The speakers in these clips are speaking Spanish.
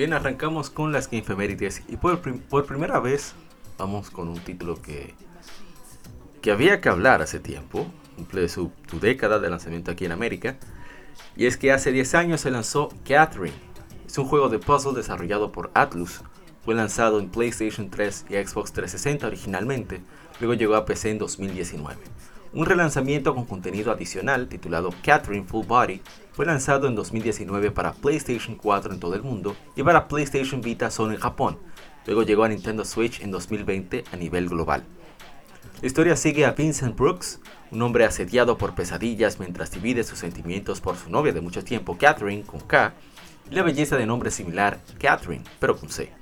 Bien, arrancamos con las Game y por, primera vez vamos con un título que, que había que hablar hace tiempo, cumple su, su década de lanzamiento aquí en América, y es que hace 10 años se lanzó Catherine. Es un juego de puzzle desarrollado por Atlus, fue lanzado en PlayStation 3 y Xbox 360 originalmente, luego llegó a PC en 2019. Un relanzamiento con contenido adicional titulado Catherine Full Body fue lanzado en 2019 para PlayStation 4 en todo el mundo y para PlayStation Vita solo en Japón. Luego llegó a Nintendo Switch en 2020 a nivel global. La historia sigue a Vincent Brooks, un hombre asediado por pesadillas mientras divide sus sentimientos por su novia de mucho tiempo, Catherine, con K, y la belleza de nombre similar, Catherine, pero con C.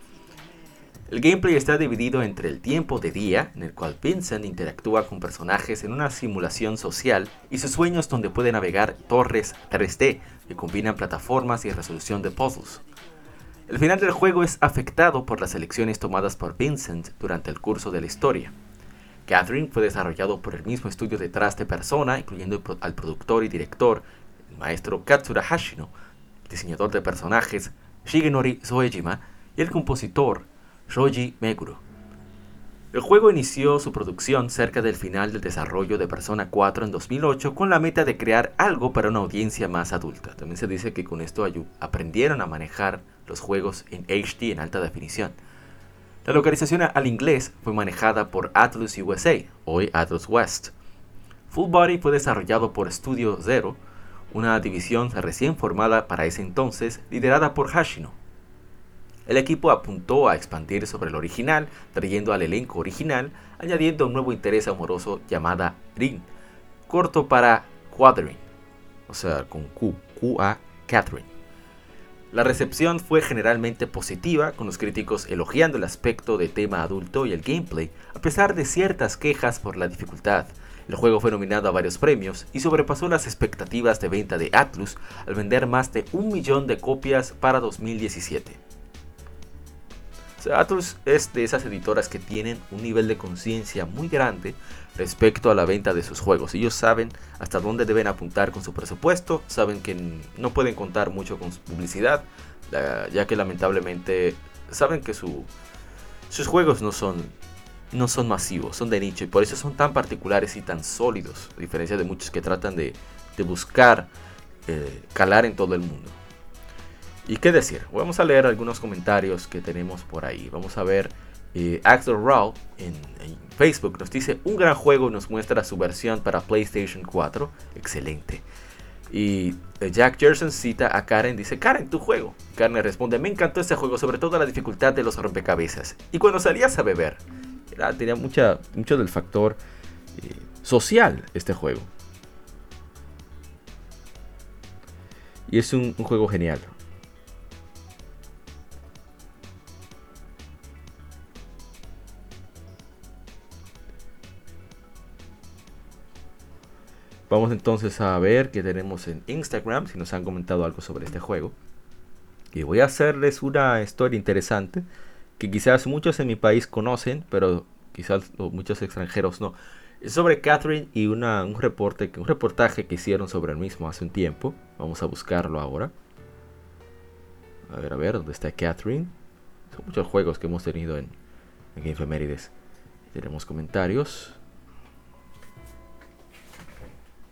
El gameplay está dividido entre el tiempo de día, en el cual Vincent interactúa con personajes en una simulación social, y sus sueños donde puede navegar torres 3D que combinan plataformas y resolución de puzzles. El final del juego es afectado por las elecciones tomadas por Vincent durante el curso de la historia. Catherine fue desarrollado por el mismo estudio detrás de Persona, incluyendo al productor y director, el maestro Katsura Hashino, el diseñador de personajes Shigenori Soejima y el compositor Shoji Meguro. El juego inició su producción cerca del final del desarrollo de Persona 4 en 2008 con la meta de crear algo para una audiencia más adulta. También se dice que con esto aprendieron a manejar los juegos en HD en alta definición. La localización al inglés fue manejada por Atlus USA, hoy Atlus West. Full Body fue desarrollado por Studio Zero, una división recién formada para ese entonces liderada por Hashino, el equipo apuntó a expandir sobre el original, trayendo al elenco original, añadiendo un nuevo interés amoroso llamada Rin, corto para Quadrin, o sea, con Q, Q-A, Catherine. La recepción fue generalmente positiva, con los críticos elogiando el aspecto de tema adulto y el gameplay, a pesar de ciertas quejas por la dificultad. El juego fue nominado a varios premios y sobrepasó las expectativas de venta de Atlus al vender más de un millón de copias para 2017. Atlus es de esas editoras que tienen un nivel de conciencia muy grande respecto a la venta de sus juegos. Ellos saben hasta dónde deben apuntar con su presupuesto, saben que no pueden contar mucho con su publicidad, ya que lamentablemente saben que sus juegos no son, no son masivos, son de nicho y por eso son tan particulares y tan sólidos, a diferencia de muchos que tratan de, buscar eh, calar en todo el mundo. ¿Y qué decir? Vamos a leer algunos comentarios que tenemos por ahí. Vamos a ver. Eh, Axel Raw en, Facebook nos dice un gran juego nos muestra su versión para PlayStation 4. Excelente. Y eh, Jack Jerson cita a Karen, dice, Karen, tu juego. Karen responde, me encantó este juego, sobre todo la dificultad de los rompecabezas. Y cuando salías a beber, tenía mucha, mucho del factor eh, social este juego. Y es un juego genial. Vamos entonces a ver qué tenemos en Instagram, si nos han comentado algo sobre este juego. Y voy a hacerles una historia interesante que quizás muchos en mi país conocen, pero quizás muchos extranjeros no. Es sobre Catherine y un, reporte, un reportaje que hicieron sobre el mismo hace un tiempo. Vamos a buscarlo ahora. A ver, a ver, ¿dónde está Catherine? Son muchos juegos que hemos tenido en, en. Tenemos comentarios.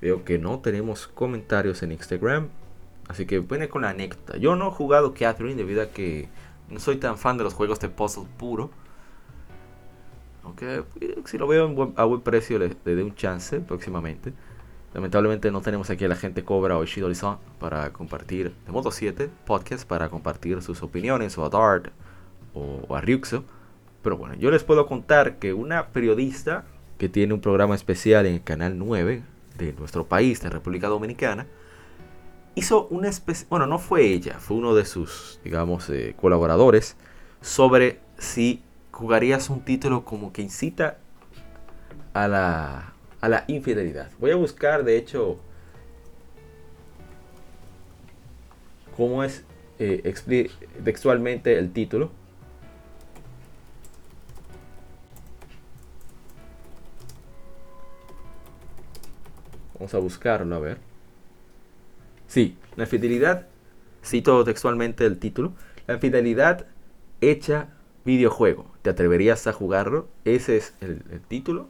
Veo que no tenemos comentarios en Instagram. Así que viene con la anécdota. Yo no he jugado Catherine debido a que no soy tan fan de los juegos de puzzle puro. Aunque si lo veo a buen precio le, le un chance próximamente. Lamentablemente no tenemos aquí a la gente Cobra o Ishidori para compartir, de modo 7, podcast para compartir sus opiniones o a Dart o, a Ryuxo. Pero bueno, yo les puedo contar que una periodista que tiene un programa especial en el canal 9 de nuestro país, de República Dominicana, hizo una especie, bueno, no fue ella, fue uno de sus, digamos, eh, colaboradores, sobre si jugarías un título como que incita a la, a la infidelidad. Voy a buscar, de hecho, cómo es eh, textualmente el título. Vamos a buscarlo, a ver. Sí, la infidelidad, cito textualmente el título, la infidelidad hecha videojuego. ¿Te atreverías a jugarlo? Ese es el título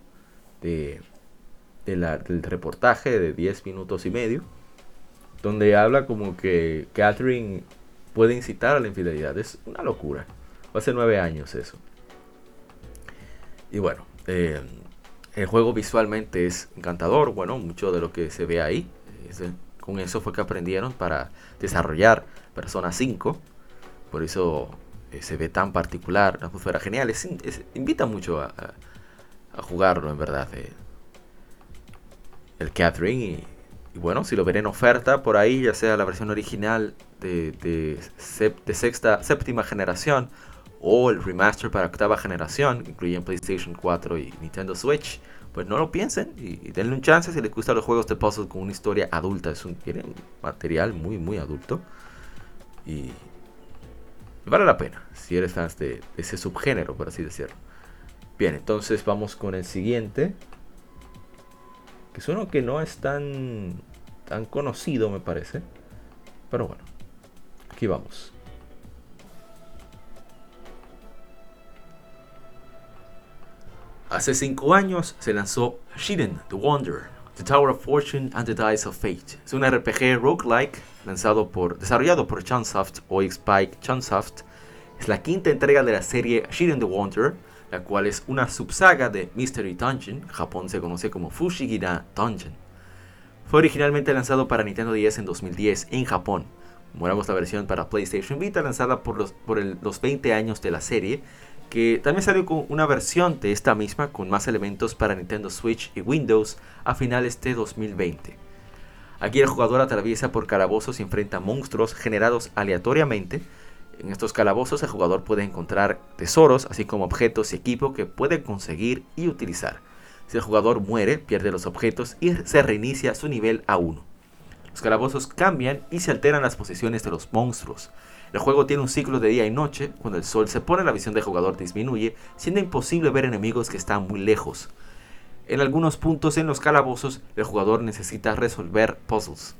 de, del reportaje de 10 minutos y medio, donde habla como que Catherine puede incitar a la infidelidad. Es una locura. Hace nueve años eso. Y bueno, eh, el juego visualmente es encantador. Bueno, mucho de lo que se ve ahí. con eso fue que aprendieron para desarrollar Persona 5. Por eso eh, se ve tan particular. La atmósfera genial. invita mucho a, jugarlo, en verdad. Eh el Catherine. Y, bueno, si lo ven en oferta por ahí, ya sea la versión original de, de, sexta, séptima generación o el remaster para octava generación, incluyendo PlayStation 4 y Nintendo Switch, pues no lo piensen y, denle un chance si les gustan los juegos de puzzle con una historia adulta. Es un, tiene un material muy, muy adulto. Y, vale la pena si eres de, de ese subgénero, por así decirlo. Bien, entonces vamos con el siguiente que es uno que no es tan, tan conocido, me parece. Pero bueno, aquí vamos. Hace cinco años se lanzó Shiden The Wonder, The Tower of Fortune and the Dice of Fate. Es un RPG roguelike lanzado por, desarrollado por Chunsoft o Spike Chunsoft. Es la quinta entrega de la serie Shiden The Wonder, la cual es una subsaga de Mystery Dungeon, Japón se conoce como Fushigina Dungeon. Fue originalmente lanzado para Nintendo DS en 2010 en Japón. Moramos la versión para PlayStation Vita lanzada por, los, por los 20 años de la serie, que también salió con una versión de esta misma con más elementos para Nintendo Switch y Windows a finales de 2020. Aquí el jugador atraviesa por calabozos y enfrenta monstruos generados aleatoriamente, en estos calabozos el jugador puede encontrar tesoros, así como objetos y equipo que puede conseguir y utilizar. Si el jugador muere, pierde los objetos y se reinicia su nivel a 1. Los calabozos cambian y se alteran las posiciones de los monstruos. El juego tiene un ciclo de día y noche, cuando el sol se pone la visión del jugador disminuye, siendo imposible ver enemigos que están muy lejos. En algunos puntos en los calabozos, el jugador necesita resolver puzzles.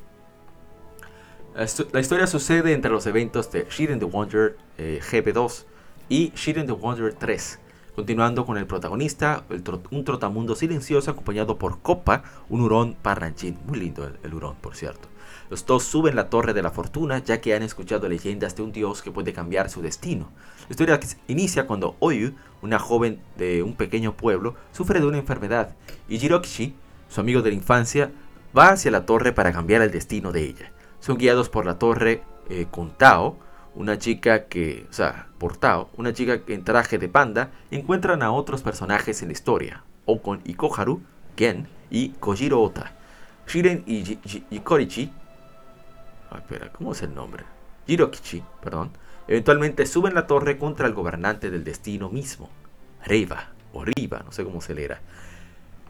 La historia sucede entre los eventos de Shiren the Wonder eh, GP2 y Shiren the Wonder 3, continuando con el protagonista, un trotamundo silencioso acompañado por Copa, un hurón parranchín. Muy lindo el, hurón, por cierto. Los dos suben la torre de la fortuna ya que han escuchado leyendas de un dios que puede cambiar su destino. La historia inicia cuando Oyu, una joven de un pequeño pueblo, sufre de una enfermedad y Jirokishi, su amigo de la infancia, va hacia la torre para cambiar el destino de ella son guiados por la torre eh, con Tao, una chica que, o sea, por Tao, una chica en traje de panda, encuentran a otros personajes en la historia, Okon y Koharu, Gen y Kojiro Ota. Shiren y, Korichi, espera, ¿cómo es el nombre? Jirokichi, perdón, eventualmente suben la torre contra el gobernante del destino mismo, Reiva, o Riva, no sé cómo se leerá.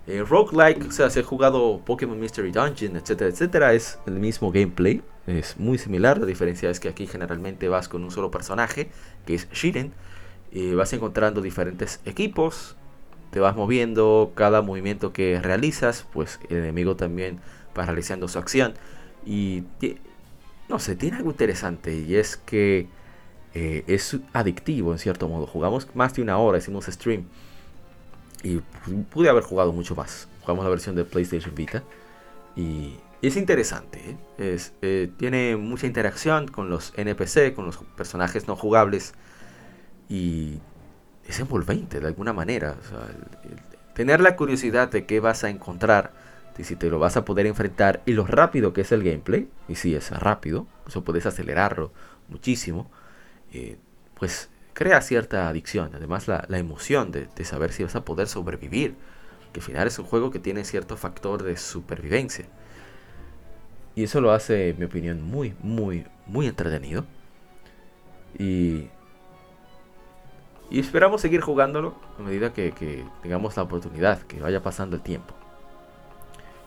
Eh, roguelike, o sea, si he jugado Pokémon Mystery Dungeon, etcétera, etcétera, es el mismo gameplay. Es muy similar. La diferencia es que aquí generalmente vas con un solo personaje, que es Shiren. Y vas encontrando diferentes equipos. Te vas moviendo. Cada movimiento que realizas, pues el enemigo también va realizando su acción. Y no sé, tiene algo interesante. Y es que eh, es adictivo en cierto modo. Jugamos más de una hora, hicimos stream. Y pude haber jugado mucho más. Jugamos la versión de PlayStation Vita. Y es interesante. ¿eh? Es, eh, tiene mucha interacción con los NPC, con los personajes no jugables. Y es envolvente de alguna manera. tener la curiosidad de qué vas a encontrar, de si te lo vas a poder enfrentar y lo rápido que es el gameplay, y si es rápido, eso puedes acelerarlo muchísimo, eh, pues crea cierta adicción. Además, la, emoción de, de, saber si vas a poder sobrevivir. Que al final es un juego que tiene cierto factor de supervivencia. Y eso lo hace, en mi opinión, muy, muy, muy entretenido. Y, y esperamos seguir jugándolo a medida que, tengamos la oportunidad, que vaya pasando el tiempo.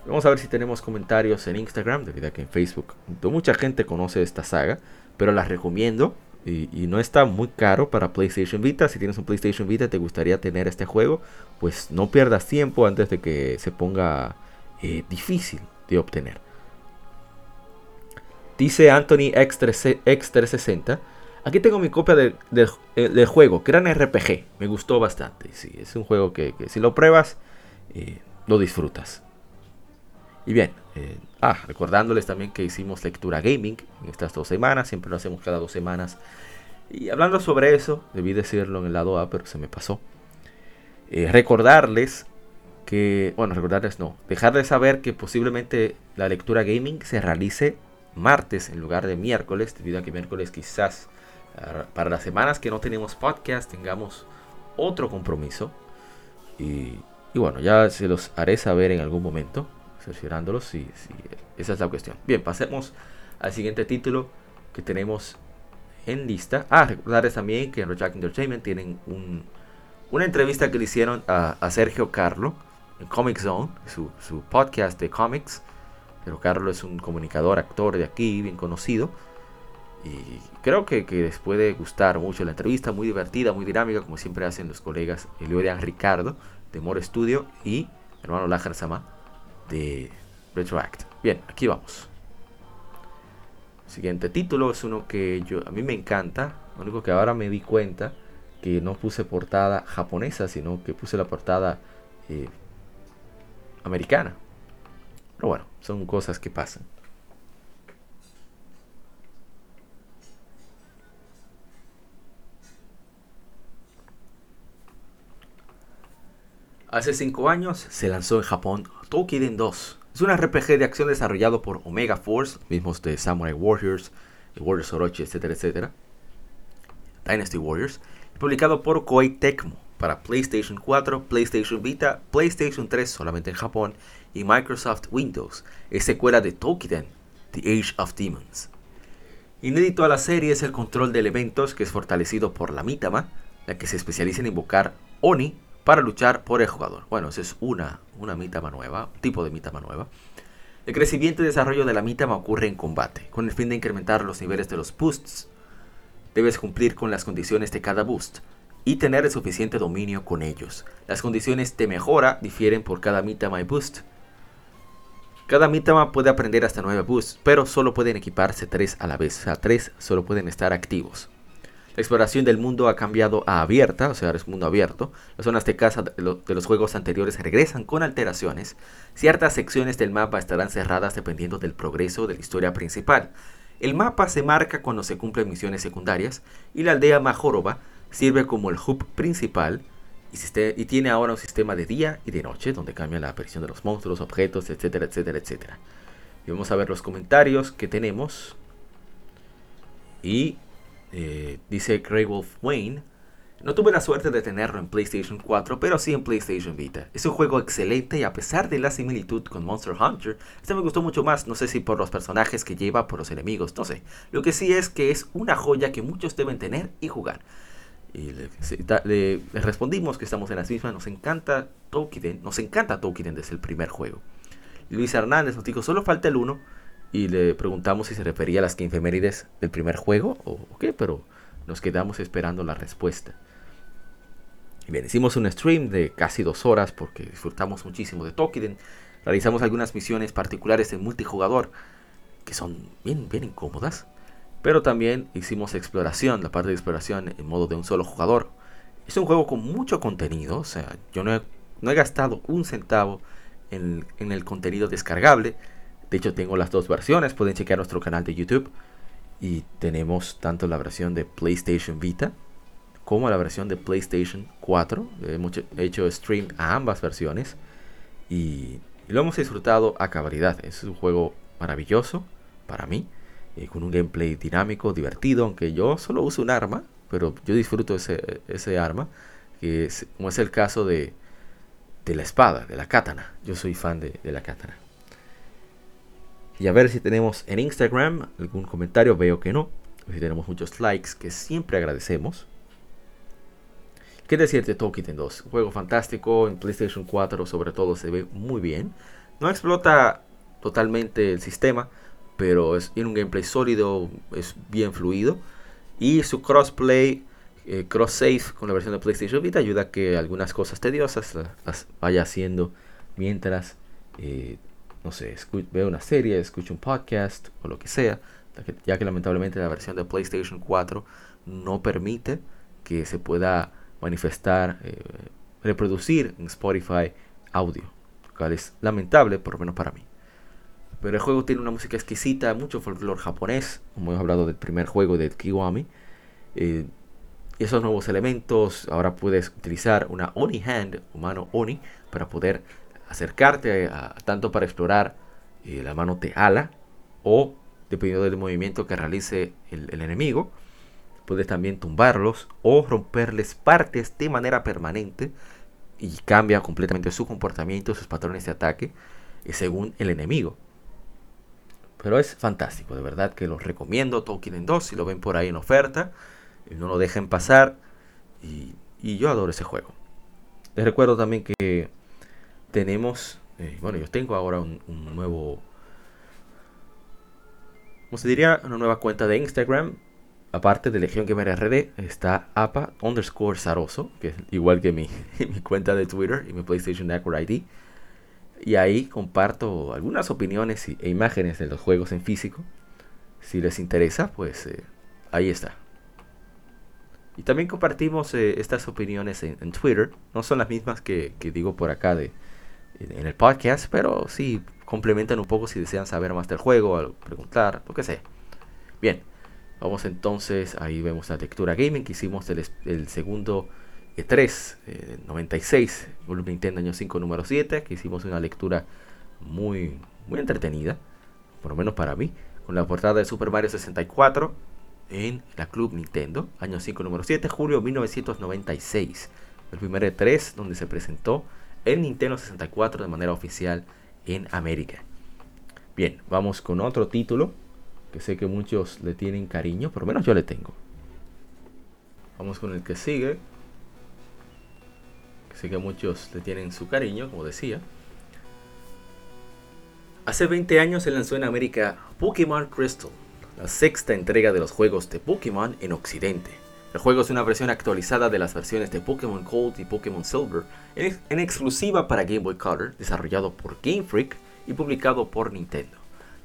Vamos a ver si tenemos comentarios en Instagram, debido a que en Facebook mucha gente conoce esta saga, pero la recomiendo y, no está muy caro para PlayStation Vita. Si tienes un PlayStation Vita y te gustaría tener este juego, pues no pierdas tiempo antes de que se ponga eh, difícil de obtener. Dice Anthony X360 Aquí tengo mi copia del, eh, juego, un RPG. Me gustó bastante. Sí, es un juego que, si lo pruebas, eh, lo disfrutas. Y bien, eh, ah, recordándoles también que hicimos lectura gaming en estas dos semanas. Siempre lo hacemos cada dos semanas. Y hablando sobre eso, debí decirlo en el lado A, pero se me pasó. recordarles que, bueno, recordarles no, dejarles saber que posiblemente la lectura gaming se realice martes en lugar de miércoles, debido a que miércoles quizás para las semanas que no tenemos podcast tengamos otro compromiso. Y, bueno, ya se los haré saber en algún momento, cerciorándolos si esa es la cuestión. Bien, pasemos al siguiente título que tenemos en lista. Ah, recordarles también que en Jack Entertainment tienen un, una entrevista que le hicieron a, Sergio Carlo en Comic Zone, su, su, podcast de cómics. Pero Carlo es un comunicador, actor de aquí, bien conocido. Y creo que, les puede gustar mucho la entrevista, muy divertida, muy dinámica, como siempre hacen los colegas Eliodian Ricardo de More Studio y hermano Lajar Sama de Retroact. Bien, aquí vamos. Siguiente título es uno que yo, a mí me encanta, lo único que ahora me di cuenta que no puse portada japonesa, sino que puse la portada eh, americana. Pero bueno, son cosas que pasan. Hace 5 años se lanzó en Japón Tokiden 2. Es un RPG de acción desarrollado por Omega Force, mismos de Samurai Warriors, Warriors Orochi, etcétera, etcétera. Dynasty Warriors, publicado por Koei Tecmo para PlayStation 4, PlayStation Vita, PlayStation 3 solamente en Japón y Microsoft Windows. Es secuela de Tokiden, The Age of Demons. Inédito a la serie es el control de elementos que es fortalecido por la Mitama, la que se especializa en invocar Oni para luchar por el jugador. Bueno, esa es una, una mitama nueva, tipo de mitama nueva. El crecimiento y desarrollo de la mitama ocurre en combate, con el fin de incrementar los niveles de los boosts. Debes cumplir con las condiciones de cada boost y tener el suficiente dominio con ellos. Las condiciones de mejora difieren por cada mitama y boost. Cada mitama puede aprender hasta 9 boosts, pero solo pueden equiparse 3 a la vez, o sea, 3 solo pueden estar activos. La exploración del mundo ha cambiado a abierta, o sea, es mundo abierto. Las zonas de caza de, los juegos anteriores regresan con alteraciones. Ciertas secciones del mapa estarán cerradas dependiendo del progreso de la historia principal. El mapa se marca cuando se cumplen misiones secundarias y la aldea Majorova sirve como el hub principal y, tiene ahora un sistema de día y de noche donde cambia la aparición de los monstruos, objetos, etcétera, etcétera, etcétera. Y vamos a ver los comentarios que tenemos. Y eh, dice Grey Wolf Wayne. No tuve la suerte de tenerlo en PlayStation 4, pero sí en PlayStation Vita. Es un juego excelente y a pesar de la similitud con Monster Hunter, este me gustó mucho más, no sé si por los personajes que lleva, por los enemigos, no sé. Lo que sí es que es una joya que muchos deben tener y jugar. Y le, respondimos que estamos en las mismas, nos encanta Tokiden, nos encanta Tokiden desde el primer juego. Luis Hernández nos dijo, solo falta el 1 y le preguntamos si se refería a las efemérides del primer juego o qué, pero nos quedamos esperando la respuesta. Y bien, hicimos un stream de casi dos horas porque disfrutamos muchísimo de Tokiden. Realizamos algunas misiones particulares de multijugador que son bien, bien incómodas. Pero también hicimos exploración, la parte de exploración en modo de un solo jugador. Es un juego con mucho contenido, o sea, yo no he, no he gastado un centavo en, en el contenido descargable de hecho, tengo las dos versiones. Pueden chequear nuestro canal de YouTube. Y tenemos tanto la versión de PlayStation Vita como la versión de PlayStation 4. Hemos hecho stream a ambas versiones y, lo hemos disfrutado a cabalidad. Es un juego maravilloso para mí, eh, con un gameplay dinámico, divertido, aunque yo solo uso un arma, pero yo disfruto ese, ese arma, que como es el caso de, de la espada, de la katana. Yo soy fan de, de la katana. Y a ver si tenemos en Instagram algún comentario, veo que no. Si tenemos muchos likes, que siempre agradecemos. ¿Qué decirte de Tolkien 2? Un juego fantástico, en PlayStation 4 sobre todo se ve muy bien. No explota totalmente el sistema, pero es, tiene un gameplay sólido, es bien fluido. Y su crossplay, eh, cross save con la versión de PlayStation Vita ayuda a que algunas cosas tediosas las, vaya haciendo mientras, eh, no sé, veo una serie, escucho un podcast o lo que sea. Ya que lamentablemente la versión de PlayStation 4 no permite que se pueda manifestar, eh, reproducir en Spotify audio, lo cual es lamentable, por lo menos para mí. Pero el juego tiene una música exquisita, mucho folclore japonés, como hemos hablado del primer juego de Kiwami. Eh, esos nuevos elementos, ahora puedes utilizar una Oni Hand, humano Oni, para poder acercarte tanto para explorar eh, la mano te ala o dependiendo del movimiento que realice el enemigo, Puedes también tumbarlos o romperles partes de manera permanente y cambia completamente su comportamiento, sus patrones de ataque eh, según el enemigo. Pero es fantástico, de verdad que los recomiendo. Tolkien en 2, si lo ven por ahí en oferta, eh, no lo dejen pasar. Y, yo adoro ese juego. Les recuerdo también que tenemos, eh, bueno, yo tengo ahora un, nuevo, ¿cómo se diría? Una nueva cuenta de Instagram aparte de Legión Gamer RD, está APA underscore Saroso, que es igual que mi, mi cuenta de Twitter y mi PlayStation Network ID. Y ahí comparto algunas opiniones e imágenes de los juegos en físico. Si les interesa, pues eh, ahí está. Y también compartimos eh, estas opiniones en, Twitter. No son las mismas que, digo por acá de, en, el podcast, pero sí complementan un poco si desean saber más del juego, preguntar, lo que sea. Bien, Vamos entonces, ahí vemos la lectura gaming que hicimos el, segundo E3, eh, 96, volumen Nintendo año 5, número 7, que hicimos una lectura muy, muy entretenida, por lo menos para mí, con la portada de Super Mario 64 en la Club Nintendo, año 5, número 7, julio 1996. El primer E3 donde se presentó el Nintendo 64 de manera oficial en América. Bien, vamos con otro título que sé que muchos le tienen cariño, por lo menos yo le tengo. Vamos con el que sigue, que sé que muchos le tienen su cariño, como decía. Hace 20 años se lanzó en América Pokémon Crystal, la sexta entrega de los juegos de Pokémon en Occidente. El juego es una versión actualizada de las versiones de Pokémon Gold y Pokémon Silver en, exclusiva para Game Boy Color, desarrollado por Game Freak y publicado por Nintendo.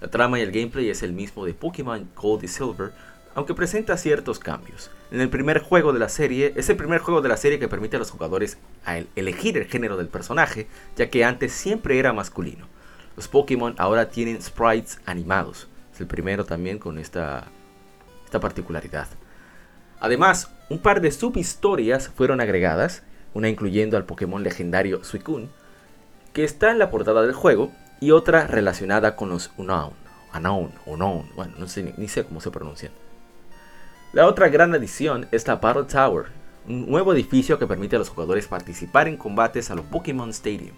La trama y el gameplay es el mismo de Pokémon Gold y Silver, aunque presenta ciertos cambios. En el primer juego de la serie, es el primer juego de la serie que permite a los jugadores elegir el género del personaje, ya que antes siempre era masculino. Los Pokémon ahora tienen sprites animados. Es el primero también con esta, esta particularidad. Además, un par de subhistorias fueron agregadas, una incluyendo al Pokémon legendario Suicune, que está en la portada del juego y otra relacionada con los Unown, Unown, Unown, bueno, no sé, ni sé cómo se pronuncian. La otra gran adición es la Battle Tower, un nuevo edificio que permite a los jugadores participar en combates a los Pokémon Stadium.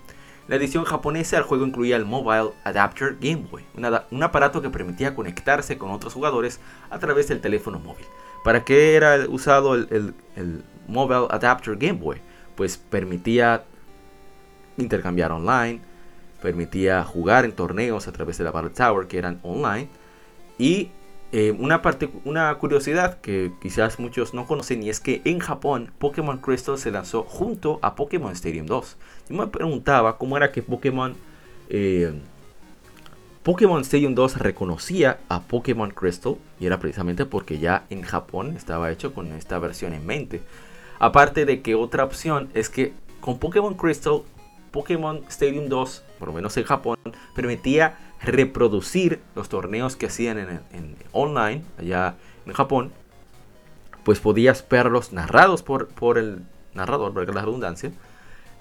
La edición japonesa del juego incluía el Mobile Adapter Game Boy, un aparato que permitía conectarse con otros jugadores a través del teléfono móvil. ¿Para qué era usado el, el Mobile Adapter Game Boy? Pues permitía intercambiar online, permitía jugar en torneos a través de la Battle Tower que eran online. Y eh, una, una curiosidad que quizás muchos no conocen y es que en Japón Pokémon Crystal se lanzó junto a Pokémon Stadium 2. Yo me preguntaba cómo era que Pokémon... Eh, Pokémon Stadium 2 reconocía a Pokémon Crystal y era precisamente porque ya en Japón estaba hecho con esta versión en mente. Aparte de que otra opción es que con Pokémon Crystal Pokémon Stadium 2, por lo menos en Japón, permitía reproducir los torneos que hacían en, online allá en Japón, pues podías verlos narrados por, el narrador, la redundancia,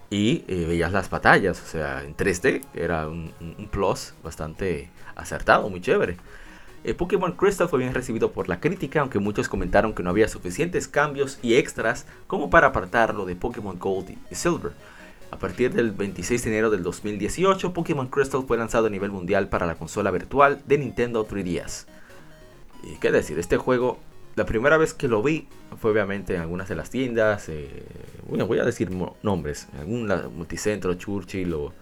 y eh, veías las batallas, o sea, en 3D, era un, plus bastante acertado, muy chévere. El Pokémon Crystal fue bien recibido por la crítica, aunque muchos comentaron que no había suficientes cambios y extras como para apartarlo de Pokémon Gold y Silver. A partir del 26 de enero del 2018, Pokémon Crystal fue lanzado a nivel mundial para la consola virtual de Nintendo 3DS. Y qué decir, este juego, la primera vez que lo vi fue obviamente en algunas de las tiendas, eh, bueno, voy a decir nombres, en algún multicentro, Churchill o,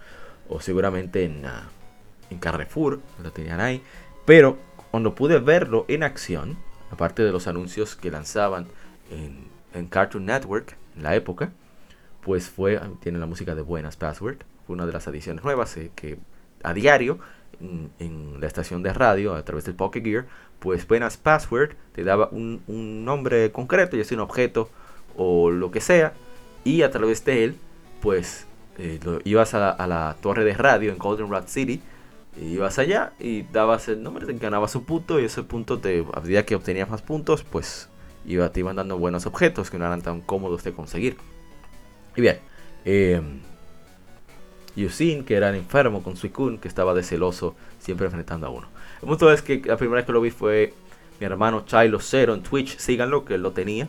seguramente en, ah, en Carrefour, lo tenían ahí. Pero cuando pude verlo en acción, aparte de los anuncios que lanzaban en, en Cartoon Network en la época, pues fue, tiene la música de Buenas Password, fue una de las adiciones nuevas eh, que a diario en, la estación de radio a través del Pocket Gear, pues Buenas Password te daba un, nombre concreto, ya sea un objeto o lo que sea, y a través de él, pues eh, ibas a la, torre de radio en Golden Rat City, ibas allá y dabas el nombre, te ganabas un punto y ese punto te, a medida que obtenías más puntos, pues iba, te iban dando buenos objetos que no eran tan cómodos de conseguir. Y bien, eh, Yusin, que era el enfermo con Suicune, que estaba de celoso, siempre enfrentando a uno. El punto es que la primera vez que lo vi fue mi hermano Chilo Zero en Twitch, síganlo, que lo tenía.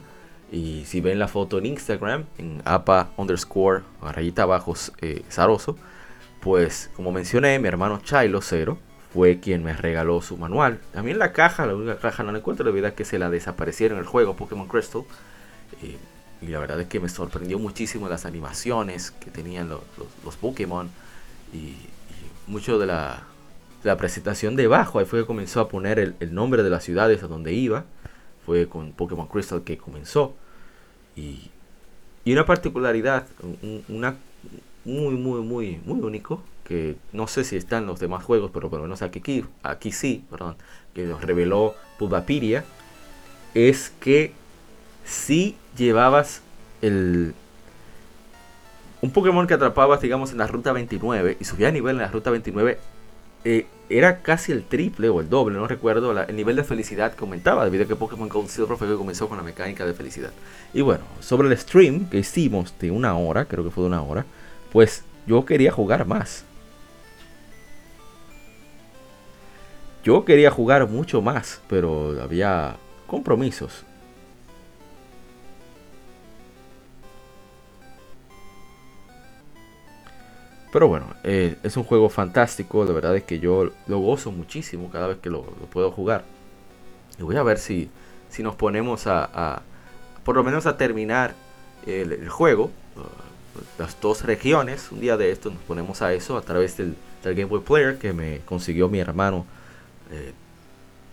Y si ven la foto en Instagram, en apa underscore, rayita abajo, eh, pues como mencioné, mi hermano Chilo Zero fue quien me regaló su manual. También la caja, la única caja no la encuentro, debido a que se la desaparecieron en el juego Pokémon Crystal. Eh, y la verdad es que me sorprendió muchísimo las animaciones que tenían los, los, Pokémon y, mucho de la, la, presentación debajo. Ahí fue que comenzó a poner el, nombre de las ciudades a donde iba. Fue con Pokémon Crystal que comenzó. Y, y una particularidad, una muy, muy, muy, muy único, que no sé si está en los demás juegos, pero por lo menos aquí, aquí sí, perdón, que nos reveló Pubapiria, es que si llevabas el un Pokémon que atrapabas, digamos, en la ruta 29 y subía a nivel en la ruta 29, eh, era casi el triple o el doble, no recuerdo, el nivel de felicidad que aumentaba, debido a que Pokémon Gold Silver que comenzó con la mecánica de felicidad. Y bueno, sobre el stream que hicimos de una hora, creo que fue de una hora, pues yo quería jugar más. Yo quería jugar mucho más, pero había compromisos. Pero bueno, eh, es un juego fantástico, la verdad es que yo lo gozo muchísimo cada vez que lo, puedo jugar. Y voy a ver si, si nos ponemos a, por lo menos a terminar el, juego, uh, las dos regiones, un día de esto nos ponemos a eso a través del, Game Boy Player que me consiguió mi hermano eh,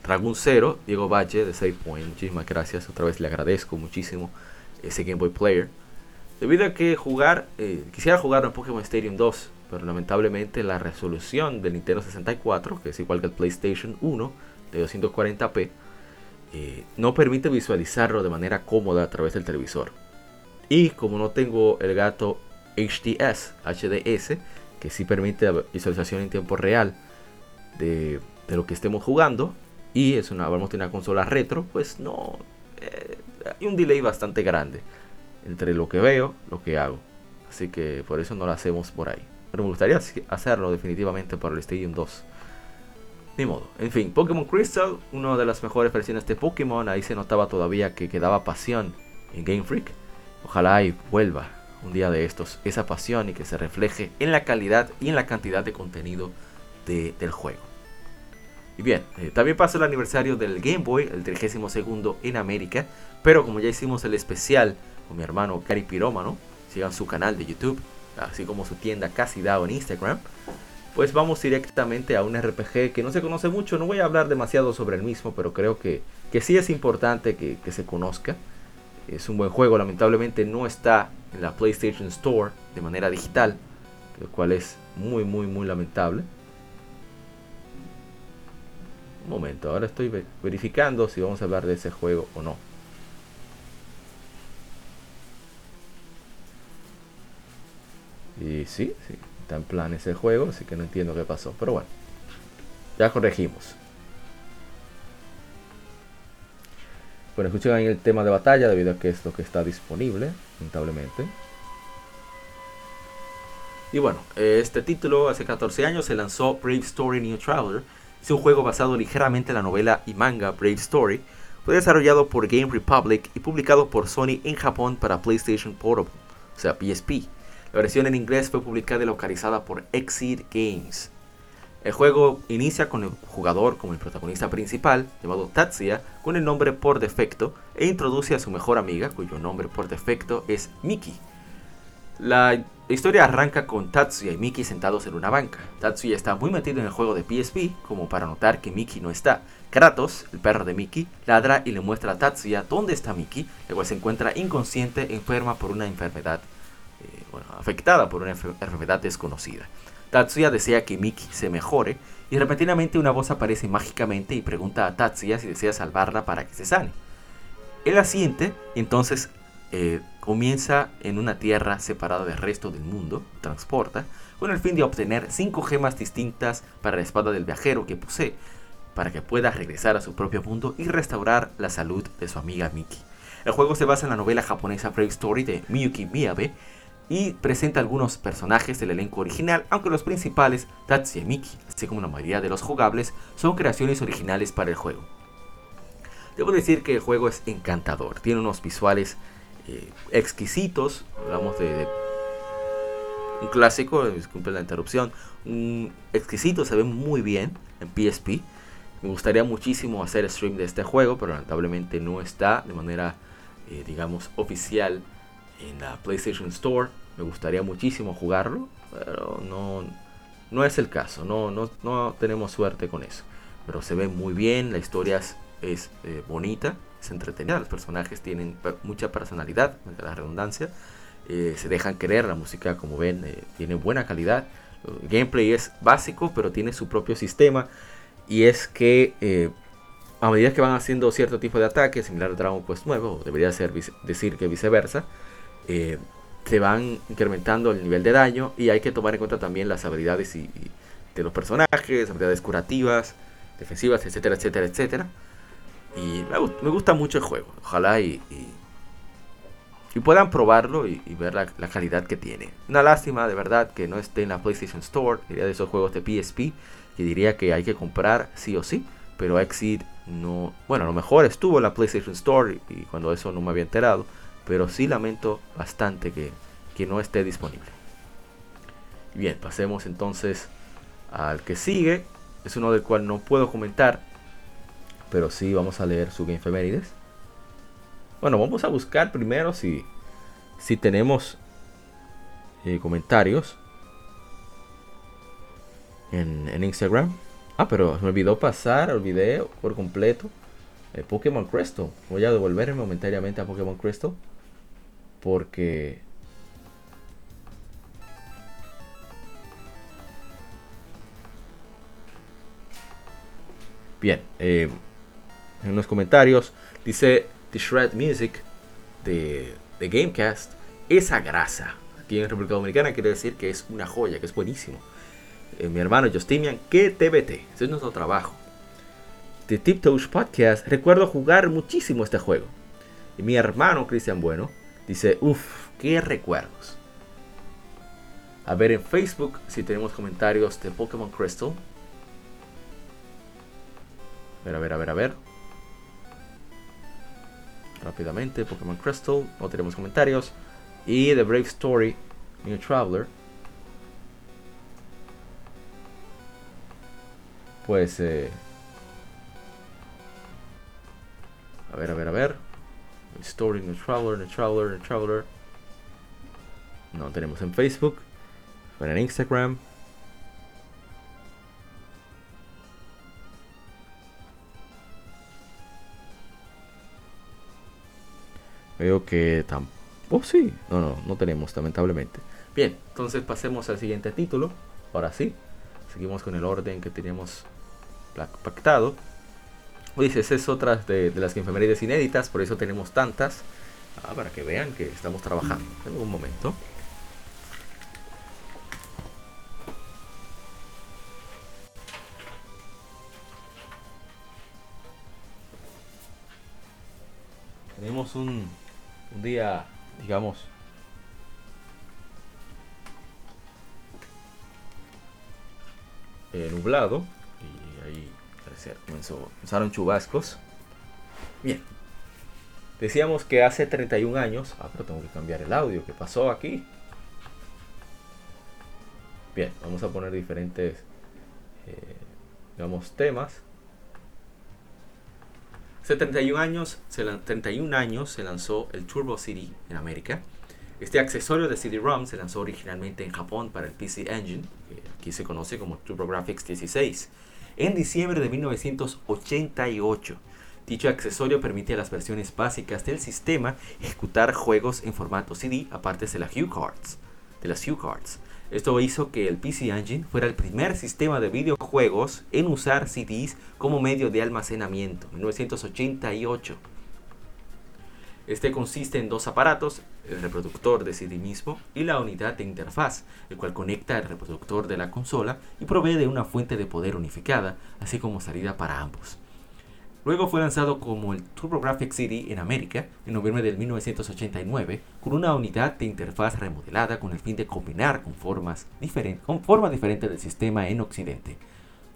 Dragon Zero, Diego Valle de Save Point. Muchísimas gracias, otra vez le agradezco muchísimo ese Game Boy Player. Debido a que jugar, eh, quisiera jugar en Pokémon Stadium 2, pero lamentablemente la resolución del Nintendo 64, que es igual que el PlayStation 1 de 240p, eh, no permite visualizarlo de manera cómoda a través del televisor. Y como no tengo el gato HDS, HDS, que sí permite la visualización en tiempo real de, lo que estemos jugando, y es una, vamos a tener una consola retro, pues no, eh, hay un delay bastante grande entre lo que veo, lo que hago. Así que por eso no lo hacemos por ahí. Pero me gustaría hacerlo definitivamente para el Stadium 2. Ni modo. En fin, Pokémon Crystal, una de las mejores versiones de Pokémon. Ahí se notaba todavía que quedaba pasión en Game Freak. Ojalá y vuelva un día de estos esa pasión y que se refleje en la calidad y en la cantidad de contenido del juego. Y bien, eh, también pasó el aniversario del Game Boy, el 32 en América. Pero como ya hicimos el especial mi hermano Cari Pirómano. Sigan su canal de YouTube, así como su tienda Casi Dao en Instagram. Pues vamos directamente a un RPG que no se conoce mucho. No voy a hablar demasiado sobre el mismo, pero creo que, que sí es importante que, se conozca. Es un buen juego, lamentablemente no está en la PlayStation Store de manera digital, lo cual es muy, muy, muy lamentable. Un momento, ahora estoy verificando si vamos a hablar de ese juego o no. Y sí, sí, está en plan ese juego, así que no entiendo qué pasó. Pero bueno, ya corregimos. Bueno, escuchen ahí el tema de batalla debido a que es lo que está disponible, lamentablemente. Y bueno, este título hace 14 años se lanzó Brave Story New Traveler. Es un juego basado ligeramente en la novela y manga Brave Story. Fue desarrollado por Game Republic y publicado por Sony en Japón para PlayStation Portable, o sea PSP. La versión en inglés fue publicada y localizada por Exit Games. El juego inicia con el jugador como el protagonista principal, llamado Tatsuya, con el nombre por defecto, e introduce a su mejor amiga, cuyo nombre por defecto es Miki. La historia arranca con Tatsuya y Miki sentados en una banca. Tatsuya está muy metido en el juego de PSP como para notar que Miki no está. Kratos, el perro de Miki, ladra y le muestra a Tatsuya dónde está Miki, cual se encuentra inconsciente, enferma por una enfermedad, afectada por una enfermedad desconocida. Tatsuya desea que Miki se mejore y repentinamente una voz aparece mágicamente y pregunta a Tatsuya si desea salvarla para que se sane. Él asiente y entonces eh, comienza en una tierra separada del resto del mundo, transporta, con el fin de obtener cinco gemas distintas para la espada del viajero que posee, para que pueda regresar a su propio mundo y restaurar la salud de su amiga Miki. El juego se basa en la novela japonesa Brave Story de Miyuki Miyabe y presenta algunos personajes del elenco original, aunque los principales, Tatsuya y Miki, así como la mayoría de los jugables, son creaciones originales para el juego. Debo decir que el juego es encantador, tiene unos visuales eh, exquisitos, hablamos de, un clásico, disculpen la interrupción, un exquisito, se ve muy bien en PSP. Me gustaría muchísimo hacer stream de este juego, pero lamentablemente no está de manera, eh, digamos, oficial en la PlayStation Store. Me gustaría muchísimo jugarlo, pero no, no es el caso. No, no, no tenemos suerte con eso. Pero se ve muy bien, la historia es, eh, bonita, es entretenida. Los personajes tienen mucha personalidad, la redundancia. Eh, se dejan querer, la música, como ven, tiene buena calidad. El gameplay es básico, pero tiene su propio sistema y es que eh, a medida que van haciendo cierto tipo de ataques, similar a Dragon Quest 9, o debería ser decir que viceversa, eh, se van incrementando el nivel de daño y hay que tomar en cuenta también las habilidades y, de los personajes, habilidades curativas, defensivas, etcétera, etcétera, etcétera. Y me, gusta mucho el juego. Ojalá y, y, puedan probarlo y, ver la, la, calidad que tiene. Una lástima, de verdad, que no esté en la PlayStation Store. Sería de esos juegos de PSP que diría que hay que comprar sí o sí, pero Exit no, bueno, a lo mejor estuvo en la PlayStation Store y cuando eso no me había enterado, pero sí lamento bastante que, que no esté disponible. Bien, pasemos entonces al que sigue, es uno del cual no puedo comentar, pero sí vamos a leer su Game Femérides. Bueno, vamos a buscar primero si, si tenemos eh, comentarios en, Instagram. Ah, pero me olvidó pasar, olvidé por completo eh, Pokémon Crystal. Voy a devolverme momentáneamente a Pokémon Crystal. Porque... Bien, eh, en los comentarios dice The Shred Music de, de Gamecast. Esa grasa aquí en República Dominicana quiere decir que es una joya, que es buenísimo. Eh, mi hermano Justinian, que TBT. Ese es nuestro trabajo. De Tiptoes Podcast, recuerdo jugar muchísimo este juego. Y mi hermano Cristian Bueno dice, uff, qué recuerdos. A ver en Facebook si tenemos comentarios de Pokémon Crystal. A ver, a ver, a ver, a ver. Rápidamente, Pokémon Crystal. No tenemos comentarios. Y The Brave Story, New Traveler. pues... Eh, a ver, a ver, a ver. Story, the Traveler, the Traveler, the Traveler. No tenemos en Facebook. Pero en Instagram. Veo que tampoco. Oh, sí. No, no, no tenemos, lamentablemente. Bien, entonces pasemos al siguiente título. Ahora sí. Seguimos con el orden que teníamos pactado. Esa es otra de, las enfermerías inéditas, por eso tenemos tantas. Ah, para que vean que estamos trabajando. En un momento. tenemos un, un día, digamos, eh, nublado y ahí parecer comenzó, comenzaron chubascos. Bien, decíamos que hace 31 años, ah, pero tengo que cambiar el audio, ¿qué pasó aquí? Bien, vamos a poner diferentes, eh, digamos, temas. Hace 31 años, se 31 años se lanzó el Turbo CD en América. Este accesorio de CD-ROM se lanzó originalmente en Japón para el PC Engine, que aquí se conoce como TurboGrafx 16, en diciembre de 1988. Dicho accesorio permite a las versiones básicas del sistema ejecutar juegos en formato CD aparte de las HuCards. De las HuCards. Esto hizo que el PC Engine fuera el primer sistema de videojuegos en usar CDs como medio de almacenamiento, 1988. Este consiste en dos aparatos, el reproductor de CD mismo y la unidad de interfaz, el cual conecta el reproductor de la consola y provee de una fuente de poder unificada, así como salida para ambos. Luego fue lanzado como el TurboGrafx CD en América en noviembre de 1989 con una unidad de interfaz remodelada con el fin de combinar con, formas con forma diferente del sistema en Occidente.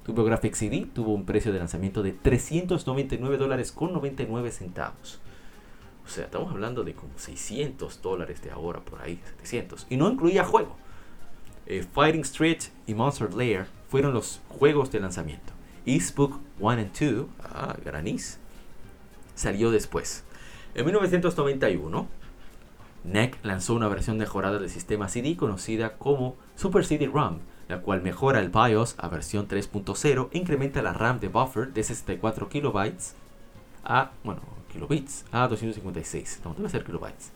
TurboGrafx CD tuvo un precio de lanzamiento de 399 dólares con 99 centavos. O sea, estamos hablando de como 600 dólares de ahora por ahí, 700. Y no incluía juego. Eh, Fighting Street y Monster Lair fueron los juegos de lanzamiento. Eastbook 1 and 2, ah, Granis, salió después. En 1991, NEC lanzó una versión mejorada del sistema CD conocida como Super CD-ROM, la cual mejora el BIOS a versión 3.0 e incrementa la RAM de buffer de 64 kilobytes a, bueno, kilobits a 256, no debe ser kilobytes.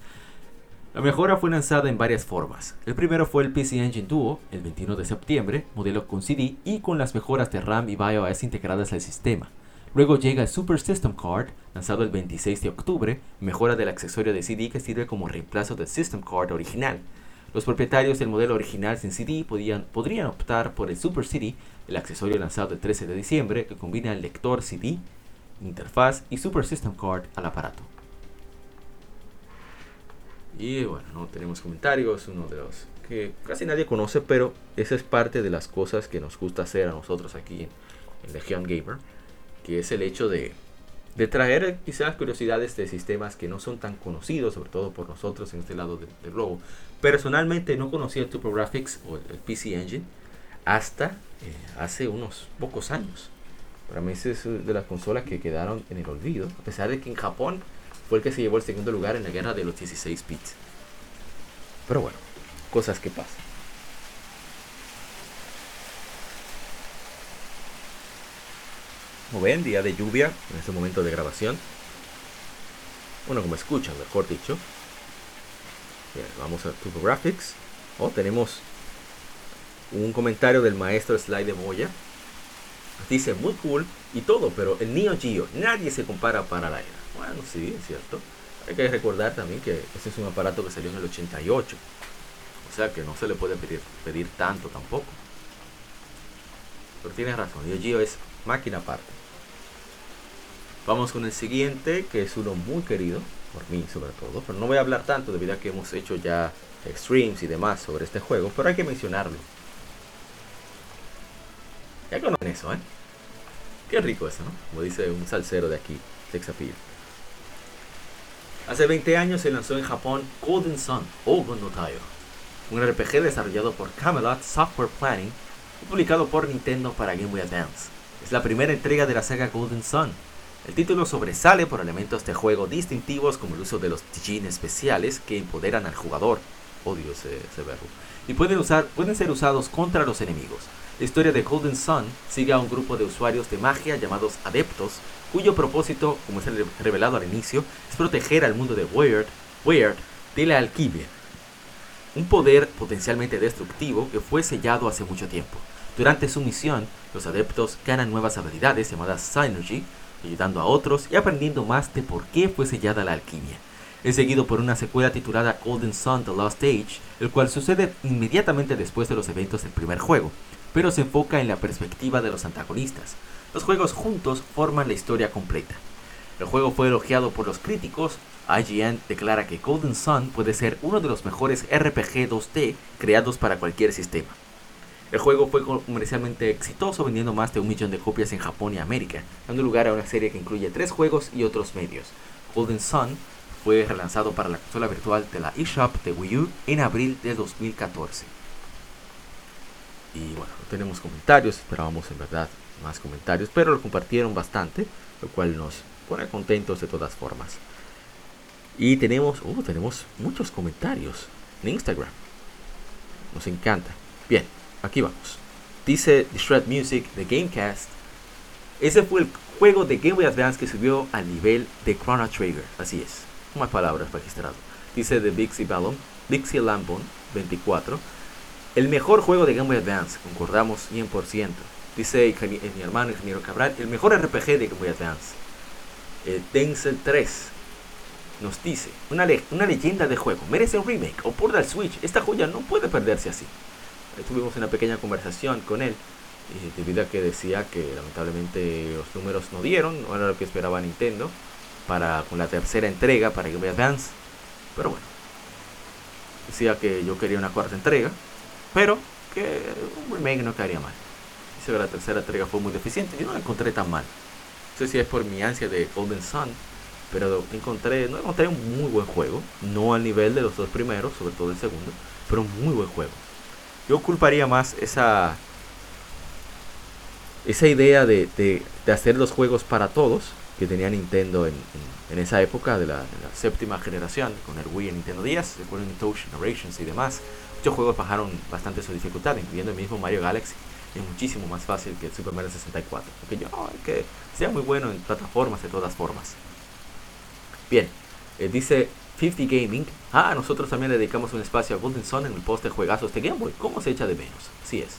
La mejora fue lanzada en varias formas. El primero fue el PC Engine Duo, el 21 de septiembre, modelo con CD y con las mejoras de RAM y BIOS integradas al sistema. Luego llega el Super System Card, lanzado el 26 de octubre, mejora del accesorio de CD que sirve como reemplazo del System Card original. Los propietarios del modelo original sin CD podían, podrían optar por el Super CD, el accesorio lanzado el 13 de diciembre que combina el lector CD, interfaz y Super System Card al aparato. Y bueno, no tenemos comentarios, uno de los que casi nadie conoce, pero esa es parte de las cosas que nos gusta hacer a nosotros aquí en, Legion Gamer, que es el hecho de, de, traer quizás curiosidades de sistemas que no son tan conocidos, sobre todo por nosotros en este lado del globo. Personalmente no conocía el TurboGrafx o el, PC Engine hasta eh, hace unos pocos años. Para mí es de las consolas que quedaron en el olvido, a pesar de que en Japón fue el que se llevó el segundo lugar en la guerra de los 16 bits. Pero bueno, cosas que pasan. Como ven, día de lluvia en este momento de grabación. Bueno, como escuchan, mejor dicho. vamos a Graphics. Oh, tenemos un comentario del maestro Slide de Moya. Dice muy cool y todo, pero el Neo Geo, nadie se compara para la era. Bueno, sí, es cierto. Hay que recordar también que ese es un aparato que salió en el 88. O sea que no se le puede pedir, pedir tanto tampoco. Pero tienes razón, Neo Geo es máquina aparte. Vamos con el siguiente, que es uno muy querido, por mí sobre todo. Pero no voy a hablar tanto debido a que hemos hecho ya streams y demás sobre este juego, pero hay que mencionarlo. Ya conocen eso, ¿eh? Qué rico eso, ¿no? Como dice un salsero de aquí, Sex Appeal. Hace 20 años se lanzó en Japón Golden Sun o no un RPG desarrollado por Camelot Software Planning y publicado por Nintendo para Game Boy Advance. Es la primera entrega de la saga Golden Sun. El título sobresale por elementos de juego distintivos como el uso de los Tijin especiales que empoderan al jugador. Odio ese, verbo. Y pueden ser usados contra los enemigos. La historia de Golden Sun sigue a un grupo de usuarios de magia llamados Adeptos cuyo propósito, como es revelado al inicio, es proteger al mundo de Weird, Weird de la alquimia, un poder potencialmente destructivo que fue sellado hace mucho tiempo. Durante su misión, los adeptos ganan nuevas habilidades llamadas Synergy, ayudando a otros y aprendiendo más de por qué fue sellada la alquimia. Es seguido por una secuela titulada Golden Sun The Lost Age, el cual sucede inmediatamente después de los eventos del primer juego, pero se enfoca en la perspectiva de los antagonistas, los juegos juntos forman la historia completa. El juego fue elogiado por los críticos, IGN declara que Golden Sun puede ser uno de los mejores RPG 2D creados para cualquier sistema. El juego fue comercialmente exitoso, vendiendo más de un millón de copias en Japón y América, dando lugar a una serie que incluye tres juegos y otros medios. Golden Sun fue relanzado para la consola virtual de la eShop de Wii U en abril de 2014. Y bueno, no tenemos comentarios, esperábamos en verdad más comentarios, pero lo compartieron bastante, lo cual nos pone contentos de todas formas. Y tenemos, uh, tenemos muchos comentarios en Instagram. Nos encanta. Bien, aquí vamos. Dice The Shred Music de Gamecast. Ese fue el juego de Game Boy Advance que subió al nivel de Chrono Trigger. Así es. Más palabras registrado. Dice The Bixie Ballon, Bixie Lambon 24. El mejor juego de Game Boy Advance. Concordamos 100%. Dice mi hermano ingeniero Cabral. El mejor RPG de Game Boy Advance. El Denzel 3 nos dice, una, una leyenda de juego, merece un remake o por el Switch, esta joya no puede perderse así. tuvimos una pequeña conversación con él, y debido a que decía que lamentablemente los números no dieron, no era lo que esperaba Nintendo, para con la tercera entrega para Game Boy Advance, pero bueno, decía que yo quería una cuarta entrega, pero que un remake no caería mal. Dice que la tercera entrega fue muy deficiente, y no la encontré tan mal. No sé si es por mi ansia de Golden Sun, pero encontré, no encontré un muy buen juego, no al nivel de los dos primeros, sobre todo el segundo, pero un muy buen juego. Yo culparía más esa esa idea de, de, hacer los juegos para todos que tenía Nintendo en, en, esa época de la, séptima generación, con el Wii y Nintendo 10, recuerden Touch Generations y demás. Muchos juegos bajaron bastante su dificultad, incluyendo el mismo Mario Galaxy. Es muchísimo más fácil que Super Mario 64. Porque yo, que sea muy bueno en plataformas de todas formas. Bien, eh, dice 50 Gaming. Ah, nosotros también le dedicamos un espacio a Golden Sun en el post de juegazos de Game Boy. ¿Cómo se echa de menos? Así es.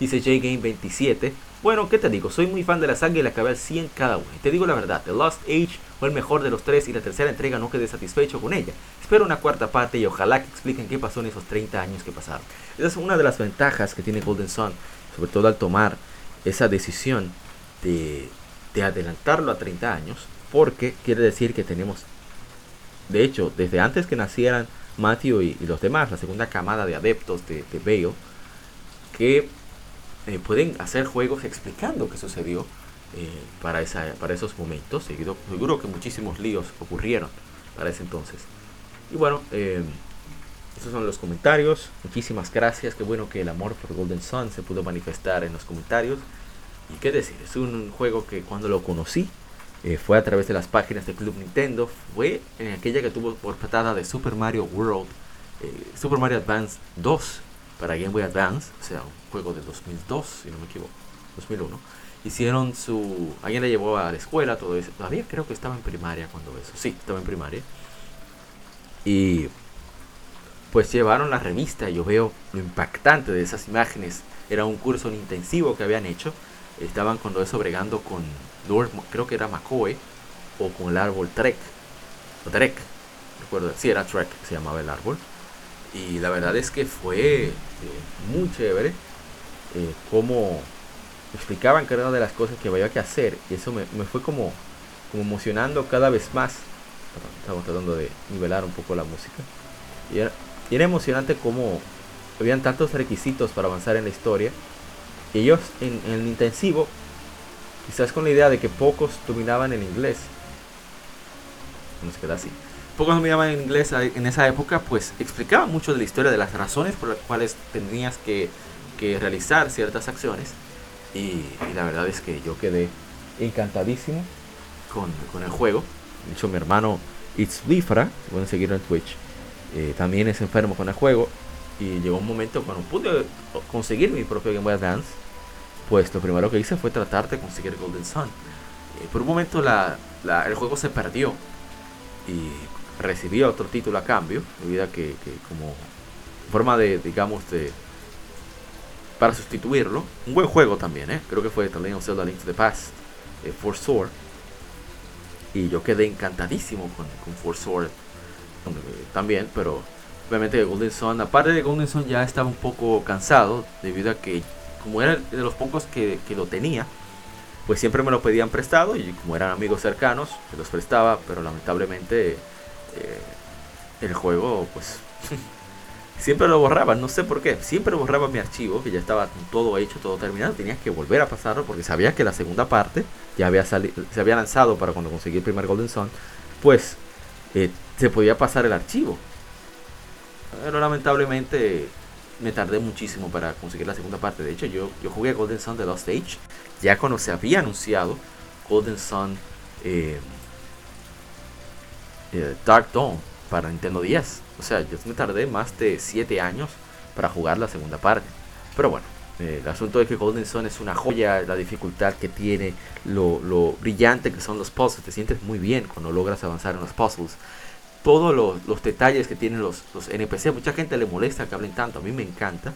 Dice J-Game27. Bueno, ¿qué te digo? Soy muy fan de la saga y la acabé al 100 cada uno. Y te digo la verdad, The Lost Age fue el mejor de los tres y la tercera entrega no quedé satisfecho con ella. Espero una cuarta parte y ojalá que expliquen qué pasó en esos 30 años que pasaron. Esa es una de las ventajas que tiene Golden Sun, sobre todo al tomar esa decisión de, de adelantarlo a 30 años, porque quiere decir que tenemos de hecho, desde antes que nacieran Matthew y, los demás, la segunda camada de adeptos de, de Bale, que eh, pueden hacer juegos explicando qué sucedió eh, para, esa, para esos momentos. Seguro, seguro que muchísimos líos ocurrieron para ese entonces. Y bueno, eh, esos son los comentarios. Muchísimas gracias. Qué bueno que el amor por Golden Sun se pudo manifestar en los comentarios. Y qué decir, es un juego que cuando lo conocí eh, fue a través de las páginas de Club Nintendo, fue en aquella que tuvo por patada de Super Mario World, eh, Super Mario Advance 2 para Game Boy Advance, o sea, un juego de 2002, si no me equivoco, 2001. Hicieron su. Alguien le llevó a la escuela, todo eso. Todavía creo que estaba en primaria cuando eso. Sí, estaba en primaria. Y pues llevaron la revista. Yo veo lo impactante de esas imágenes. Era un curso intensivo que habían hecho. Estaban cuando eso bregando con creo que era McCoy, o con el árbol Trek, o Trek, recuerdo, si era Trek, se llamaba el árbol. Y la verdad es que fue eh, muy chévere eh, cómo explicaban cada una de las cosas que había que hacer. Y eso me, fue como, como emocionando cada vez más. Estamos tratando de nivelar un poco la música. Y era, emocionante como habían tantos requisitos para avanzar en la historia. Y ellos en, en el intensivo Quizás con la idea de que pocos dominaban el inglés. Nos queda así. Pocos dominaban el inglés en esa época, pues explicaban mucho de la historia, de las razones por las cuales tenías que, realizar ciertas acciones. Y, la verdad es que yo quedé encantadísimo con, el juego. De hecho, mi hermano It's Lifra, pueden seguirlo en Twitch, eh, también es enfermo con el juego. Y llegó un momento cuando pude conseguir mi propio Game Boy Advance pues lo primero que hice fue tratar de conseguir Golden Sun. Eh, por un momento el juego se perdió y recibí otro título a cambio, debido a que, como forma de, digamos, de para sustituirlo, un buen juego también, ¿eh? creo que fue también of Zelda Link to the Past, eh, For Sword, y yo quedé encantadísimo con, con For Sword también, pero obviamente Golden Sun, aparte de Golden Sun ya estaba un poco cansado debido a que como era de los pocos que, lo tenía, pues siempre me lo pedían prestado y como eran amigos cercanos, se los prestaba, pero lamentablemente eh, el juego, pues, siempre lo borraba, no sé por qué, siempre borraba mi archivo, que ya estaba todo hecho, todo terminado, tenías que volver a pasarlo porque sabía que la segunda parte ya había se había lanzado para cuando conseguí el primer Golden Sun, pues eh, se podía pasar el archivo. Pero lamentablemente me tardé muchísimo para conseguir la segunda parte. De hecho, yo, yo jugué Golden Sun de Lost Age ya cuando se había anunciado Golden Sun eh, eh, Dark Dawn para Nintendo 10. O sea, yo me tardé más de 7 años para jugar la segunda parte. Pero bueno, eh, el asunto es que Golden Sun es una joya, la dificultad que tiene, lo, brillante que son los puzzles. Te sientes muy bien cuando logras avanzar en los puzzles. Todos los, detalles que tienen los, los, NPC, mucha gente le molesta que hablen tanto. A mí me encanta,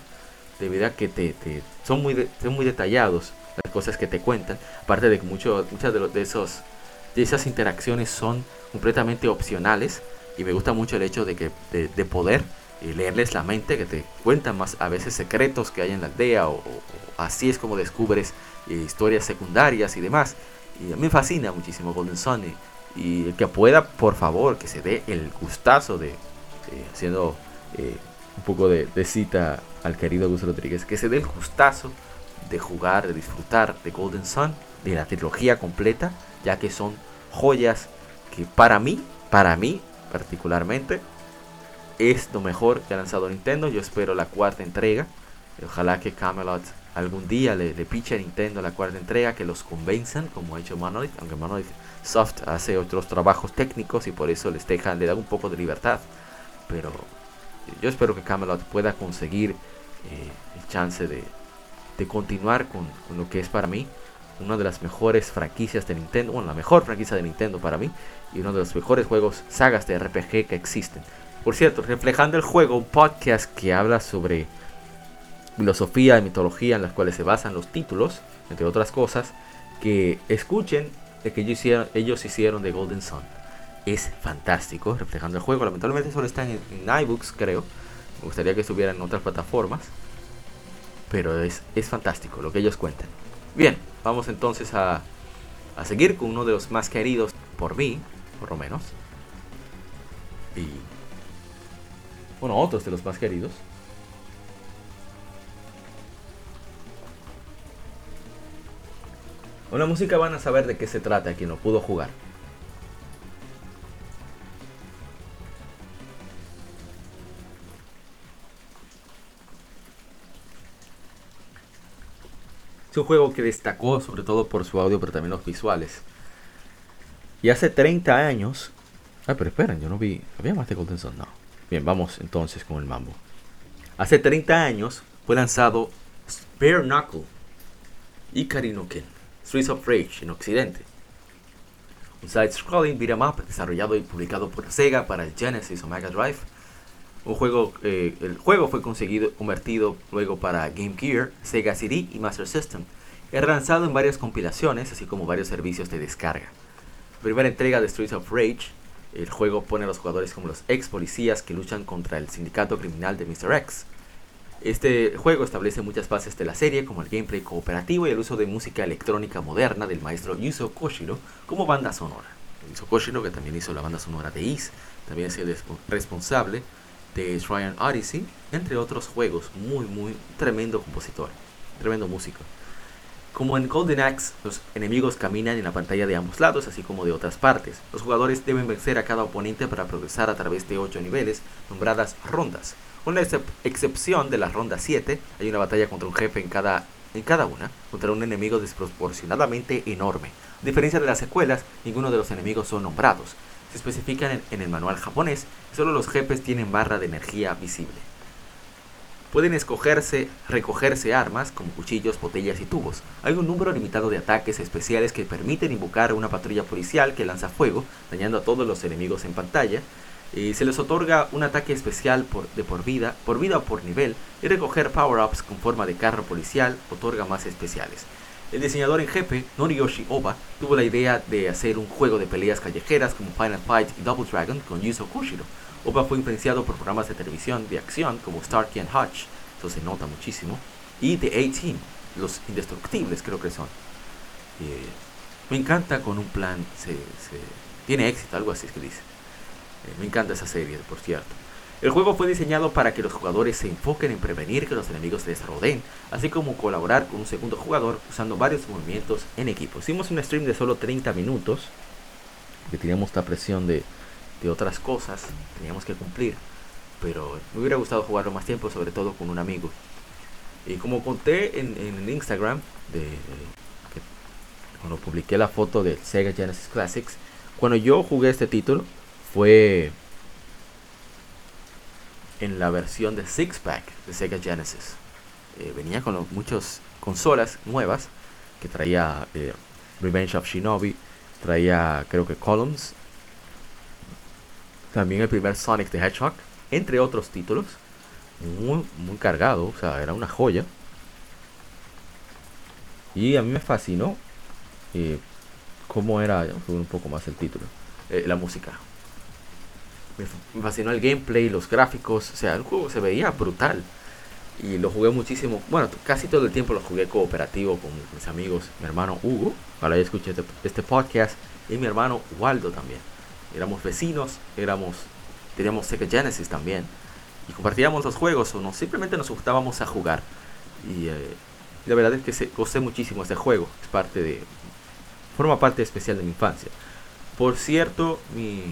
debido a que te, son, muy son muy detallados las cosas que te cuentan. Aparte de que mucho, muchas de, los, de, esos, de esas interacciones son completamente opcionales. Y me gusta mucho el hecho de, que, de, poder eh, leerles la mente, que te cuentan más a veces secretos que hay en la aldea. O, así es como descubres eh, historias secundarias y demás. Y a mí me fascina muchísimo Golden Sun. Y, el que pueda, por favor, que se dé el gustazo de, haciendo eh, un poco de, de, cita al querido Gus Rodríguez, que se dé el gustazo de jugar, de disfrutar de Golden Sun, de la trilogía completa, ya que son joyas que para mí, para mí particularmente, es lo mejor que ha lanzado Nintendo. Yo espero la cuarta entrega. Ojalá que Camelot algún día le, le piche a Nintendo la cuarta entrega, que los convenzan, como ha hecho Monolith, aunque Monolith Soft hace otros trabajos técnicos y por eso les dejan, le da un poco de libertad. Pero yo espero que Camelot pueda conseguir eh, el chance de, de continuar con, lo que es para mí una de las mejores franquicias de Nintendo, bueno, la mejor franquicia de Nintendo para mí, y uno de los mejores juegos, sagas de RPG que existen. Por cierto, reflejando el juego, un podcast que habla sobre filosofía y mitología en las cuales se basan los títulos, entre otras cosas, que escuchen de que ellos hicieron, ellos de Golden Sun. Es fantástico, reflejando el juego. Lamentablemente solo está en, iBooks, creo. Me gustaría que estuviera en otras plataformas pero es, fantástico lo que ellos cuentan. Bien, vamos entonces a, a seguir con uno de los más queridos por mí, por lo menos. Y bueno, otros de los más queridos. Con la música van a saber de qué se trata quien no pudo jugar. Es un juego que destacó sobre todo por su audio, pero también los visuales. Y hace 30 años... Ah, pero esperen, yo no vi... ¿Había más de Golden Sun? No. Bien, vamos entonces con el mambo. Hace 30 años fue lanzado Spare Knuckle y Karinoken, Streets of Rage en Occidente. Un side-scrolling beat'em up desarrollado y publicado por Sega para el Genesis o Mega Drive un juego, eh, el juego fue conseguido, convertido luego para Game Gear, Sega CD y Master System. Es lanzado en varias compilaciones, así como varios servicios de descarga. primera entrega de Streets of Rage, el juego pone a los jugadores como los ex policías que luchan contra el sindicato criminal de Mr. X. Este juego establece muchas bases de la serie, como el gameplay cooperativo y el uso de música electrónica moderna del maestro Yuzo Koshiro como banda sonora. Yuzo Koshiro, que también hizo la banda sonora de Is, también es el responsable de Ryan Odyssey, entre otros juegos. Muy, muy tremendo compositor, tremendo músico. Como en Golden Axe, los enemigos caminan en la pantalla de ambos lados, así como de otras partes. Los jugadores deben vencer a cada oponente para progresar a través de 8 niveles, nombradas rondas. Con la excepción de la ronda 7, hay una batalla contra un jefe en cada, en cada una, contra un enemigo desproporcionadamente enorme. A diferencia de las secuelas, ninguno de los enemigos son nombrados se especifican en, el manual japonés solo los jefes tienen barra de energía visible. Pueden escogerse, recogerse armas como cuchillos, botellas y tubos. Hay un número limitado de ataques especiales que permiten invocar una patrulla policial que lanza fuego, dañando a todos los enemigos en pantalla. Y se les otorga un ataque especial por, de por vida, por vida o por nivel, y recoger power-ups con forma de carro policial otorga más especiales. El diseñador en jefe, Noriyoshi Oba, tuvo la idea de hacer un juego de peleas callejeras como Final Fight y Double Dragon con Yuzo Koshiro. Oba fue influenciado por programas de televisión de acción como Starkey and Hutch, eso se nota muchísimo, y The A-Team, los indestructibles creo que son. Eh, me encanta con un plan, se, tiene éxito, algo así es que dice. Eh, me encanta esa serie, por cierto. El juego fue diseñado para que los jugadores se enfoquen en prevenir que los enemigos les rodeen, así como colaborar con un segundo jugador usando varios movimientos en equipo. Hicimos un stream de solo 30 minutos, que teníamos esta presión de, de otras cosas, teníamos que cumplir, pero me hubiera gustado jugarlo más tiempo, sobre todo con un amigo. Y como conté en, en Instagram, de, cuando publiqué la foto del Sega Genesis Classics, cuando yo jugué este título fue en la versión de Six Pack de Sega Genesis. Eh, venía con muchas consolas nuevas que traía eh, Revenge of Shinobi, traía creo que Columns, también el primer Sonic the Hedgehog, entre otros títulos. Muy, muy cargado, o sea, era una joya. Y a mí me fascinó eh, cómo era, un poco más el título, la música me fascinó el gameplay, los gráficos, o sea, el juego se veía brutal. Y lo jugué muchísimo, bueno, casi todo el tiempo lo jugué cooperativo con mis amigos, mi hermano Hugo, para ya escuché este, este, podcast, y mi hermano Waldo también. Éramos vecinos, éramos, teníamos Sega Genesis también, y compartíamos los juegos o no, simplemente nos gustábamos a jugar. Y eh, la verdad es que se, gocé muchísimo este juego, es parte de, forma parte especial de mi infancia. Por cierto, mi,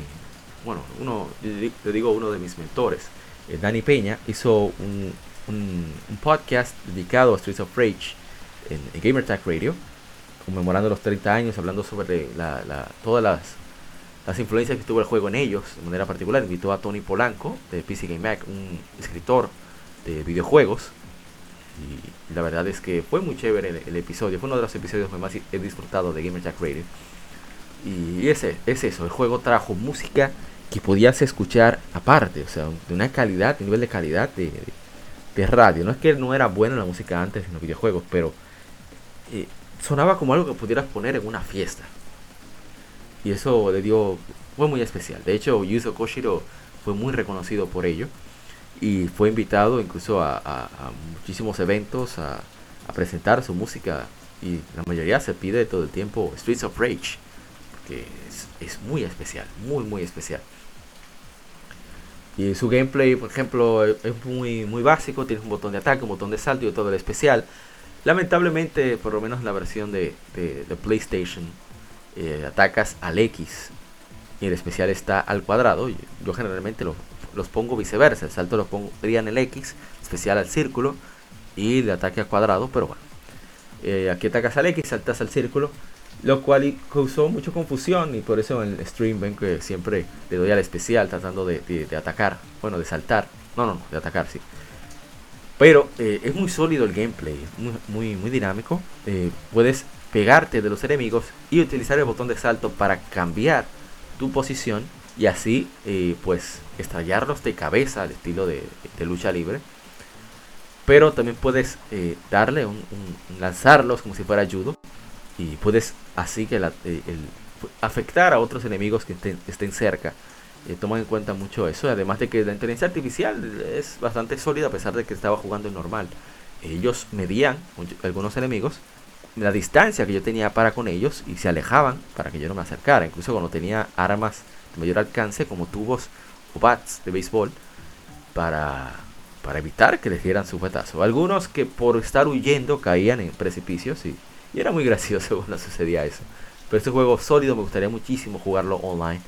bueno, uno, le digo uno de mis mentores, eh, Dani Peña, hizo un, un, podcast dedicado a Streets of Rage en, en Gamer Radio, conmemorando los 30 años, hablando sobre la, la, todas las, las influencias que tuvo el juego en ellos, de manera particular. Invitó a Tony Polanco, de PC Game Mac, un escritor de videojuegos. Y la verdad es que fue muy chévere el, episodio. Fue uno de los episodios que más he disfrutado de Gamer Radio. Y ese es eso, el juego trajo música que podías escuchar aparte, o sea, de una calidad, de nivel de calidad de, de, radio. No es que no era buena la música antes en los videojuegos, pero eh, sonaba como algo que pudieras poner en una fiesta. Y eso le dio, fue muy especial. De hecho, Yuzo Koshiro fue muy reconocido por ello. Y fue invitado incluso a, a, muchísimos eventos a, presentar su música. Y la mayoría se pide todo el tiempo Streets of Rage. Que es, muy especial, muy, muy especial. Y su gameplay, por ejemplo, es muy, muy básico. Tienes un botón de ataque, un botón de salto y todo el especial. Lamentablemente, por lo menos en la versión de, de, PlayStation, eh, atacas al X y el especial está al cuadrado. Yo generalmente los pongo viceversa. El salto lo pondría en el X, especial al círculo y el ataque al cuadrado. Pero bueno, eh, aquí atacas al X, saltas al círculo lo cual causó mucha confusión y por eso en el stream ven que siempre le doy al especial tratando de, atacar, bueno, de saltar, no, no, no, de atacar, sí. Pero eh, es muy sólido el gameplay, muy, muy, muy dinámico. Puedes pegarte de los enemigos y utilizar el botón de salto para cambiar tu posición y así eh, pues estallarlos de cabeza al estilo de, lucha libre. Pero también puedes darle un, lanzarlos como si fuera judo y puedes así que eh, afectar a otros enemigos que estén, cerca. Eh, toman en cuenta mucho eso, además de que la inteligencia artificial es bastante sólida a pesar de que estaba jugando en normal. Ellos medían, algunos enemigos, la distancia que yo tenía para con ellos y se alejaban para que yo no me acercara. Incluso cuando tenía armas de mayor alcance como tubos o bats de béisbol para, para evitar que les dieran su petazo. Algunos que por estar huyendo caían en precipicios y y era muy gracioso cuando sucedía eso. Pero este juego sólido me gustaría muchísimo jugarlo online.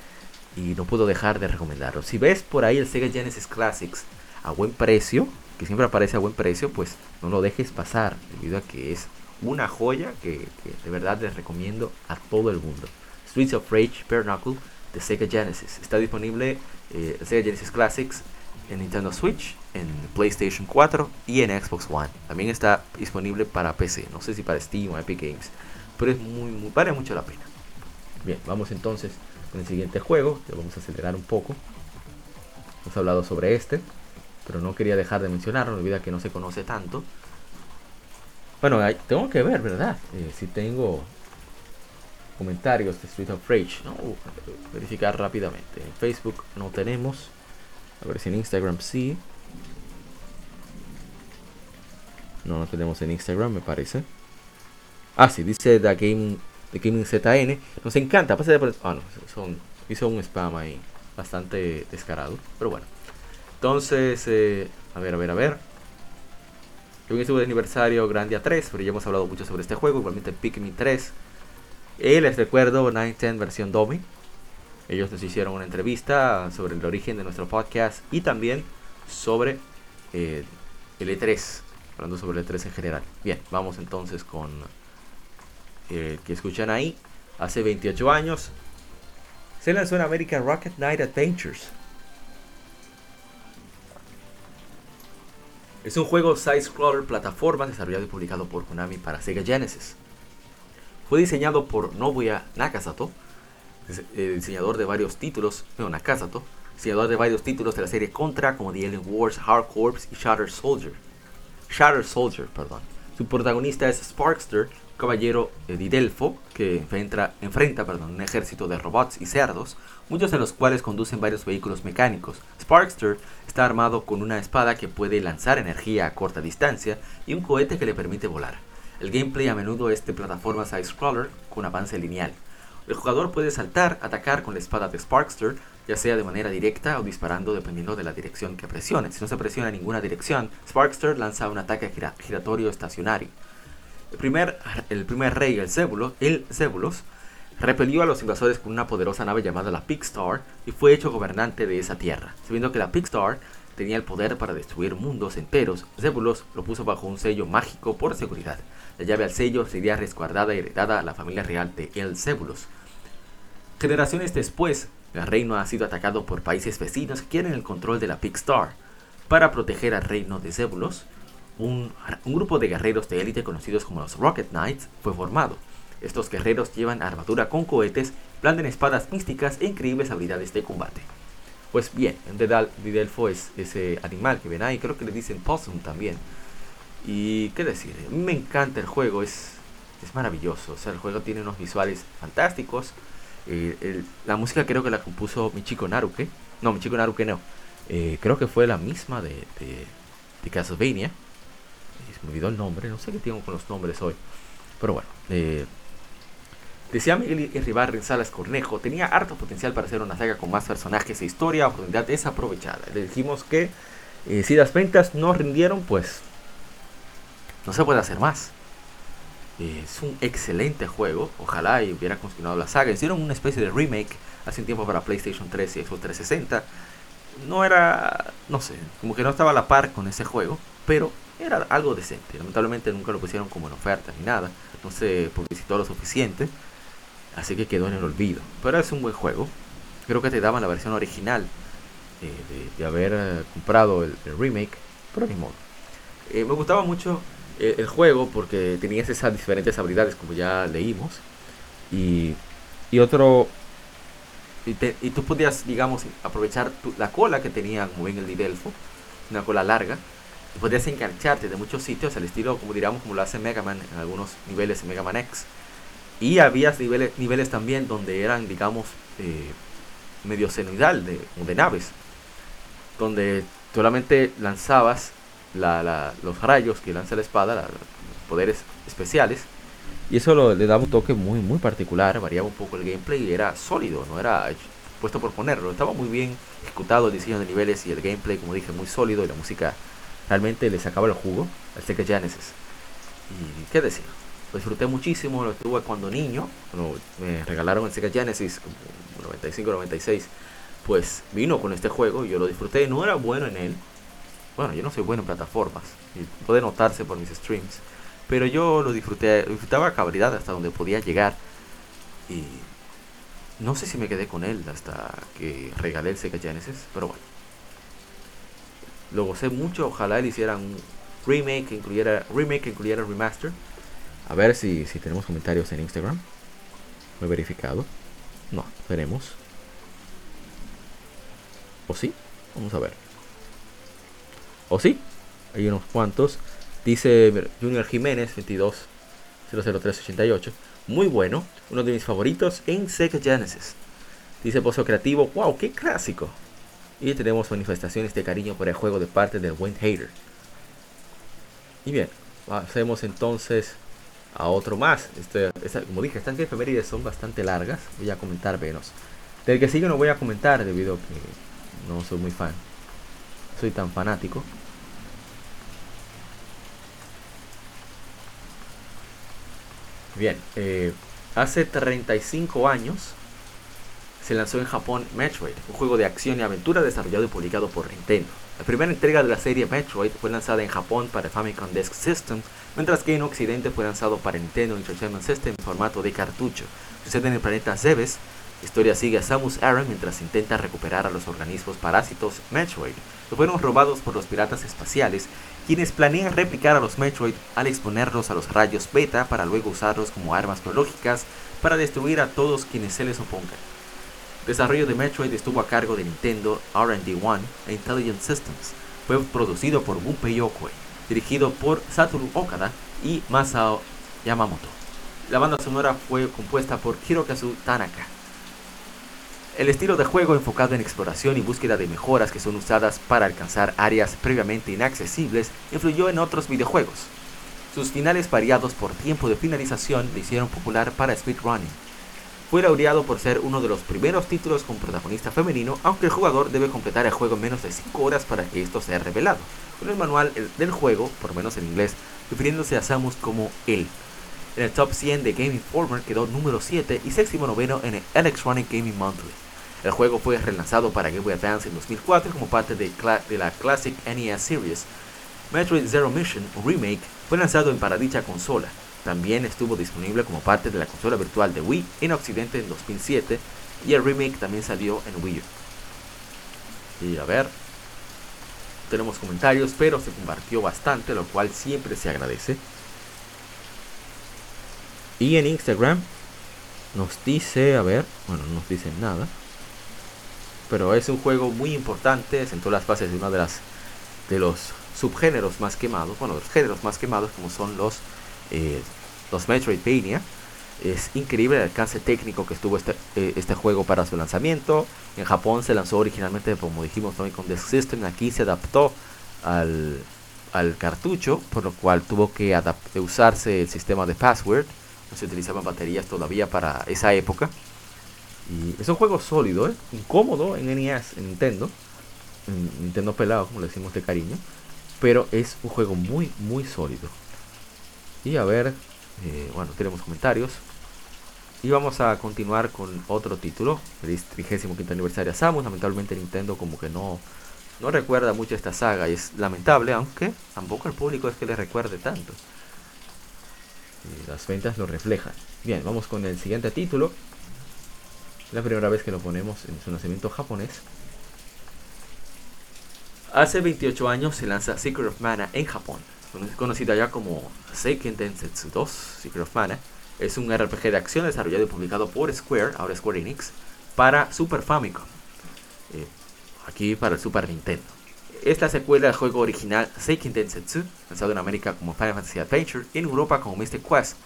Y no puedo dejar de recomendarlo. Si ves por ahí el Sega Genesis Classics a buen precio, que siempre aparece a buen precio, pues no lo dejes pasar. Debido a que es una joya que, de verdad les recomiendo a todo el mundo. Streets of Rage Knuckle de Sega Genesis. Está disponible eh, Sega Genesis Classics en Nintendo Switch, en PlayStation 4 y en Xbox One. También está disponible para PC, no sé si para Steam o Epic Games, pero es muy, muy vale mucho la pena. Bien, vamos entonces con el siguiente juego, ya vamos a acelerar un poco. Hemos hablado sobre este, pero no quería dejar de mencionarlo, olvida que no se conoce tanto. Bueno, tengo que ver, ¿verdad? Eh, si tengo comentarios de Street of Rage, ¿no? verificar rápidamente. En Facebook no tenemos. A ver si en Instagram sí. No, no tenemos en Instagram, me parece. Ah, sí, dice The Game, The Gaming ZN. Nos encanta, pasa de. Ah, son, hizo un spam ahí. bastante descarado. Pero bueno. Entonces, eh, a ver, a ver, a ver. También estuvo de aniversario Grandia 3, pero ya hemos hablado mucho sobre este juego. Igualmente Pikmin 3. Y les recuerdo 910 versión Domi. Ellos nos hicieron una entrevista sobre el origen de nuestro podcast y también sobre eh, el E3, hablando sobre el E3 en general. Bien, vamos entonces con el que escuchan ahí. Hace 28 años se lanzó en American Rocket Knight Adventures. Es un juego side-scroller plataforma desarrollado y publicado por Konami para Sega Genesis. Fue diseñado por Nobuya Nakasato, eh, diseñador de varios títulos, no, Nakasato, diseñador de varios títulos de la serie Contra como The Alien Wars, Hard Corps y Shatter Soldier. Shatter Soldier, perdón. Su protagonista es Sparkster, caballero de Didelfo, que enfrenta, enfrenta perdón, un ejército de robots y cerdos, muchos de los cuales conducen varios vehículos mecánicos. Sparkster está armado con una espada que puede lanzar energía a corta distancia y un cohete que le permite volar. El gameplay a menudo es de plataforma side-scroller con avance lineal. El jugador puede saltar, atacar con la espada de Sparkster, ya sea de manera directa o disparando dependiendo de la dirección que presione. Si no se presiona en ninguna dirección, Sparkster lanza un ataque giratorio estacionario. El primer, rey, el Zébulos, el Zébulos, repelió a los invasores con una poderosa nave llamada la Pigstar y fue hecho gobernante de esa tierra. Sabiendo que la Pigstar tenía el poder para destruir mundos enteros, Zébulos lo puso bajo un sello mágico por seguridad. La llave al sello sería resguardada y heredada a la familia real de El Zébulos. Generaciones después, el reino ha sido atacado por países vecinos que quieren el control de la Pigstar. Para proteger al reino de Zébulos, un, grupo de guerreros de élite conocidos como los Rocket Knights fue formado. Estos guerreros llevan armadura con cohetes, blanden espadas místicas e increíbles habilidades de combate. Pues bien, en Didelfo es ese animal que ven ahí, creo que le dicen Possum también. Y qué decir, me encanta el juego, es, es maravilloso. O sea, el juego tiene unos visuales fantásticos. Eh, la música creo que la compuso Michiko Naruke. No, Michiko Naruke no. Eh, creo que fue la misma de, de, de Castlevania me olvidó el nombre, no sé qué tengo con los nombres hoy. Pero bueno, eh, decía Miguel Irribarren Salas Cornejo, tenía harto potencial para hacer una saga con más personajes e historia, oportunidad desaprovechada. Le dijimos que eh, si las ventas no rindieron, pues no se puede hacer más. Eh, es un excelente juego, ojalá y hubiera continuado la saga. Hicieron una especie de remake hace un tiempo para PlayStation 3 y Xbox 360. No era, no sé, como que no estaba a la par con ese juego, pero era algo decente. Lamentablemente nunca lo pusieron como en oferta ni nada. No se publicitó lo suficiente. Así que quedó en el olvido. Pero es un buen juego. Creo que te daban la versión original eh, de, haber eh, comprado el, remake. Pero ni modo. Eh, me gustaba mucho el juego porque tenías esas diferentes habilidades como ya leímos. Y, y otro... Y, tú podías, digamos, aprovechar la cola que tenía como en el Didelfo. Una cola larga podrías engancharte de muchos sitios al estilo, como diríamos, como lo hace Mega Man en algunos niveles de Mega Man X. Y había niveles, niveles también donde eran, digamos, eh, medio senoidal de, de naves, donde solamente lanzabas los rayos que lanza la espada, los poderes especiales, y eso le daba un toque muy, muy particular, variaba un poco el gameplay y era sólido, no era puesto por ponerlo. Estaba muy bien ejecutado el diseño de niveles y el gameplay, como dije, muy sólido y la música realmente le sacaba el jugo al Sega Genesis. Y qué decir, lo disfruté muchísimo, lo tuve cuando niño, cuando me regalaron el Sega Genesis, 95-96, pues vino con este juego y yo lo disfruté, no era bueno en él. Bueno, yo no soy bueno en plataformas, puede notarse por mis streams, pero yo lo disfruté, disfrutaba a cabalidad hasta donde podía llegar y no sé si me quedé con él hasta que regalé el Sega Genesis, pero bueno lo gocé mucho. Ojalá le hicieran un remake que incluyera, remake que incluyera remaster. A ver si, si tenemos comentarios en Instagram. No he verificado. No, tenemos. ¿O sí? Vamos a ver. ¿O sí? Hay unos cuantos. Dice Junior Jiménez 22 Muy bueno. Uno de mis favoritos en Sega Genesis. Dice Pozo Creativo. ¡Wow! ¡Qué clásico! Y tenemos manifestaciones de cariño por el juego de parte del buen hater. Y bien, pasemos entonces a otro más. Este, como dije, estas efemérides son bastante largas. Voy a comentar menos. Del que sigue no voy a comentar debido a que no soy muy fan. Soy tan fanático. Bien, eh, hace 35 años se lanzó en Japón Metroid, un juego de acción y aventura desarrollado y publicado por Nintendo. La primera entrega de la serie Metroid fue lanzada en Japón para Famicom Disk System, mientras que en Occidente fue lanzado para Nintendo Entertainment System en formato de cartucho. Sucede en el planeta Zebes. La historia sigue a Samus Aran mientras intenta recuperar a los organismos parásitos Metroid, que fueron robados por los piratas espaciales, quienes planean replicar a los Metroid al exponerlos a los rayos beta para luego usarlos como armas biológicas para destruir a todos quienes se les opongan. Desarrollo de Metroid estuvo a cargo de Nintendo R&D One e Intelligent Systems. Fue producido por Gunpei Yokoi, dirigido por Satoru Okada y Masao Yamamoto. La banda sonora fue compuesta por Hirokazu Tanaka. El estilo de juego enfocado en exploración y búsqueda de mejoras que son usadas para alcanzar áreas previamente inaccesibles influyó en otros videojuegos. Sus finales variados por tiempo de finalización le hicieron popular para speedrunning. Fue laureado por ser uno de los primeros títulos con protagonista femenino, aunque el jugador debe completar el juego en menos de 5 horas para que esto sea revelado, con el manual del juego, por menos en inglés, refiriéndose a Samus como él. En el top 100 de Game Informer quedó número 7 y séptimo noveno en el Electronic Gaming Monthly. El juego fue relanzado para Game Boy Advance en 2004 como parte de, de la Classic NES Series. Metroid Zero Mission, remake, fue lanzado para dicha consola. También estuvo disponible como parte de la consola virtual de Wii en Occidente en 2007 y el remake también salió en Wii. Y a ver, tenemos comentarios, pero se compartió bastante, lo cual siempre se agradece. Y en Instagram nos dice, a ver, bueno, no nos dice nada. Pero es un juego muy importante, sentó las bases de uno de las de los subgéneros más quemados, bueno, los géneros más quemados como son los eh, los Metroidvania. Es increíble el alcance técnico que estuvo este, eh, este juego para su lanzamiento. En Japón se lanzó originalmente, como dijimos, con Disk System. Aquí se adaptó al, al cartucho, por lo cual tuvo que usarse el sistema de password. No se utilizaban baterías todavía para esa época. Y es un juego sólido, ¿eh? incómodo en NES, en Nintendo. En Nintendo pelado, como le decimos de cariño. Pero es un juego muy, muy sólido. Y a ver, eh, bueno, tenemos comentarios. Y vamos a continuar con otro título. Feliz 35 aniversario a Samus. Lamentablemente Nintendo como que no, no recuerda mucho esta saga. Y es lamentable, aunque tampoco el público es que le recuerde tanto. Y las ventas lo reflejan. Bien, vamos con el siguiente título. La primera vez que lo ponemos en su nacimiento japonés. Hace 28 años se lanza Secret of Mana en Japón conocida ya como Seiken Densetsu 2, Secret of Mana, es un RPG de acción desarrollado y publicado por Square, ahora Square Enix, para Super Famicom, eh, aquí para el Super Nintendo. Es la secuela del juego original Seiken Densetsu, lanzado en América como Final Fantasy Adventure y en Europa como Mystic Quest,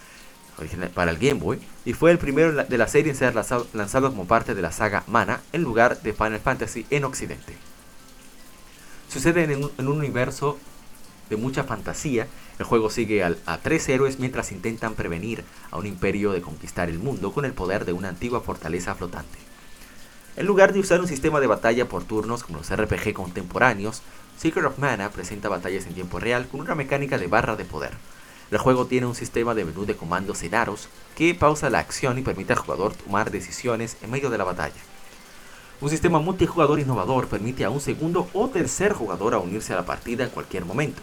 original para el Game Boy, y fue el primero de la serie en ser lanzado como parte de la saga Mana en lugar de Final Fantasy en Occidente. Sucede en un universo de mucha fantasía, el juego sigue a tres héroes mientras intentan prevenir a un imperio de conquistar el mundo con el poder de una antigua fortaleza flotante. En lugar de usar un sistema de batalla por turnos como los RPG contemporáneos, Secret of Mana presenta batallas en tiempo real con una mecánica de barra de poder. El juego tiene un sistema de menú de comandos en aros que pausa la acción y permite al jugador tomar decisiones en medio de la batalla. Un sistema multijugador innovador permite a un segundo o tercer jugador unirse a la partida en cualquier momento.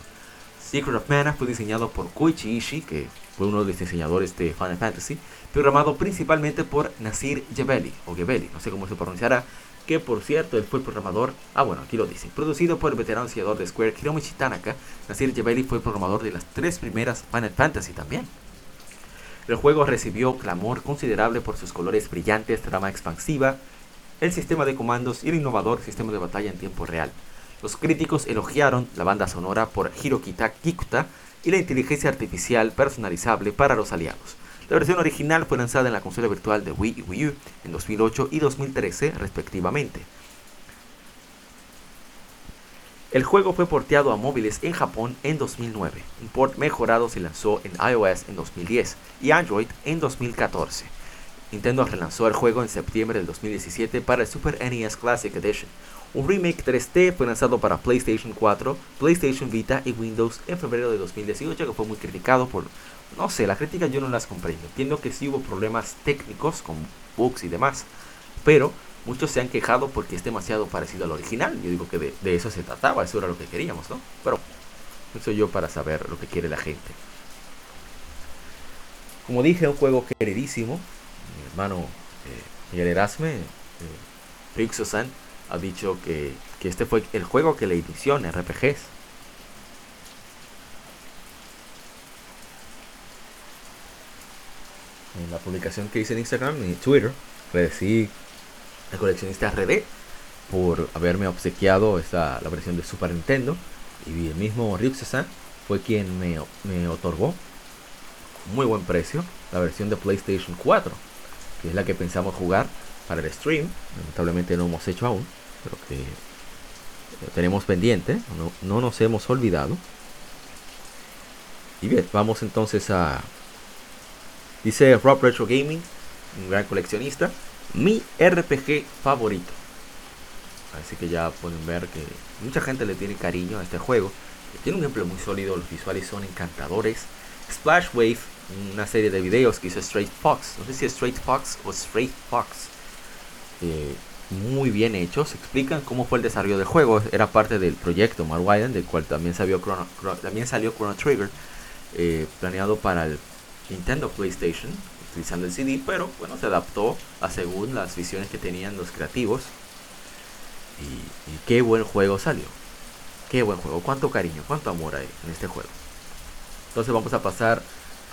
Secret of Mana fue diseñado por Koichi Ishii, que fue uno de los diseñadores de Final Fantasy, programado principalmente por Nasir Gebeli, o Gebeli, no sé cómo se pronunciará, que por cierto él fue el programador, ah bueno, aquí lo dice, producido por el veterano diseñador de Square Hiromichi Tanaka, Nasir Gebeli fue el programador de las tres primeras Final Fantasy también. El juego recibió clamor considerable por sus colores brillantes, trama expansiva, el sistema de comandos y el innovador sistema de batalla en tiempo real. Los críticos elogiaron la banda sonora por Hiroki Kikuta y la inteligencia artificial personalizable para los aliados. La versión original fue lanzada en la consola virtual de Wii y Wii U en 2008 y 2013 respectivamente. El juego fue porteado a móviles en Japón en 2009. Un port mejorado se lanzó en iOS en 2010 y Android en 2014. Nintendo relanzó el juego en septiembre del 2017 para el Super NES Classic Edition. Un remake 3D fue lanzado para PlayStation 4, PlayStation Vita y Windows en febrero de 2018 que fue muy criticado por... No sé, la crítica yo no las comprendo. Entiendo que sí hubo problemas técnicos con bugs y demás, pero muchos se han quejado porque es demasiado parecido al original. Yo digo que de, eso se trataba, eso era lo que queríamos, ¿no? Pero soy yo para saber lo que quiere la gente. Como dije, un juego queridísimo. Mi hermano eh, Miguel Erasme, eh, ha dicho que, que, este fue el juego que le inició en RPGs. En la publicación que hice en Instagram y Twitter, agradecí al coleccionista RD por haberme obsequiado esta, la versión de Super Nintendo y el mismo Ryuxasan fue quien me, me otorgó muy buen precio la versión de PlayStation 4, que es la que pensamos jugar para el stream. Lamentablemente no hemos hecho aún, pero que lo tenemos pendiente, no, no nos hemos olvidado. Y bien, vamos entonces a. Dice Rob Retro Gaming, un gran coleccionista, mi RPG favorito. Así que ya pueden ver que mucha gente le tiene cariño a este juego. Tiene un ejemplo muy sólido, los visuales son encantadores. Splash Wave, una serie de videos que hizo Straight Fox, no sé si es Straight Fox o Straight Fox, eh, muy bien hechos, explican cómo fue el desarrollo del juego. Era parte del proyecto Marwiden, del cual también salió Chrono, también salió Chrono Trigger, eh, planeado para el Nintendo PlayStation, utilizando el CD, pero bueno, se adaptó a según las visiones que tenían los creativos. Y, qué buen juego salió. Qué buen juego. Cuánto cariño, cuánto amor hay en este juego. Entonces vamos a pasar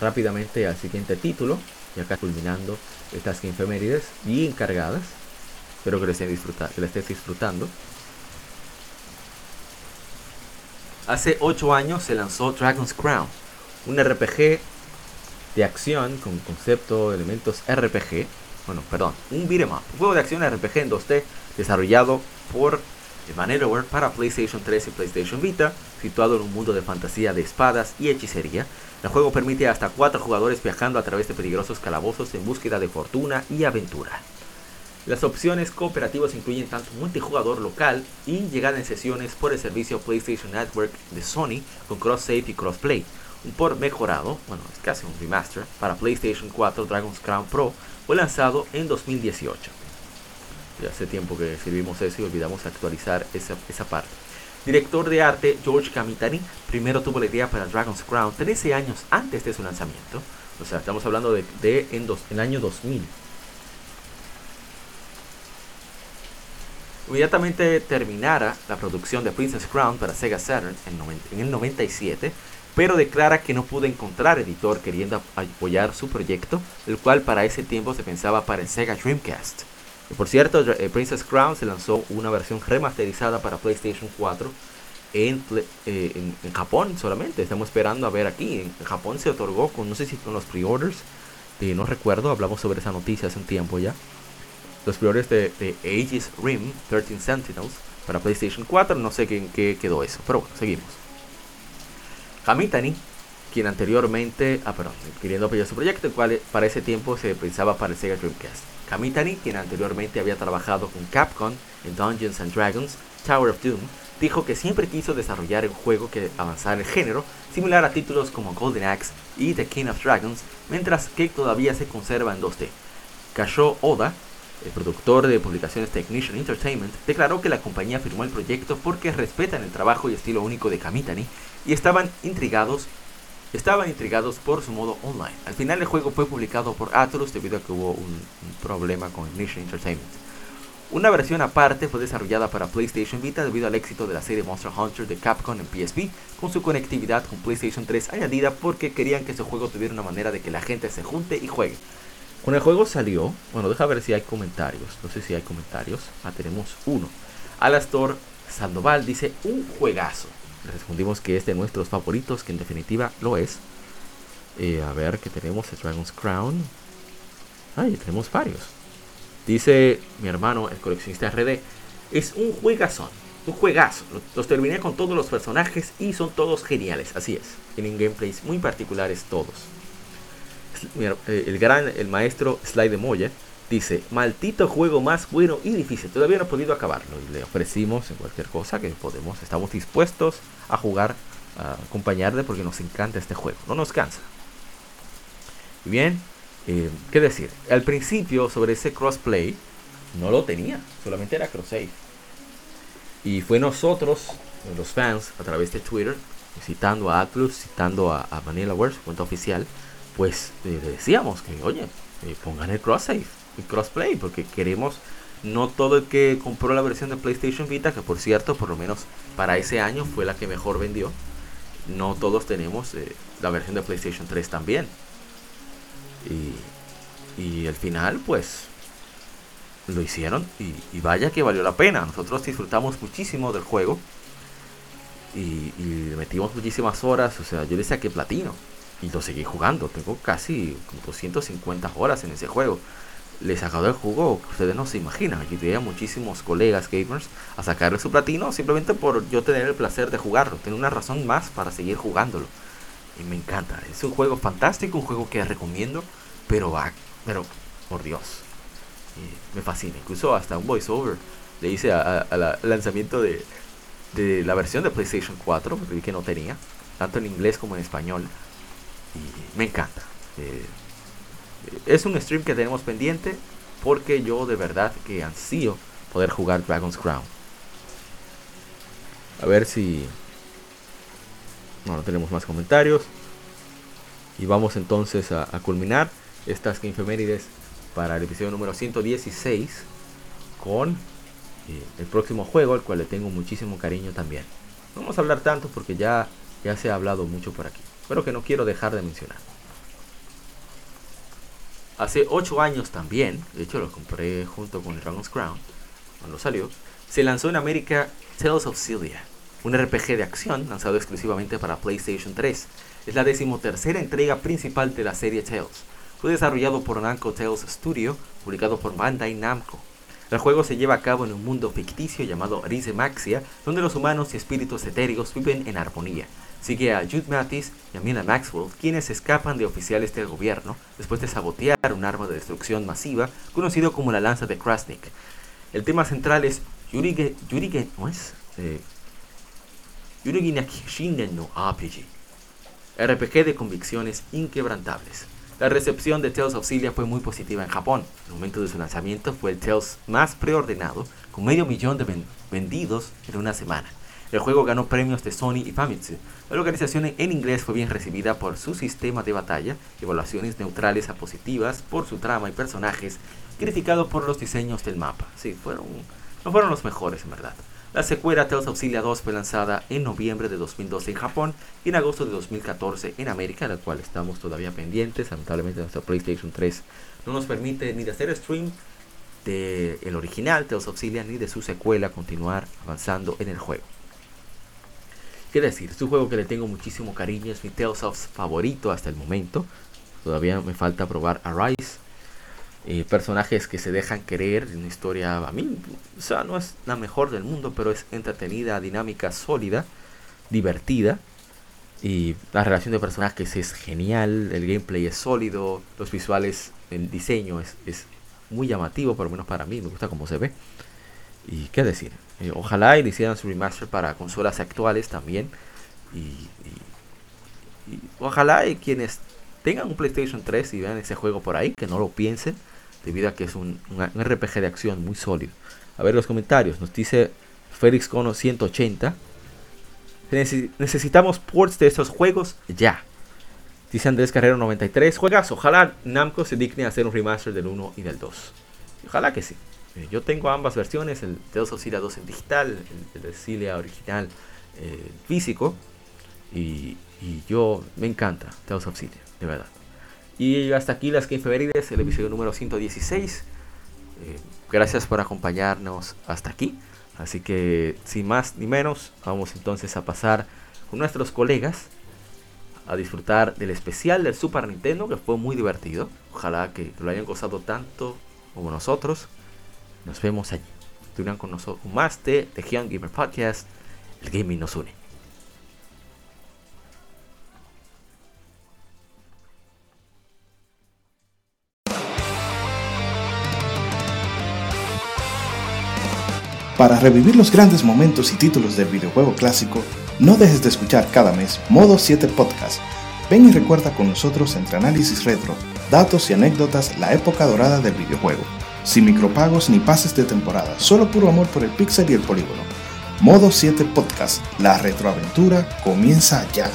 rápidamente al siguiente título. Y acá culminando estas infemérides bien cargadas. Espero que les estén, disfrutando, que les estés disfrutando. Hace 8 años se lanzó Dragon's Crown, un RPG de acción con concepto, elementos RPG. Bueno, perdón, un beat'em up, un juego de acción RPG en 2D desarrollado por Vanillaware para PlayStation 3 y PlayStation Vita, situado en un mundo de fantasía de espadas y hechicería. El juego permite hasta 4 jugadores viajando a través de peligrosos calabozos en búsqueda de fortuna y aventura. Las opciones cooperativas incluyen tanto multijugador local y llegada en sesiones por el servicio PlayStation Network de Sony con cross-save y crossplay. Un por mejorado, bueno, es casi un remaster, para PlayStation 4 Dragon's Crown Pro fue lanzado en 2018 hace tiempo que escribimos eso y olvidamos actualizar esa, esa parte. Director de arte George Kamitani primero tuvo la idea para Dragon's Crown 13 años antes de su lanzamiento. O sea, estamos hablando de, en, dos, el año 2000. Inmediatamente terminara la producción de Princess Crown para Sega Saturn en, en el 97, pero declara que no pudo encontrar editor queriendo apoyar su proyecto, el cual para ese tiempo se pensaba para el Sega Dreamcast. Por cierto, eh, Princess Crown se lanzó una versión remasterizada para PlayStation 4 eh, en, en, Japón solamente. Estamos esperando a ver aquí. En Japón se otorgó con, no sé si con los pre-orders, no recuerdo, hablamos sobre esa noticia hace un tiempo ya. Los pre-orders de, Aegis Rim 13 Sentinels para PlayStation 4, no sé en qué quedó eso, pero bueno, seguimos. Hamitani, quien anteriormente, ah, perdón, queriendo apoyar su proyecto, el cual para ese tiempo se pensaba para el Sega Dreamcast. Kamitani, quien anteriormente había trabajado con Capcom en Dungeons and Dragons, Tower of Doom, dijo que siempre quiso desarrollar un juego que avanzara el género, similar a títulos como Golden Axe y The King of Dragons, mientras que todavía se conserva en 2D. Kasho Oda, el productor de publicaciones Technician Entertainment, declaró que la compañía firmó el proyecto porque respetan el trabajo y estilo único de Kamitani y estaban intrigados estaban intrigados por su modo online. Al final el juego fue publicado por Atlus debido a que hubo un, problema con Ignition Entertainment. Una versión aparte fue desarrollada para PlayStation Vita debido al éxito de la serie Monster Hunter de Capcom en PSP, con su conectividad con PlayStation 3 añadida porque querían que ese juego tuviera una manera de que la gente se junte y juegue. Cuando el juego salió, bueno, deja ver si hay comentarios, no sé si hay comentarios, ah, tenemos uno. Alastor Sandoval dice, un juegazo. Le respondimos que es de nuestros favoritos, que en definitiva lo es. Eh, a ver, que tenemos el Dragon's Crown. Ay, tenemos varios. Dice mi hermano, el coleccionista RD, es un juegazón, un juegazo. Los terminé con todos los personajes y son todos geniales, así es. Tienen gameplays muy particulares todos. Eh, el gran, el maestro Sly de Moya, dice, maldito juego más bueno y difícil. Todavía no he podido acabarlo. Y le ofrecimos en cualquier cosa que podemos. Estamos dispuestos a jugar, a acompañarle porque nos encanta este juego. No nos cansa. Bien, eh, ¿qué decir? Al principio sobre ese crossplay no lo tenía. Solamente era cross save. Y fue nosotros, los fans, a través de Twitter, citando a Atlus, citando a, a Vanilla cuenta oficial, pues eh, le decíamos que, oye, eh, pongan el cross save, el crossplay, porque queremos no todo el que compró la versión de PlayStation Vita, que por cierto, por lo menos para ese año fue la que mejor vendió. No todos tenemos eh, la versión de PlayStation 3 también. Y, y al final, pues, lo hicieron y, y, vaya que valió la pena. Nosotros disfrutamos muchísimo del juego y, y metimos muchísimas horas. O sea, yo le saqué platino y lo seguí jugando. Tengo casi 250 horas en ese juego. Le he sacado el jugo ustedes no se imaginan. Ayudé a muchísimos colegas gamers a sacarle su platino simplemente por yo tener el placer de jugarlo. Tengo una razón más para seguir jugándolo. Y me encanta. Es un juego fantástico, un juego que recomiendo. Pero, pero por Dios, me fascina. Incluso hasta un voiceover le hice al lanzamiento de, de la versión de PlayStation 4, porque vi que no tenía, tanto en inglés como en español. Y me encanta. Eh, es un stream que tenemos pendiente porque yo de verdad que ansío poder jugar Dragon's Crown. A ver si... No, no tenemos más comentarios. Y vamos entonces a, culminar estas infemérides para el episodio número 116 con eh, el próximo juego, al cual le tengo muchísimo cariño también. No vamos a hablar tanto porque ya, ya se ha hablado mucho por aquí, pero que no quiero dejar de mencionar. Hace 8 años también, de hecho lo compré junto con Dragon's Crown, cuando salió, se lanzó en América Tales of Cilia, un RPG de acción lanzado exclusivamente para PlayStation 3. Es la decimotercera entrega principal de la serie Tales fue desarrollado por Namco Tales Studio, publicado por Bandai Namco. El juego se lleva a cabo en un mundo ficticio llamado Maxia, donde los humanos y espíritus etéreos viven en armonía. Sigue a Jude Mattis y a Mina Maxwell, quienes escapan de oficiales del gobierno después de sabotear un arma de destrucción masiva conocido como la lanza de Krasnik. El tema central es Yurige, ¿no es? Eh, no RPG. RPG de convicciones inquebrantables. La recepción de Tales of Cilia fue muy positiva en Japón. el momento de su lanzamiento fue el Tales más preordenado, con medio millón de vendidos en una semana. El juego ganó premios de Sony y Famitsu. La localización en inglés fue bien recibida por su sistema de batalla, evaluaciones neutrales a positivas por su trama y personajes, criticado por los diseños del mapa. Sí, fueron, no fueron los mejores en verdad. La secuela Tales of Cilia 2 fue lanzada en noviembre de 2012 en Japón y en agosto de 2014 en América, la cual estamos todavía pendientes. Lamentablemente nuestra PlayStation 3 no nos permite ni de hacer stream del el original Tales of ni de su secuela continuar avanzando en el juego. ¿Qué decir? Es un juego que le tengo muchísimo cariño, es mi Tales of favorito hasta el momento. Todavía me falta probar Arise eh, personajes que se dejan querer, una historia a mí, o sea, no es la mejor del mundo, pero es entretenida, dinámica, sólida, divertida. Y la relación de personajes es genial, el gameplay es sólido, los visuales, el diseño es, es muy llamativo, por lo menos para mí, me gusta cómo se ve. Y qué decir, eh, ojalá y le hicieran su remaster para consolas actuales también. Y, y, ojalá y quienes tengan un PlayStation 3 y vean ese juego por ahí, que no lo piensen debido a que es un, RPG de acción muy sólido. A ver los comentarios, nos dice Félix Cono 180. necesitamos ports de estos juegos ya. Dice Andrés Carrero 93. Juegas, ojalá Namco se digne a hacer un remaster del 1 y del 2. Ojalá que sí. Eh, yo tengo ambas versiones, el Tales of 2 en digital, el, de Cilia original eh, físico. Y, yo me encanta Tales of de verdad. Y hasta aquí las Efemérides, el episodio número 116. Eh, gracias por acompañarnos hasta aquí. Así que sin más ni menos, vamos entonces a pasar con nuestros colegas a disfrutar del especial del Super Nintendo que fue muy divertido. Ojalá que lo hayan gozado tanto como nosotros. Nos vemos allí. Duran con nosotros más de The Gamer Podcast. El gaming nos une. Para revivir los grandes momentos y títulos del videojuego clásico, no dejes de escuchar cada mes Modo 7 Podcast. Ven y recuerda con nosotros entre análisis retro, datos y anécdotas la época dorada del videojuego. Sin micropagos ni pases de temporada, solo puro amor por el pixel y el polígono. Modo 7 Podcast, la retroaventura comienza ya.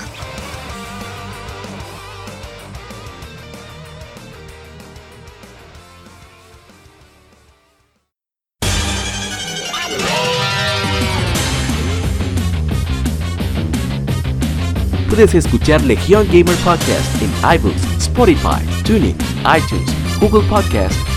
Puedes escuchar Legion Gamer Podcast en iBooks, Spotify, TuneIn, iTunes, Google Podcast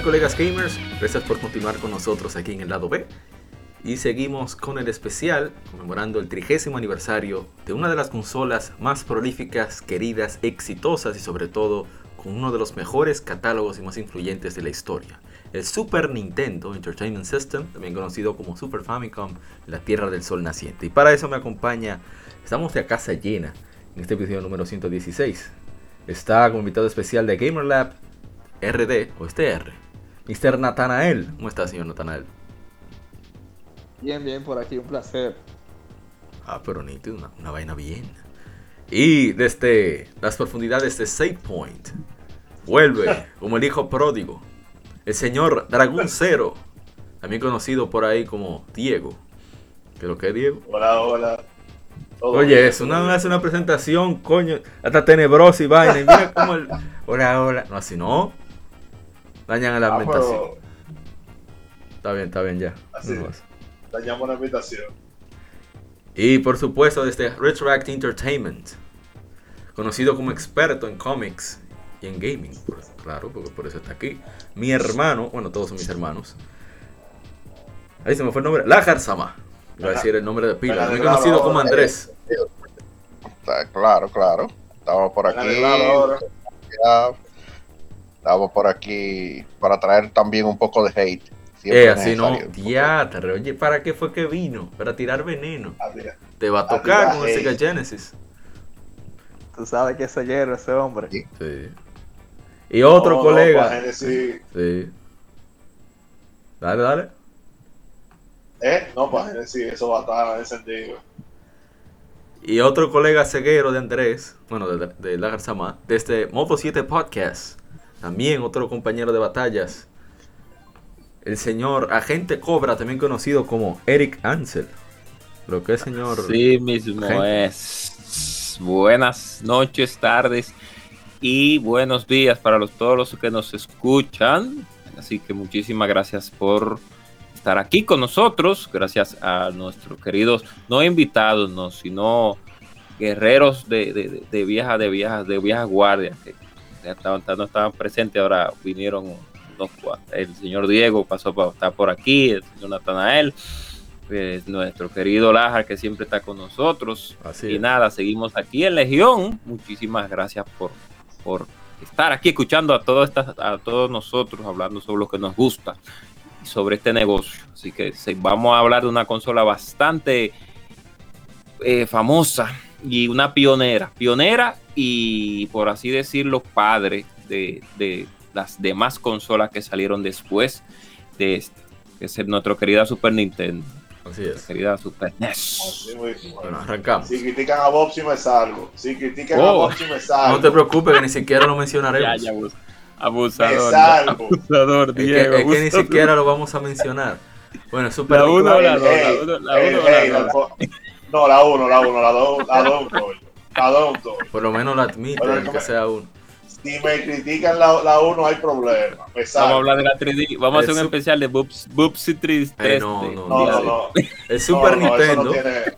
Tal colegas gamers? Gracias por continuar con nosotros aquí en el lado B. Y seguimos con el especial conmemorando el trigésimo aniversario de una de las consolas más prolíficas, queridas, exitosas y sobre todo con uno de los mejores catálogos y más influyentes de la historia. El Super Nintendo Entertainment System, también conocido como Super Famicom, la Tierra del Sol Naciente. Y para eso me acompaña, estamos de casa llena en este episodio número 116. Está como invitado especial de GamerLab, RD o este R. Mr. Natanael. ¿Cómo está, señor Natanael? Bien, bien, por aquí, un placer. Ah, pero nítido, una, una vaina bien. Y desde las profundidades de Save Point, vuelve como el hijo pródigo, el señor Dragón Cero, también conocido por ahí como Diego. ¿Qué lo que es Diego? Hola, hola. Oye, eso no hace una presentación, coño, hasta tenebrosa y vaina. Y mira cómo el. Hola, hola. No, así no dañan la ah, ambientación. Está bien, está bien ya. Así, dañamos la ambientación. Y por supuesto desde Retroact Entertainment, conocido como experto en cómics y en gaming, claro, porque por eso está aquí. Mi hermano, bueno, todos son mis hermanos. Ahí se me fue el nombre, Lajar Sama. Voy a decir el nombre de pila, muy conocido como Andrés. Claro, claro. Estaba por aquí. Estamos por aquí para traer también un poco de hate. eh, así no, diatre. Oye, ¿para qué fue que vino? Para tirar veneno. Ah, Te va a tocar con el Sega Genesis. Tú sabes que es hierro ese hombre. Sí. Y otro colega. sí. Dale, dale. ¿Eh? No, para Genesis, eso va a estar encendido. Y otro colega ceguero de Andrés, bueno, de, de Lagar Sama, desde Moto 7 Podcast. También otro compañero de batallas. El señor Agente Cobra, también conocido como Eric Ansel. Lo que es señor. Sí, mismo es. Buenas noches, tardes y buenos días para los, todos los que nos escuchan. Así que muchísimas gracias por estar aquí con nosotros. Gracias a nuestros queridos, no invitados, no, sino guerreros de, de, de, vieja, de viejas, de viejas guardias que estaban, no estaban presentes, ahora vinieron dos, el señor Diego pasó para estar por aquí, el señor Natanael, pues, nuestro querido Lajar que siempre está con nosotros. y nada, seguimos aquí en Legión. Muchísimas gracias por, por estar aquí escuchando a, todos a todos nosotros hablando sobre lo que nos gusta y sobre este negocio. Así que vamos a hablar de una consola bastante eh, famosa y una pionera. Pionera y por así decirlo, padre de, las demás consolas que salieron después de esta, que es nuestro querida Super Nintendo. Así es. Querida Super NES. bueno, arrancamos. Si critican a Bob, si me salgo. Si critican a oh, Bob, si me salgo. No te preocupes, que ni siquiera lo mencionaremos. Ya, ya, abusador. Abusador, Diego. Es, que, ni siquiera lo vamos a mencionar. Bueno, Super La 1 o la 2. La 1 o la 2. No, la 1, la 1, la 2, la 2, Adopto. Por lo menos Pero aunque como- sea uno. Si me critican la, la 1, hay problema. Me Vamos a hablar de la 3D. Vamos a hacer un especial de Bubs- Bubsy 3D. Eh, no, no, No, no, no. El Super Nintendo, tiene-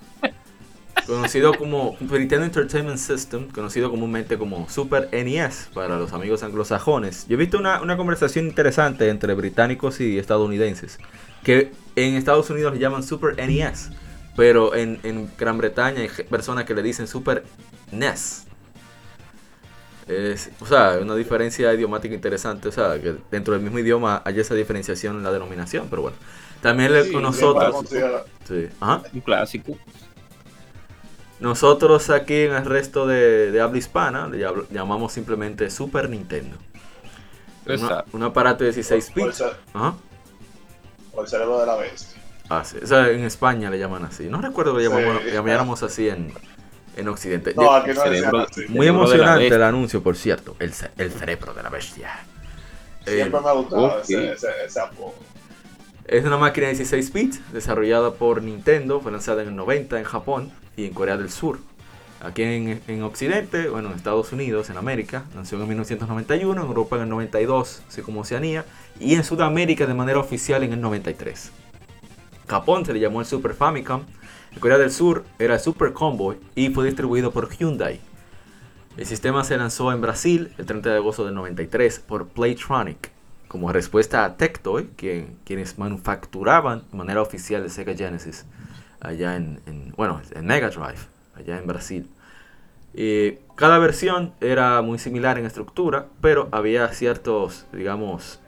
conocido como Super Nintendo Entertainment System, conocido comúnmente como Super NES para los amigos anglosajones. Yo he visto una, una conversación interesante entre británicos y estadounidenses, que en Estados Unidos le llaman Super NES, pero en, en Gran Bretaña hay personas que le dicen Super NES. Es, o sea, una diferencia idiomática interesante, o sea, que dentro del mismo idioma hay esa diferenciación en la denominación, pero bueno. También le- Sí, con nosotros... Sí. Ajá. Un clásico. Nosotros aquí en el resto de, de habla hispana le llam- llamamos simplemente Super Nintendo. Una- un aparato de 16 por el bits. ce- Ajá. por el cerebro de la bestia. Ah, sí. O sea, en España le llaman así. No recuerdo que Sí. llamamos, llamáramos así en, en Occidente. No, aquí no cerebro- así. muy emocionante el anuncio, por cierto. El, ce- el cerebro de la bestia. Siempre me ha gustado ese, ese, ese apodo. Es una máquina de 16 bits desarrollada por Nintendo, fue lanzada en el 90 en Japón y en Corea del Sur. Aquí en, en Occidente, bueno, en Estados Unidos, en América, nació en 1991, en Europa en el 92, así como Oceanía, y en Sudamérica de manera oficial en el 93. Japón se le llamó el Super Famicom, en Corea del Sur era el Super Comboy y fue distribuido por Hyundai. El sistema se lanzó en Brasil el 30 de agosto del 93 por Playtronic como respuesta a Tectoy, quien- quienes manufacturaban de manera oficial el Sega Genesis allá en, en- bueno, en Mega Drive, allá en Brasil. Cada versión era muy similar en estructura, pero había ciertos, digamos,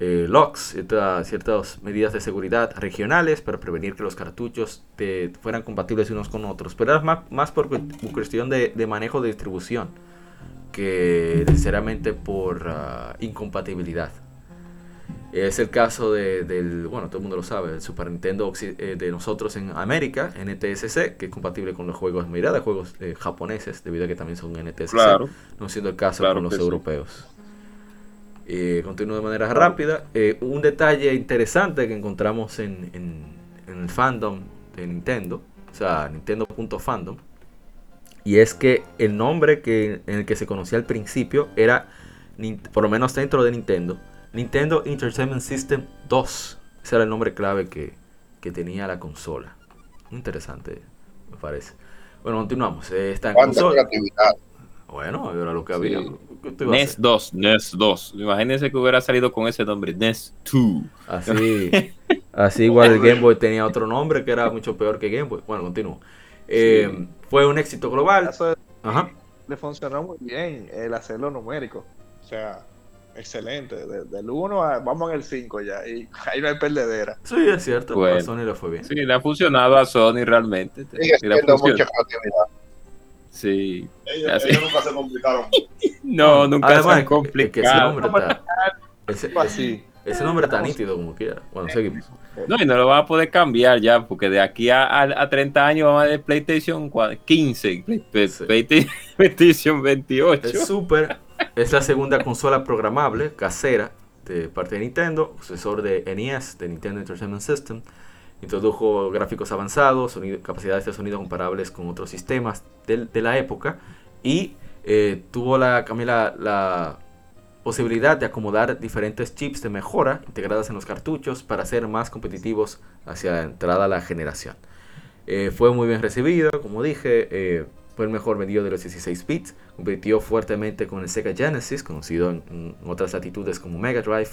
eh, locks, cierta- ciertas medidas de seguridad regionales para prevenir que los cartuchos te- fueran compatibles unos con otros. Pero era más, más por cu- por cuestión de, de manejo de distribución que necesariamente por ah, incompatibilidad. Es el caso de- del, bueno, todo el mundo lo sabe, el Super Nintendo eh, de nosotros en América, NTSC, que es compatible con los juegos, mayoría de juegos eh, japoneses, debido a que también son NTSC, Claro. no siendo el caso Claro con los sí. europeos. Eh, continúo de manera rápida. Eh, un detalle interesante que encontramos en, en- en el fandom de Nintendo, o sea, Nintendo.fandom, y es que el nombre que, en el que se conocía al principio era, por lo menos dentro de Nintendo, Nintendo Entertainment System 2. Ese era el nombre clave que, que tenía la consola. Muy interesante, me parece. Bueno, continuamos. Eh, consola. creatividad. Bueno, era lo que había. Sí. ¿Qué te iba a NES hacer? 2, NES 2. Imagínense que hubiera salido con ese nombre, NES 2. Así, así igual el Game Boy tenía otro nombre que era mucho peor que Game Boy. Bueno, continúo. Eh, Fue un éxito global. Eso Ajá. le funcionó muy bien el hacerlo numérico. O sea, excelente. De- del 1 a, vamos en el 5 ya. Y ahí no hay perdedera. Sí, es cierto. Bueno. A Sony le fue bien. Sí, le ha funcionado a Sony realmente. Sí, le ha funcionado. mucha. Sí. Ellos, ellos nunca se complicaron. No, nunca Además, se han es que- es ese complicado. nombre está. Ese, ese nombre está nítido como quiera. Bueno, seguimos. No, y no lo van a poder cambiar ya, porque de aquí a, a, a 30 años vamos a ver PlayStation cua- 15, Play- Play- Sí. Play- PlayStation 28. El Super es la segunda consola programable casera de parte de Nintendo, sucesor de NES, de Nintendo Entertainment System. Introdujo gráficos avanzados, sonido- capacidades de sonido comparables con otros sistemas de, la época y eh, tuvo la, la, posibilidad de acomodar diferentes chips de mejora integradas en los cartuchos para ser más competitivos hacia la entrada a la generación. Eh, fue muy bien recibido, como dije, eh, fue el mejor vendido de los 16 bits, compitió fuertemente con el Sega Genesis, conocido en otras latitudes como Mega Drive.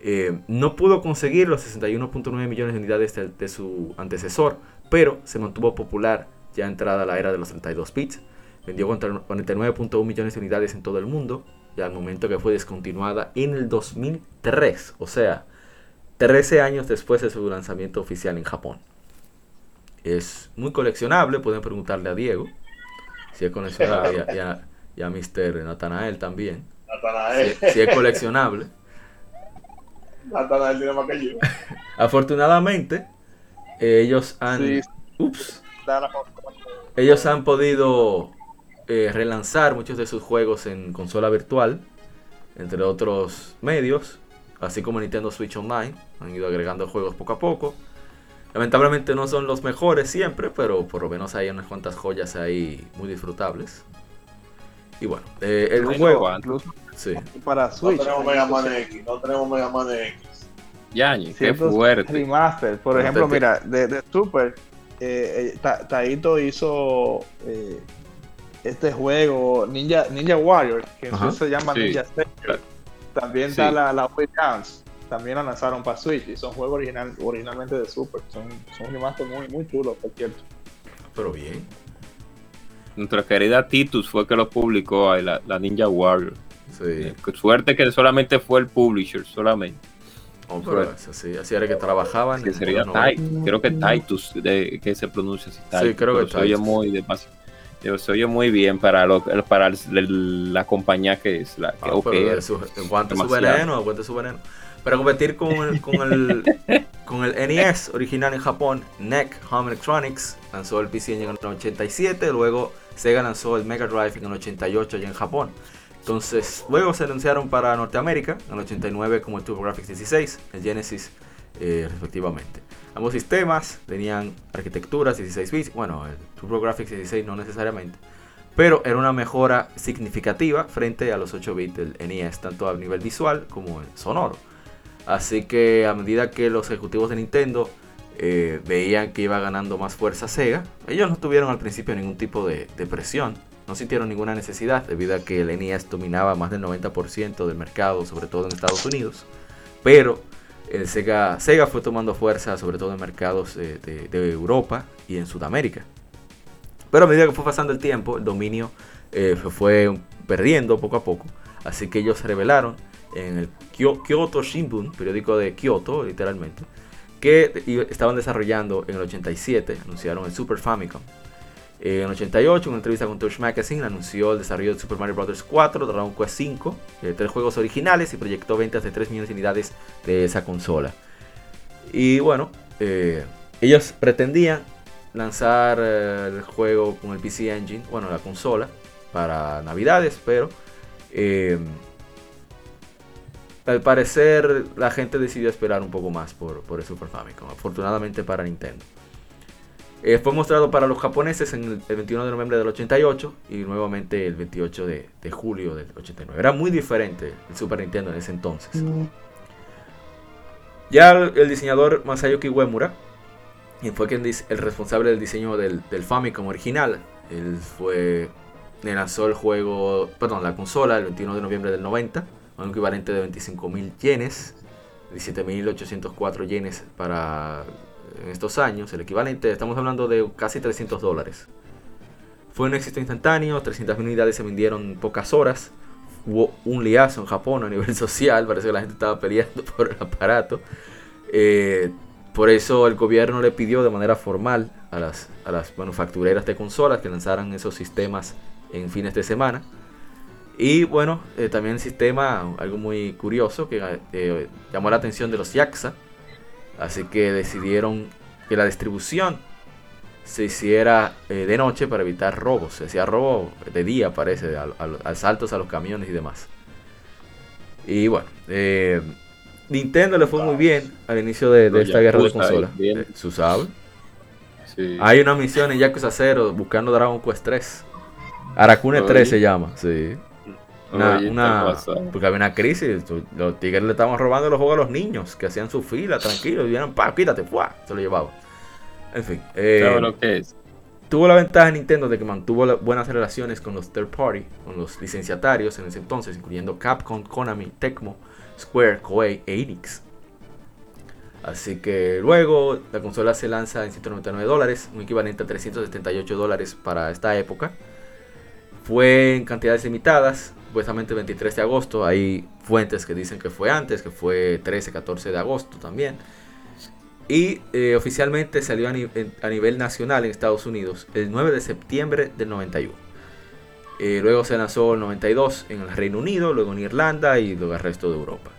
Eh, no pudo conseguir los 61.9 millones de unidades de, de su antecesor, pero se mantuvo popular ya entrada la era de los 32 bits. Vendió 49.1 millones de unidades en todo el mundo, ya al momento que fue descontinuada en el 2003, o sea, 13 años después de su lanzamiento oficial en Japón. Es muy coleccionable, pueden preguntarle a Diego, si es coleccionable, y a, y a- y a Mr. Natanael también, si es coleccionable. Natanael tiene más que yo. Afortunadamente, eh, ellos han... Sí. Ups. Ellos han podido eh, relanzar muchos de sus juegos en consola virtual, entre otros medios, así como Nintendo Switch Online. Han ido agregando juegos poco a poco. Lamentablemente no son los mejores siempre, pero por lo menos hay unas cuantas joyas ahí muy disfrutables. Y bueno, eh, el juego... Incluso Sí. para No Switch. tenemos Mega Man X, no tenemos Mega Man X. Yañi, qué fuerte. Remaster. Por No, ejemplo, te- mira, de, de Super, eh, eh, Ta- Taito hizo eh, este juego Ninja Ninja Warrior, que Ajá. se llama Sí. Ninja Savior. También Sí. está la, la Way Dance. También la lanzaron para Switch y son juegos original, originalmente de Super. Son, son remaster muy, muy chulos, por cierto. Pero bien. Nuestra querida Titus fue que lo publicó ahí, la, la Ninja Warrior. Sí. Eh, suerte que solamente fue el publisher, solamente. Pero es así, así era que trabajaban. Que sería los Tai- 90. creo que Titus, de, que se pronuncia así. Titus, creo que se oye muy demasiado. Se oye muy bien para, lo, para el- el- la compañía que es la que Ah, de su- aguante su veneno, aguante su veneno. Para competir con el, con el, con el NES original en Japón, NEC Home Electronics lanzó el PC en el 87, luego Sega lanzó el Mega Drive en el 88 allá en Japón. Entonces, luego se anunciaron para Norteamérica en el 89 como el TurboGrafx 16, el Genesis eh, respectivamente. Ambos sistemas tenían arquitecturas 16 bits, bueno, el TurboGrafx 16 no necesariamente, pero era una mejora significativa frente a los 8 bits del NES, tanto a nivel visual como sonoro. Así que a medida que los ejecutivos de Nintendo eh, veían que iba ganando más fuerza Sega, ellos no tuvieron al principio ningún tipo de, de presión, no sintieron ninguna necesidad debido a que el NES dominaba más del 90% del mercado, sobre todo en Estados Unidos. Pero el Sega, Sega fue tomando fuerza, sobre todo en mercados de, Europa y en Sudamérica. Pero a medida que fue pasando el tiempo, el dominio eh, fue perdiendo poco a poco. Así que ellos revelaron en el Kyo- Kyoto Shimbun, periódico de Kyoto, literalmente, que estaban desarrollando en el 87, anunciaron el Super Famicom. En el 88, en una entrevista con Touch Magazine, anunció el desarrollo de Super Mario Bros. 4, Dragon Quest 5, eh, tres juegos originales y proyectó ventas de 3 millones de unidades de esa consola. Y bueno, eh, ellos pretendían lanzar eh, el juego con el PC Engine, bueno, la consola, para Navidades, pero eh, al parecer la gente decidió esperar un poco más por el Super Famicom, afortunadamente para Nintendo. Eh, fue mostrado para los japoneses en el, el 21 de noviembre del 88 y nuevamente el 28 de, de julio del 89. Era muy diferente el Super Nintendo en ese entonces. Ya el, el diseñador Masayuki Uemura, quien fue quien el responsable del diseño del, del Famicom original, él fue le lanzó el juego, perdón, la consola el 21 de noviembre del 90, un equivalente de 25.000 yenes, 17.804 yenes para en estos años, el equivalente, estamos hablando de casi 300 dólares. Fue un éxito instantáneo, 300.000 unidades se vendieron en pocas horas. Hubo un liazo en Japón a nivel social, parece que la gente estaba peleando por el aparato. Eh, por eso el gobierno le pidió de manera formal a las, a las manufactureras de consolas que lanzaran esos sistemas en fines de semana. Y bueno, eh, también el sistema, algo muy curioso que eh, llamó la atención de los Yakuza. Así que decidieron que la distribución se hiciera eh, de noche para evitar robos. Se hacía robo de día, parece, al- al- asaltos a los camiones y demás. Y bueno, eh, Nintendo le fue muy bien al inicio de, esta guerra de consolas. Eh, Su sabe. Sí. Hay una misión en Yakuza 0 buscando Dragon Quest 3. Aracune 3 Oye. se llama, sí. Una, Oye, una- porque había una crisis. Los tigres le estaban robando los juegos a los niños que hacían su fila, tranquilos, y vieron, pa, quítate, ¡fua! se lo llevaban. En fin, eh, ¿Sabe lo que es? tuvo la ventaja Nintendo de que mantuvo buenas relaciones con los third party, con los licenciatarios en ese entonces, incluyendo Capcom, Konami, Tecmo, Square, Koei e Enix. Así que luego la consola se lanza en 199 dólares, un equivalente a 378 dólares para esta época. Fue en cantidades limitadas, supuestamente el 23 de agosto. Hay fuentes que dicen que fue antes, que fue 13, 14 de agosto también. Y eh, oficialmente salió a nivel nacional en Estados Unidos el 9 de septiembre del 91. Eh, luego se lanzó el 92 en el Reino Unido, luego en Irlanda y luego el resto de Europa.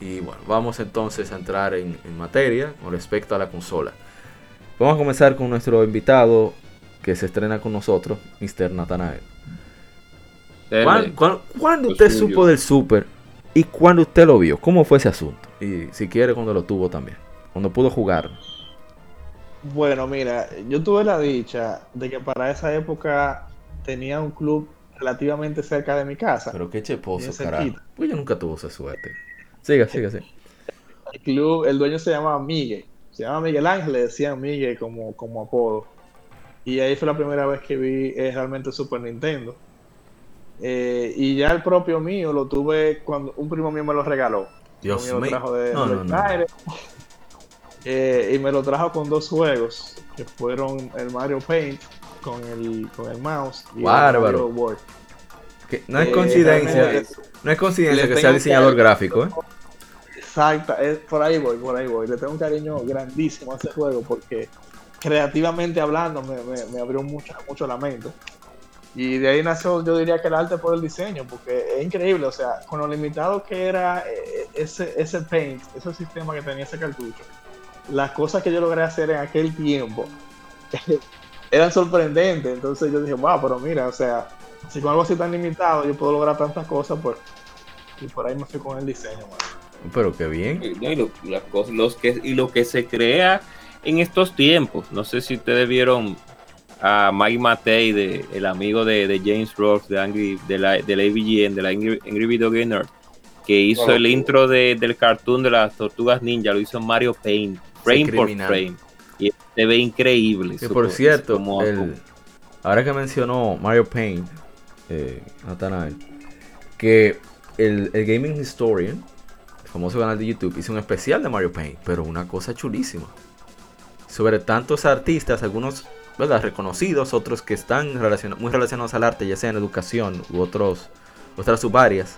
Y bueno, vamos entonces a entrar en, en materia con respecto a la consola. Vamos a comenzar con nuestro invitado que se estrena con nosotros, Mr. Nathanael. Dele. ¿Cuán- cuán- ¿Cuándo usted suyo. supo del Super y cuándo usted lo vio? ¿Cómo fue ese asunto? Y si quiere, cuando lo tuvo también. Cuando pudo jugar. Bueno, mira, yo tuve la dicha de que para esa época tenía un club relativamente cerca de mi casa. Pero qué cheposo, carajo. Pues yo nunca tuve esa suerte. Siga, siga, siga. El club, el dueño se llamaba Miguel. Se llama Miguel Ángel, le decían Miguel como, como apodo. Y ahí fue la primera vez que vi eh, realmente Super Nintendo. Eh, y ya el propio mío lo tuve cuando un primo mío me lo regaló. Dios Mío lo mío. trajo de No. Eh, y me lo trajo con dos juegos, que fueron el Mario Paint con el, con el mouse y Bárbaro. el Mario World. Que no es Eh, coincidencia. No es coincidencia que sea diseñador que- gráfico, ¿eh? Exacto, es- por ahí voy, por ahí voy. Le tengo un cariño grandísimo a ese juego porque creativamente hablando me, me- me abrió mucho, mucho la mente. Y de ahí nació, yo diría que el arte por el diseño, porque es increíble, o sea, con lo limitado que era eh, ese, ese paint, ese sistema que tenía ese cartucho, las cosas que yo logré hacer en aquel tiempo eran sorprendentes. Entonces yo dije, wow, pero mira, o sea, si con algo así tan limitado yo puedo lograr tantas cosas, pues, y por ahí me fui con el diseño, mano. Pero qué bien. Y, lo, las cosas- los que, y lo que se crea en estos tiempos. No sé si ustedes vieron a Mike Matei, de, el amigo de, de James Ross, de, Angry, de, la, de la AVGN, de la Angry, Angry Video Game Nerd, que hizo el intro de- del cartoon de las tortugas ninja, lo hizo Mario Paint, frame por frame. Y se ve increíble. Que por cierto, como- el- ahora que mencionó Mario Paint, eh, Nathanael, que el, el Gaming Historian, el famoso canal de YouTube, hizo un especial de Mario Paint, pero una cosa chulísima. Sobre tantos artistas, algunos ¿verdad? reconocidos, otros que están relaciona- muy relacionados al arte, ya sea en educación u otros, otras subáreas.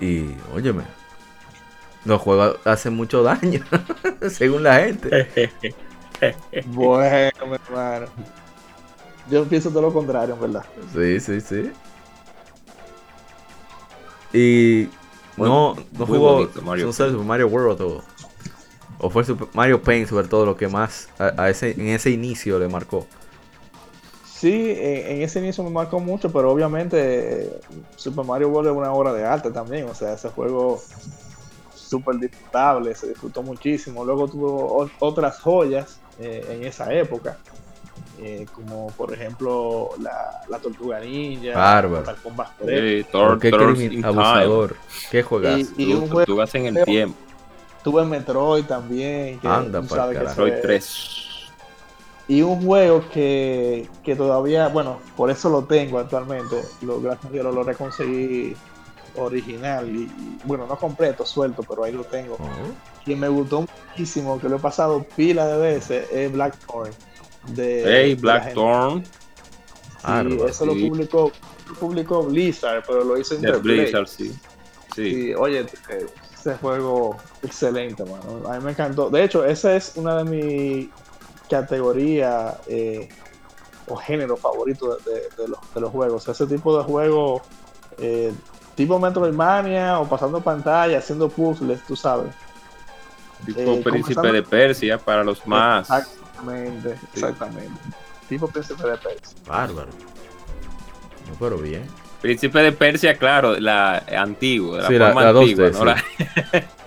Y, óyeme, los juegos hacen mucho daño, según la gente. Bueno, mi hermano. Yo pienso todo lo contrario, en verdad. Sí, sí, sí. Y no, no jugó bonito, Mario no sé, Super Mario World o, o fue Super Mario Paint sobre todo lo que más a, a ese, en ese inicio le marcó. Sí, en, en ese inicio me marcó mucho, pero obviamente eh, Super Mario World es una obra de arte también. O sea, ese juego súper disfrutable, se disfrutó muchísimo. Luego tuvo o- otras joyas eh, en esa época, eh, como por ejemplo la, la Tortuga Ninja, Bárbaro. Mortal Kombat 3. Sí, Tor- qué Turtles crimin- in Time. abusador. Qué juegazo. Y, y un juego en el tiempo. Tuve Metroid también. Que Anda tú sabes que Metroid 3. Y un juego que, que todavía, bueno, por eso lo tengo actualmente. Lo, gracias a Dios lo logré conseguir original. Y, y, bueno, no completo, suelto, pero ahí lo tengo. Oh, Y me gustó muchísimo, que lo he pasado pila de veces, es Blackthorn. De, Hey, Blackthorn. Sí, eso lo sí. publicó, lo publicó Blizzard, pero lo hizo Interplay. Blizzard, sí. Sí. Sí, oye, eh, ese juego excelente, mano. A mí me encantó. De hecho, esa es una de mis categorías eh, o género favorito de, de- de los, de los juegos. Ese tipo de juego, eh, tipo Metroidvania o pasando pantalla, haciendo puzzles, tú sabes. Tipo Eh, Príncipe de Persia para los más. Exactamente, exactamente. Tipo Príncipe de Persia. bárbaro. No, pero bien. Príncipe de Persia, claro, la antigua, la Sí, la- forma la 2D, antigua, ¿no? sí.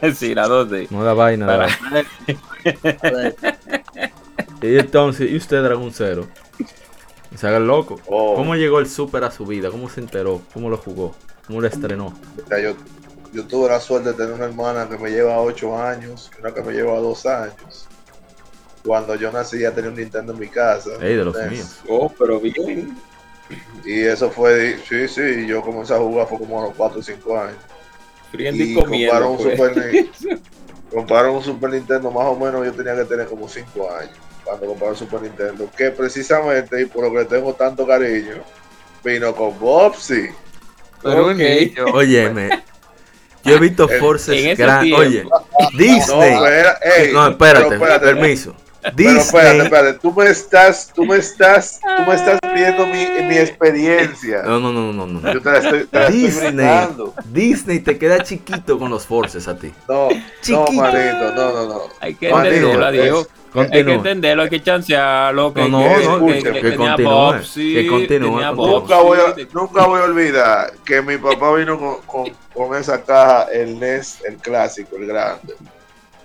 La- sí, la 2D. No da vaina. Para- vaina. Y entonces, ¿y usted, Dragon Zero? Se haga el loco. Oh. ¿Cómo llegó el Super a su vida? ¿Cómo se enteró? ¿Cómo lo jugó? ¿Cómo lo estrenó? O sea, yo, yo tuve la suerte de tener una hermana que me lleva 8 años una que me lleva 2 años. Cuando yo nací ya tenía un Nintendo en mi casa. Ey, de los míos. Oh, pero bien. Y eso fue, sí, sí, yo comencé a jugar fue como a los 4 o 5 años. Friendo y compraron un, pues. Super, compraron un Super Nintendo, más o menos yo tenía que tener como 5 años cuando compraron Super Nintendo. Que precisamente, y por lo que le tengo tanto cariño, vino con Bobsy. Pero un Ok. niño. Óyeme. Yo he visto forces grandes. tiempo. Oye, No, Disney. No, espérate, permiso. Pero espérate, Disney. espérate, tú me estás, tú me estás, tú me estás pidiendo mi, mi experiencia. No, no, no, no, no. no. Yo te la estoy, te la estoy Disney. brindando. Disney te queda chiquito con los forces a ti. No, no, Chiquito. manito, no, no, no. Hay que entenderlo, adiós. es- Hay que entenderlo, hay que chancearlo. Que, No, no, que, no, que, que- que continúe, que continúe, continúe. Nunca voy, a, nunca voy a olvidar que mi papá vino con, con, con esa caja, el NES, el clásico, el grande.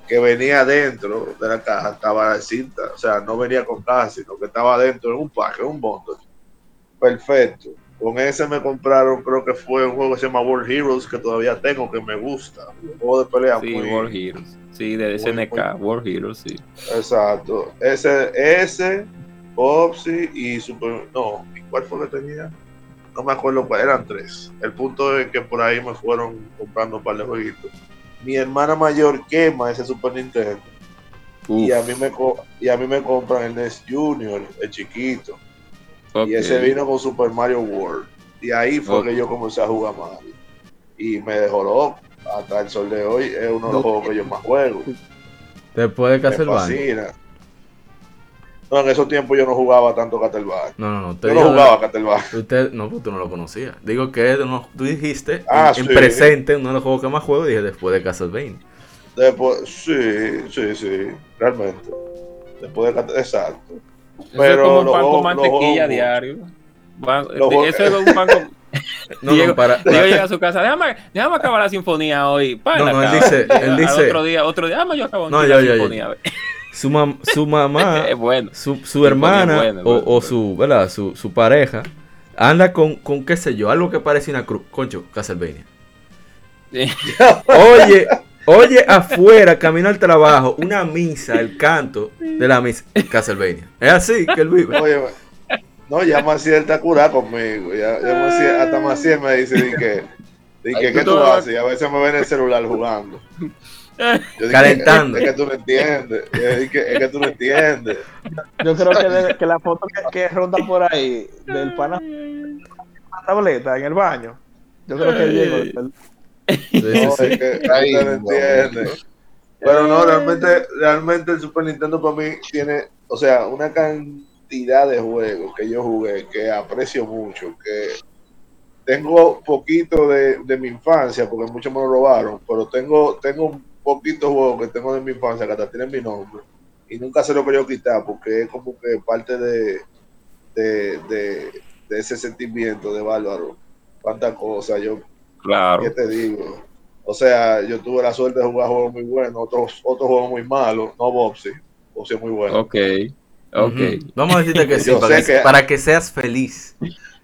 Que venía dentro de la caja, estaba la cinta, o sea, no venía con caja, sino que estaba dentro en un pack, un bundle. Perfecto. Con ese me compraron, creo que fue un juego que se llama World Heroes, que todavía tengo, que me gusta. Un juego de pelea Sí, muy, World Heroes. Sí, de muy, SNK, World Heroes, sí. Exacto. Ese, ese, Popsi y Super. No, ¿y cuál fue que tenía? No me acuerdo cuál, eran tres. El punto es que por ahí me fueron comprando un par de jueguitos. Mi hermana mayor quema ese Super Nintendo y a, mí me y a mí me compran el NES Junior, el chiquito. Y ese vino con Super Mario World. Y ahí fue que yo comencé a jugar Mario. Y me dejó loco. Hasta el sol de hoy es uno de los juegos que yo más juego. Después de Me Castlevania. No, en esos tiempos yo no jugaba tanto Castlevania. No, no, no. Te Yo no jugaba Castlevania. Usted, no, pues tú no lo conocías. Digo que unos- tú dijiste Ah, en, en sí. presente, uno de los juegos que más juego, dije después de Castlevania. Después, sí, sí, sí, realmente. Después de Castlevania, exacto. Eso Pero es como un pan con mantequilla diario. Juegos- eso es un pan con... No, Diego, no, para, Diego llega a su casa, déjame, déjame acabar la sinfonía hoy. No, no, él dice- él Al dice- otro día, otro día, déjame yo acabar No, la yo, yo. Su, mam- su mamá, Es bueno. su, su hermana bueno, o, bueno, o su, ¿verdad? Su, su pareja anda con, con, qué sé yo, algo que parece una cruz. Concho, Castlevania. Oye, oye afuera, camino al trabajo, una misa, el canto de la misa, Castlevania. Es así que él vive. Oye, no, ya Maciel está curado conmigo. Ya, ya Maciel- hasta Maciel me dice di que, ¿qué tú haces? Y a veces me ven en el celular jugando. Yo Calentando. Es, que tú no entiendes. Es que, es que tú no entiendes. Yo creo que, de- que la foto que, que ronda por ahí del pana la tableta en el baño. Yo creo que Diego. No, es que usted no no. entiende. Pero no, realmente, realmente el Super Nintendo para mí tiene, o sea, una cantidad de juegos que yo jugué que aprecio mucho, que tengo poquito de, de mi infancia, porque muchos me lo robaron, pero tengo, tengo un poquito de juegos que tengo de mi infancia que hasta tienen mi nombre y nunca se lo quería quitar porque es como que parte de, de, de, de ese sentimiento de bárbaro. Cuántas cosas yo Claro. ¿Qué te digo? O sea, yo tuve la suerte de jugar juegos muy buenos, otros, otros juegos muy malos, no Bobsy. Bobsy es muy bueno. Ok. Ok. Vamos a decirte que sí, para que, que- para que seas feliz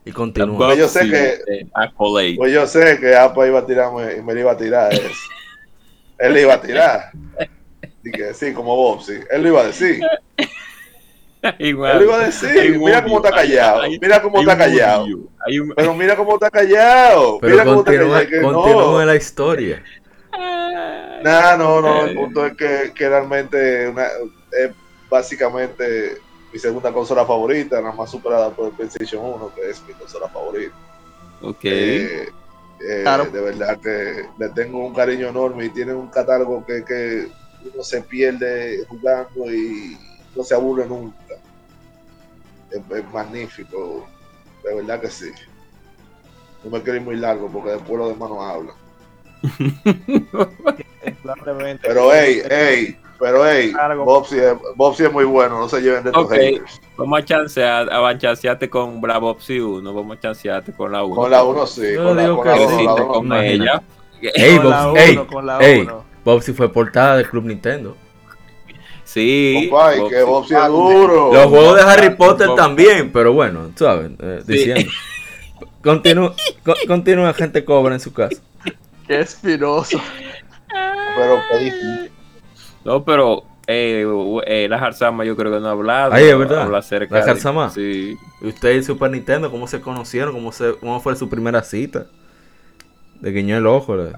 y continúa. Pues yo sé que-. Pues yo sé que Apa iba a tirarme y me iba a tirar. Él, él le iba a tirar. Y que sí, como Bobsy. Él lo iba a decir. Igual. Él lo iba a decir. Mira cómo está callado. Mira cómo está callado. Pero mira cómo está callado. Pero Mira cómo está continúa, callado. Que no. continúa la historia. Nah, no, no, el punto es que, que realmente una, es básicamente mi segunda consola favorita, nada más superada por el PlayStation 1, que es mi consola favorita. Ok. Eh, eh, Claro. De verdad que le tengo un cariño enorme y tiene un catálogo que, que uno se pierde jugando y no se aburre nunca. Es, es magnífico, de verdad que sí. No me quiero ir muy largo porque después los demás no hablan. Pero hey, hey, pero hey. Bobsy es, Bobsy es muy bueno, no se lleven de estos Ok. haters. Vamos a chancear, a chancearte con Bravo Opsi 1, vamos a chancearte con la 1. Con la 1 sí, Yo con la, digo con que la ¿Qué sí, dos, la hiciste dos no. con imagínate. ella? Ey, Con la Bobs, ey, uno, con la ey, uno. Bobsy fue portada del Club Nintendo. Sí. Compay, que Bobsy es duro. Los juegos de Harry Potter Bob- también, pero bueno, sabes, eh, Sí. diciendo. Continúa, con- continúa gente cobra en su casa. Qué espinoso. Pero qué difícil. No, pero eh, eh, la Harzama yo creo que no ha hablado. Ay, es verdad. Habla acerca La de- Harzama. Sí. ¿Y usted y Super Nintendo cómo se conocieron? ¿Cómo, se, cómo fue su primera cita? De guiñó el ojo. le-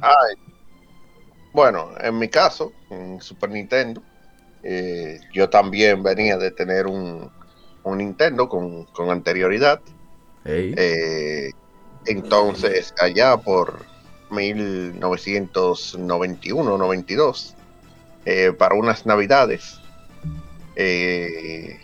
Bueno, en mi caso, en Super Nintendo, eh, yo también venía de tener un, un Nintendo con, con anterioridad. Eh, entonces, allá por 1991-92, eh, para unas navidades, eh,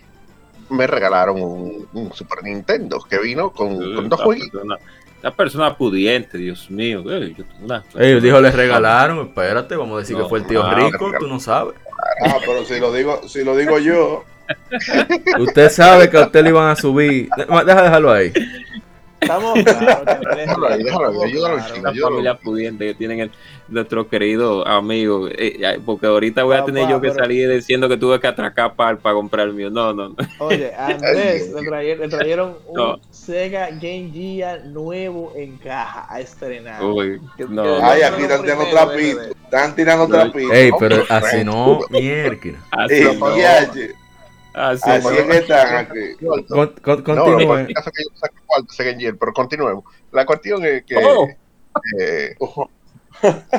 me regalaron un, un Super Nintendo que vino con, con dos jueguitos. persona, una persona pudiente, Dios mío. eh, yo una- Ellos dijo, les regalaron, espérate, vamos a decir No, que fue el tío ah, rico, tú no sabes. Ah, pero si lo digo, si lo digo yo, Usted sabe que a usted le iban a subir. Deja dejarlo ahí. Estamos Andrés- Déjalo ahí, déjalo ahí, ayúdalo, chico. Yo- familia pudiente que tienen el- nuestro querido amigo. eh, porque ahorita voy a tener Papá, yo que pero- salir diciendo que tuve que atracar para comprar el mío. No, no, no. Oye, Andrés le trajeron, le trajeron un No. Sega Game Gear nuevo en caja a estrenar. Uy, Que- no. Ay, aquí están tirando trapitos. Están tirando trapitos. Ey, pero así no, mierda. Así, no. Así Así es que están aquí. Pero continuemos. La cuestión es que Oh.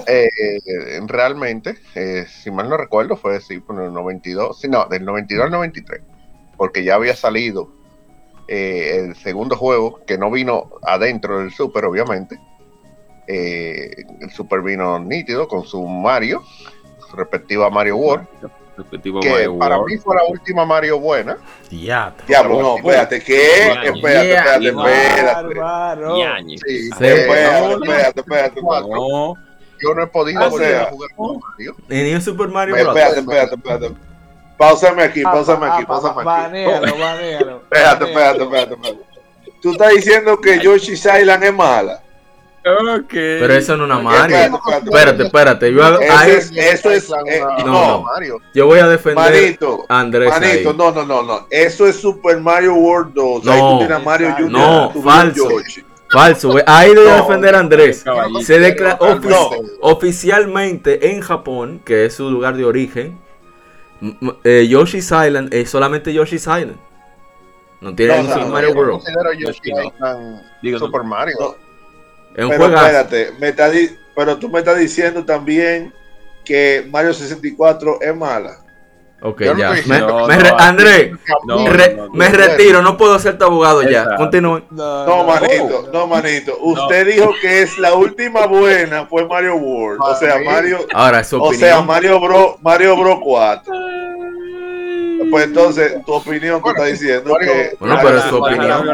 eh, eh, realmente, eh, si mal no recuerdo, fue sí, por el 92, sí, no, del 92 al 93, porque ya había salido eh, el segundo juego que no vino adentro del Super, obviamente. Eh, el Super vino nítido con su Mario, su respectiva Mario World, Respectivo que Mario para World. mí fue la última Mario buena. Ya. Diablo, no, espérate, ¿qué? Yeah, Espérate, espérate, espérate. Sí, Espérate, no, espérate. No, yo no he podido O volver sea, a jugar con Mario. Un Super Mario Bros. Espérate, espérate, espérate. Pausame aquí, Ah, pausame ah, aquí, ah, pausame aquí. Banéalo, banéalo. Espérate, espérate, espérate, espérate. Tú estás diciendo que Yoshi's Island es mala. Pero eso no es una Mario. Espérate, espérate. Espérate, espérate. Yo, hago- ahí- es, eso es, eh, no. Mario. yo voy a defender manito, a Andrés manito, ahí. no, no, no, no. Eso es Super Mario World 2. Ahí No. tú tienes a Mario Jr. No, falso. Falso, güey. Ahí le voy a No, defender a Andrés. Se declaró No. oficialmente en Japón, que es su lugar de origen, eh, Yoshi's Island es solamente Yoshi's Island. No tiene No, Super no, Mario yo World. considero Yoshi Yoshi no. Island Digo, Super Mario. No. Es un Pero juegazo. espérate, me está di- pero tú me estás diciendo también que Mario 64 es mala. Ok, Yo ya. Me- me no, re- no, Andrés, No, re- no, no, me no. retiro, no puedo ser tu abogado ya. Exacto. Continúen. No, manito, no, manito. Usted dijo que es la última buena fue Mario World. O sea, Mario, Ahora, su o sea, opinión. Mario Bro, Mario Bro 4. Pues entonces, tu opinión tú estás diciendo Mario- que Bueno, pero es su Él opinión.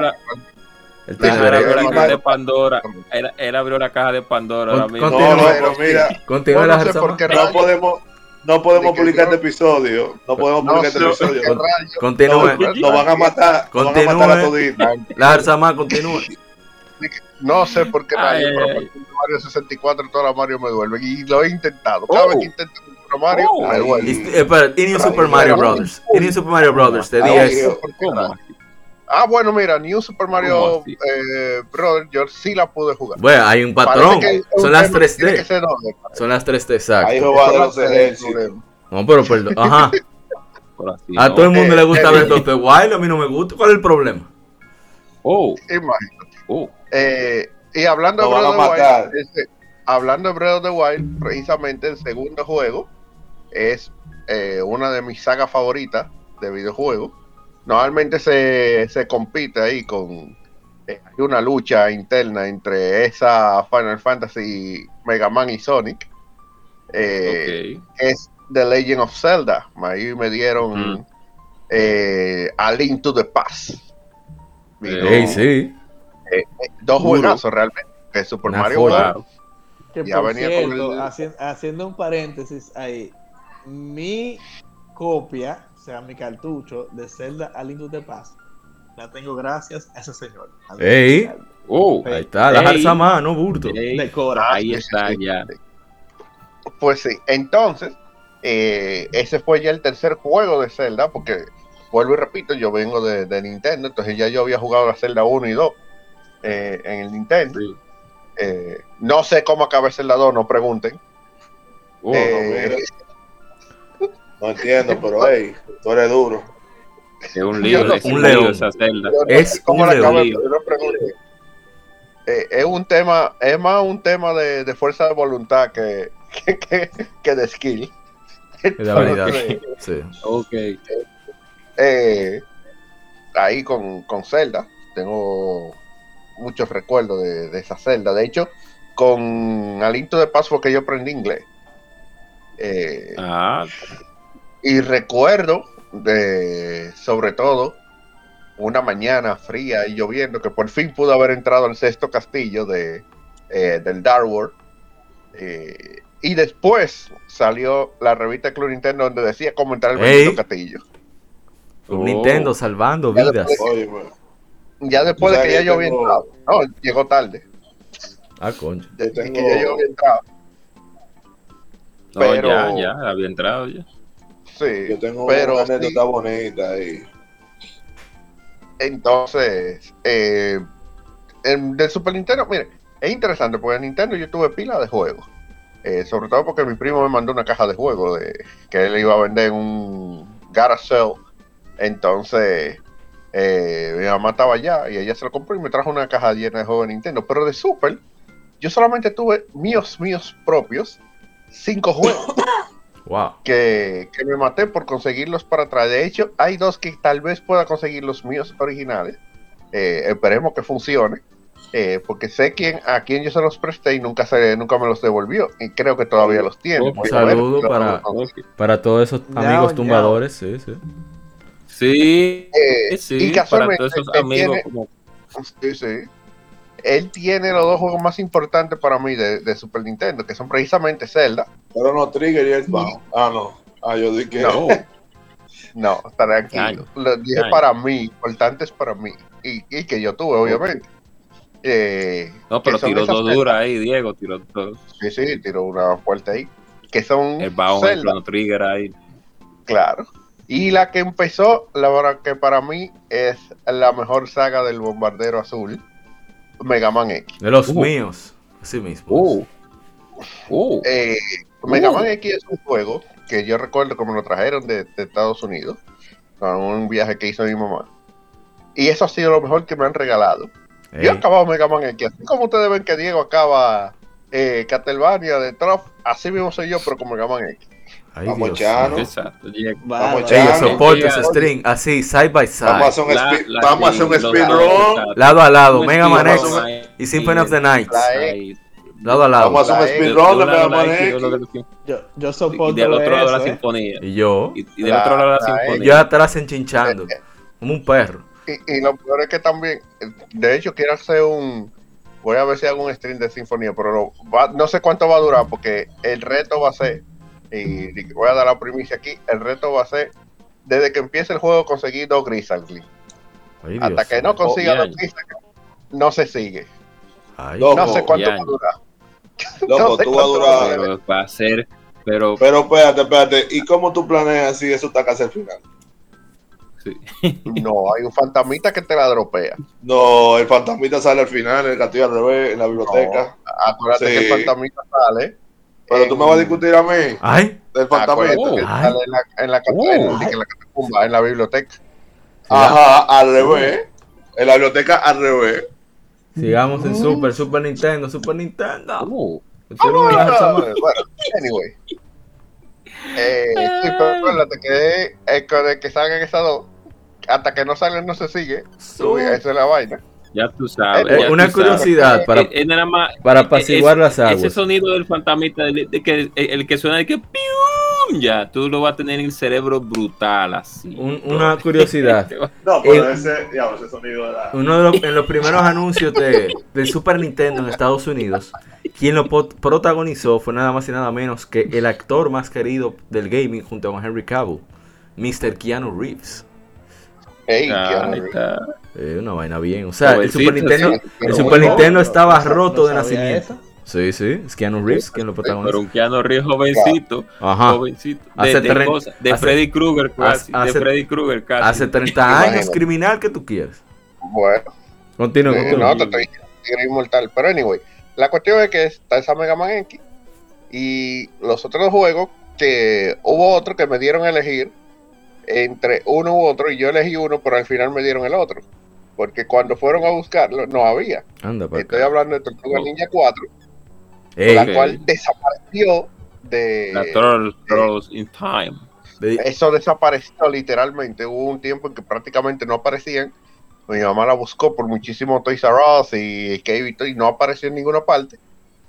Él tiene él abrió la caja de Pandora. Él, él abrió la caja de Pandora Con- ahora mismo. no, Continúa. pero mira, no sé por qué no podemos no podemos publicar este episodio. No podemos no publicar este episodio. Continúe. Nos van a matar, nos van a matar a. La continúa. No sé por qué Ay, rayos, pero ay, a partir de Mario 64 todas las Mario me duermen. Y lo he intentado. Cada Oh. vez que intento un Mario, Oh. me duerme. Y, eh, espera, New Super Mario Brothers. New Super Mario Brothers de Ah, 10. Ah, bueno, mira, New Super ¿Cómo Mario eh, Brother, yo sí la pude jugar. Bueno, hay un patrón. Son las tema que tiene que 3D. ser doble. Son las 3D, Ahí exacto. va de Eso los no es el ejércitos. problema. No, pero perdón. Ajá. Así, A ¿no? todo el mundo Eh, le gusta eh, Breath of the Wild, a mí no me gusta. ¿Cuál es el problema? Oh, Imagínate. oh. Eh, y hablando de Breath of the. Wild, ese- hablando de Breath of the Wild, precisamente el segundo juego es eh, una de mis sagas favoritas de videojuegos. Normalmente se, se compite ahí con eh, hay una lucha interna entre esa Final Fantasy, Mega Man y Sonic. Eh, ok. es The Legend of Zelda. Ahí me dieron Mm. eh, A Link to the Past. Vino Ey, sí. Dos Duro. juegazos realmente. Es Super Una Mario. World. Que Ya por venía con el- haci- haciendo un paréntesis ahí, mi copia, sea, mi cartucho de Zelda A Link the Past, la tengo gracias a ese señor. Ey. Oh, Ahí está, la Ey. Jarzama, no burto. De ahí está ya. Pues sí, entonces, eh, ese fue ya el tercer juego de Zelda, porque vuelvo y repito, yo vengo de, de Nintendo, entonces ya yo había jugado la Zelda 1 y 2 eh, en el Nintendo. Sí. Eh, no sé cómo acaba Zelda 2, no pregunten. Eh, No entiendo, pero hey, tú eres duro. es un lío, es un lío esa celda. yo no Es un la. Eh, es un tema, es más un tema de, de fuerza de voluntad que, que, que, que de skill. De habilidad. Entonces, Sí. Ok. eh, ahí con, con Zelda. Tengo muchos recuerdos de, de esa Zelda. De hecho, con Alinto de Paz fue que yo aprendí inglés. Eh, Ah, y recuerdo de, sobre todo, una mañana fría y lloviendo que por fin pude haber entrado al sexto castillo de, eh, del Dark World. Eh, y después salió la revista de Club Nintendo donde decía cómo entrar al bendito castillo. Un Oh. Nintendo salvando Ya vidas. después- Oye, ya después de que ya yo había tengo- entrado. No, llegó tarde. Ah, concha. Yo Y tengo, que ya yo había entrado. No, Pero- ya, ya, había entrado ya. Sí, yo tengo pero una sí, anécdota bonita ahí. entonces, eh, en- del Super Nintendo, mire, es interesante porque en Nintendo yo tuve pila de juegos. Eh, sobre todo porque mi primo me mandó una caja de juegos de, que él iba a vender en un garage sale. Entonces, eh, mi mamá estaba allá y ella se lo compró y me trajo una caja llena de juegos de Nintendo. Pero de Super, yo solamente tuve míos, míos propios, cinco juegos Wow. que, que me maté por conseguirlos para atrás. De hecho, hay dos que tal vez pueda conseguir los míos originales. Eh, esperemos que funcione. eh, porque sé quién, a quién yo se los presté y nunca se, nunca me los devolvió. Y creo que todavía los tiene. Un saludo ver, para-. Para todos esos amigos tumbadores, sí, sí. Sí, Eh, sí, y para casualmente todos esos amigos tiene- como Sí, sí. Él tiene los dos juegos más importantes para mí de, de Super Nintendo, que son precisamente Zelda. Pero no, Trigger y Earthbound. Ah, no. Ah, yo dije que. No. No, tranquilo. Año. Lo dije para mí, importantes para mí. Y, y que yo tuve, obviamente. Eh, No, pero tiró dos Zelda. duras ahí, Diego, tiró dos. Sí, sí, tiró una fuerte ahí. Que son El bajo, el Zelda, Chrono Trigger ahí. claro. Y la que empezó, la verdad que para mí es la mejor saga del bombardero azul, Mega Man X. De los Uh. míos. Así mismo. Uh. Uh. Eh, Mega Uh. Man X es un juego que yo recuerdo como lo trajeron de, de Estados Unidos, con un viaje que hizo mi mamá. Y eso ha sido lo mejor que me han regalado. Yo he acabado Mega Man X. Así como ustedes ven que Diego acaba eh, Castlevania de Trop, así mismo soy yo, pero con Mega Man X. ay, Vamos, Dios Chano. Exacto. Vamos, Chano. string así, side by Vamos a side. hacer un, La- speed, la- vamos a hacer un speedrun. Lado a lado, Un Mega Man X y Symphony of the Night. La. Lado a lado. Vamos a hacer un La- speedrun De de Mega Man la X y X. del otro la- Yo, y soporto del otro lado la eso, ¿eh? sinfonía. Y yo, Y, del La- otro lado la la- sinfonía. yo atrás enchinchando. Como un perro. Y, y lo peor es que también, de hecho, quiero hacer un. Voy a ver si hago un stream de Sinfonía, pero no, va- no sé cuánto va a durar, porque el reto va a ser. Y, voy a dar la primicia aquí: el reto va a ser desde que empiece el juego conseguir dos Grizzly. Hasta Dios que no consiga Oh, dos. Grizzly, no se sigue. Ay, Loco, No sé cuánto va a durar. Loco, No sé tú vas a durar. Pero va a ser, pero Pero espérate, espérate. ¿Y cómo tú planeas si eso está casi al final? sí. No, hay un fantasmita que te la dropea. No, el fantasmita sale al final, el castillo al revés, en la biblioteca. Acuérdate Sí. que el fantasmita sale. Pero tú me vas a discutir a mí ay, del que Ay. sale en la, en la, Oh. en- en la catacumba, en la biblioteca. Ajá, al revés. En la biblioteca al revez. sigamos en Super, Super Nintendo, Super Nintendo. Uh. Ah, bueno, anyway. Eh, sí, pero acuérdate que eh, con el que salgan esas dos, hasta que no salgan no se sigue. Tú, esa es la vaina. Ya tú sabes. Eh, ya una tú sabes. curiosidad para, Eh, eh, nada más- para eh, apaciguar las aguas. Ese sonido del fantasmita, de, de que, el, el que suena de que ¡pium! ya, tú lo vas a tener en el cerebro brutal así. Un- una curiosidad. No, pero ese, digamos, ese sonido era. Uno de los, en los primeros anuncios de, del Super Nintendo en Estados Unidos, quien lo pot- protagonizó fue nada más y nada menos que el actor más querido del gaming junto con Henry Cavill, Mr. Keanu Reeves. Ah, ahí está. Eh, una vaina bien. O sea, el Super Nintendo, sí, el pero Super bueno, Nintendo no, estaba no roto de nacimiento. eso. Sí, sí, es Keanu Reeves quien lo Pero protagoniza. un Keanu Reeves jovencito, Ajá. jovencito, de, Hace de cosas, de hace- Freddy Krueger casi, hace- de Freddy Krueger casi. Hace 30 años, criminal que tú quieres. Bueno, Continúa, eh, no, te estoy Inmortal. Pero anyway, la cuestión es que está esa Mega Man X y los otros dos juegos que hubo otro que me dieron a elegir entre uno u otro y yo elegí uno, pero al final me dieron el otro. Porque cuando fueron a buscarlo, no había. Anda Estoy acá. hablando de Tortuga Oh. Ninja 4, Ey, la cual desapareció de... La Troll, Trolls in Time. de- Eso desapareció literalmente. Hubo un tiempo en que prácticamente no aparecían. Mi mamá la buscó por muchísimo Toys R Us y Cave y no apareció en ninguna parte.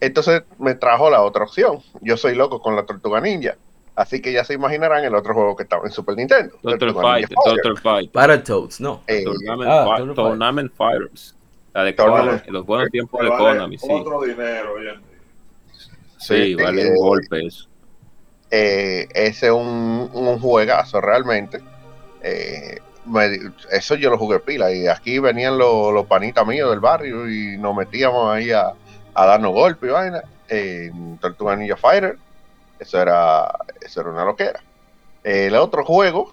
Entonces me trajo la otra opción. Yo soy loco con la Tortuga Ninja. Así que ya se imaginarán el otro juego que estaba en Super Nintendo. Total Fight. Total Fight. Battletoads, no. Eh, Tournament, Ah. Tournament Fighters. La de. Konami, los buenos tiempos de Vale Konami, sí. Otro dinero, oye. Sí, sí, vale eh, un golpe eso. eh, ese es un, un juegazo realmente. Eh, me- eso yo lo jugué pila. Y aquí venían los, los panitas míos del barrio y nos metíamos ahí a, a darnos golpes y vaina. En Tortuga Ninja Fighter. Eso era, eso era una loquera. El otro juego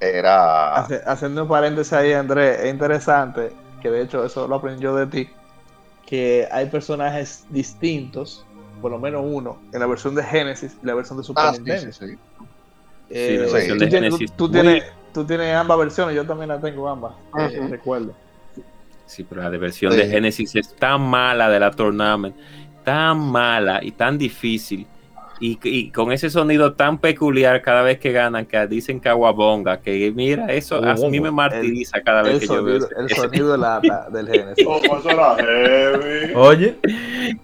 era. Haciendo un paréntesis ahí, Andrés, es interesante que de hecho eso lo aprendí yo de ti, que hay personajes distintos, por lo menos uno, en la versión de Genesis y la versión de Super Ah, Nintendo. sí, sí. Eh, Sí, la versión tú de tienes- Genesis tú, tienes, tú tienes ambas versiones, yo también las tengo ambas, eh, recuerdo. Sí, pero la de versión Sí. de Genesis es tan mala de la Tournament, tan mala y tan difícil. Y, y con ese sonido tan peculiar cada vez que ganan, que dicen Kawabonga, que mira, eso a mí me martiriza cada vez El que yo veo sonido, ese- el ese- sonido de del Genesis. Como eso era heavy. Oye,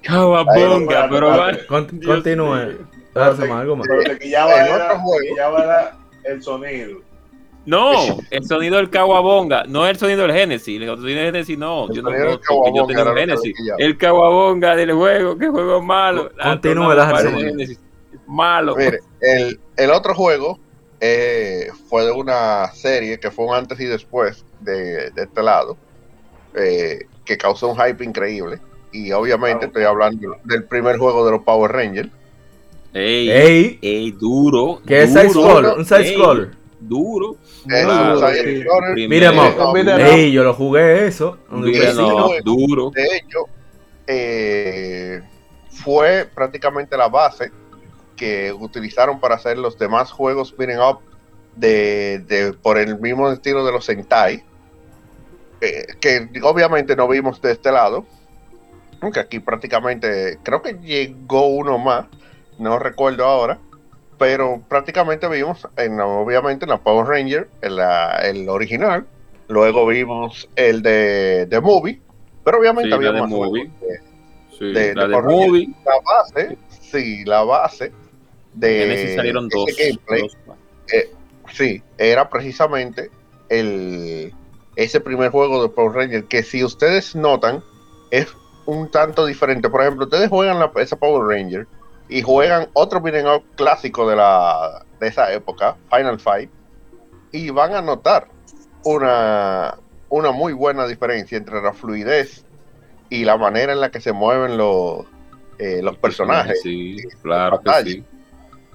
Kawabonga, Ay, pero va- continúe. mío. Darse más, algo más. Pero te quillaba, En era, otro juego. te quillaba era el sonido. No, el sonido del Kawabonga, no el sonido del Genesis. El sonido del Genesis no, El yo no, yo tengo que Genesis. El Kawabonga del juego, qué juego malo. La del más. Genesis, Malo. Mire, el, el otro juego eh, fue de una serie que fue un antes y después de, de este lado, eh, que causó un hype increíble. Y obviamente Ah, estoy hablando del primer juego de los Power Rangers. Ey, Ey, ey, duro. que es side-scroller, un side-scroller. Duro. Side sí. Yo lo jugué eso. Duro. De hecho, eh, fue prácticamente la base que utilizaron para hacer los demás juegos beating up de, de- por el mismo estilo de los Sentai. eh, que obviamente no vimos de este lado. Aunque aquí prácticamente creo que llegó uno más, no recuerdo ahora. Pero prácticamente vimos, en, obviamente, en la Power Ranger, en la- el original. Luego vimos el de, de Movie. Pero obviamente Sí, había más. Movie. Sí, de- la de Power. Movie. La base, sí, la base de salieron ese dos. gameplay, dos. sí, era precisamente el ese primer juego de Power Ranger que si ustedes notan es un tanto diferente. Por ejemplo, ustedes juegan la, esa Power Ranger y juegan otro beat'em up clásico de la de esa época, Final Fight, y van a notar una una muy buena diferencia entre la fluidez y la manera en la que se mueven los eh, los personajes. Sí, claro que sí.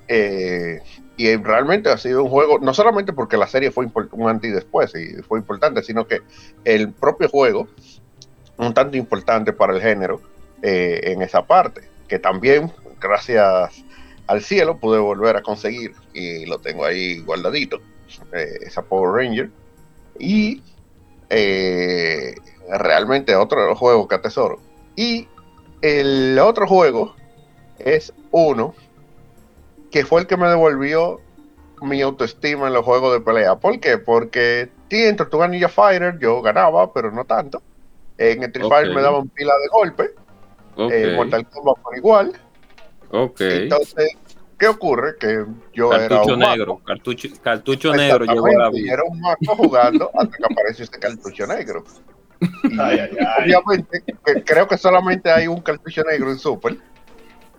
Eh, y realmente ha sido un juego, no solamente porque la serie fue import- un antes y después y fue importante, sino que el propio juego, un tanto importante para el género eh, en esa parte, que también, gracias al cielo, pude volver a conseguir y lo tengo ahí guardadito, eh, esa Power Ranger. Y eh, realmente otro de los juegos que atesoro. Y el otro juego es uno que fue el que me devolvió mi autoestima en los juegos de pelea. ¿Por qué? Porque en Tortuga Ninja Fighter yo ganaba, pero no tanto. En Street Ok. Fighter me daban pila de golpe. En Mortal Kombat por igual. Ok. Entonces, ¿qué ocurre? Que yo era Cartucho un mago. negro, cartucho, cartucho negro llegó a la vida. Era un mago jugando hasta que apareció este cartucho negro. Y Ay, ay, ay. obviamente, creo que solamente hay un cartucho negro en Super.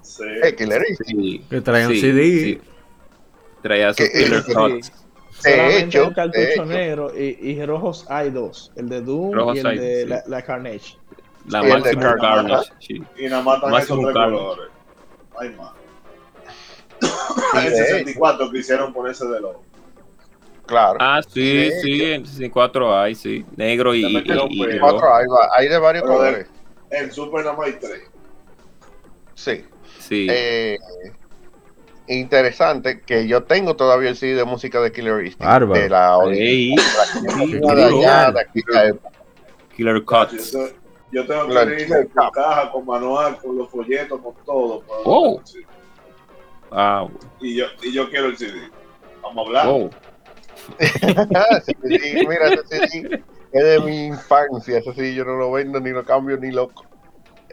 Sí. Eh, Killer. Sí, Que traía un sí, CD. sí. Traía sus Que- killer sí. cuts. Solamente hecho, un cartucho de hecho. negro y, y rojos hay dos, el de Doom Rojos y el hay, de sí. la, la Carnage. La Maximum Carnage. Carnage. sí. Y nada más un tres Carlos. colores. Hay más. Y En de 64 quisieron ponerse de los. Claro. Ah, sí, Sí. sí, en 64 hay, sí. Negro y, y, y- y rojo. Cuatro, hay, va- hay de varios Pero colores. En Super nada más hay tres. Sí. Sí. Eh, interesante que yo tengo todavía el CD de música de Killer Instinct. Bárbaro. De la. Killer Yo, Cuts. Yo tengo que ir con caja, con manual, con los folletos, con todo. para- Oh. Ah, Y, yo, y yo quiero el CD. Vamos a hablar. wow. CD, mira, ese CD es de mi infancia. Ese CD yo no lo vendo, ni lo cambio, ni loco.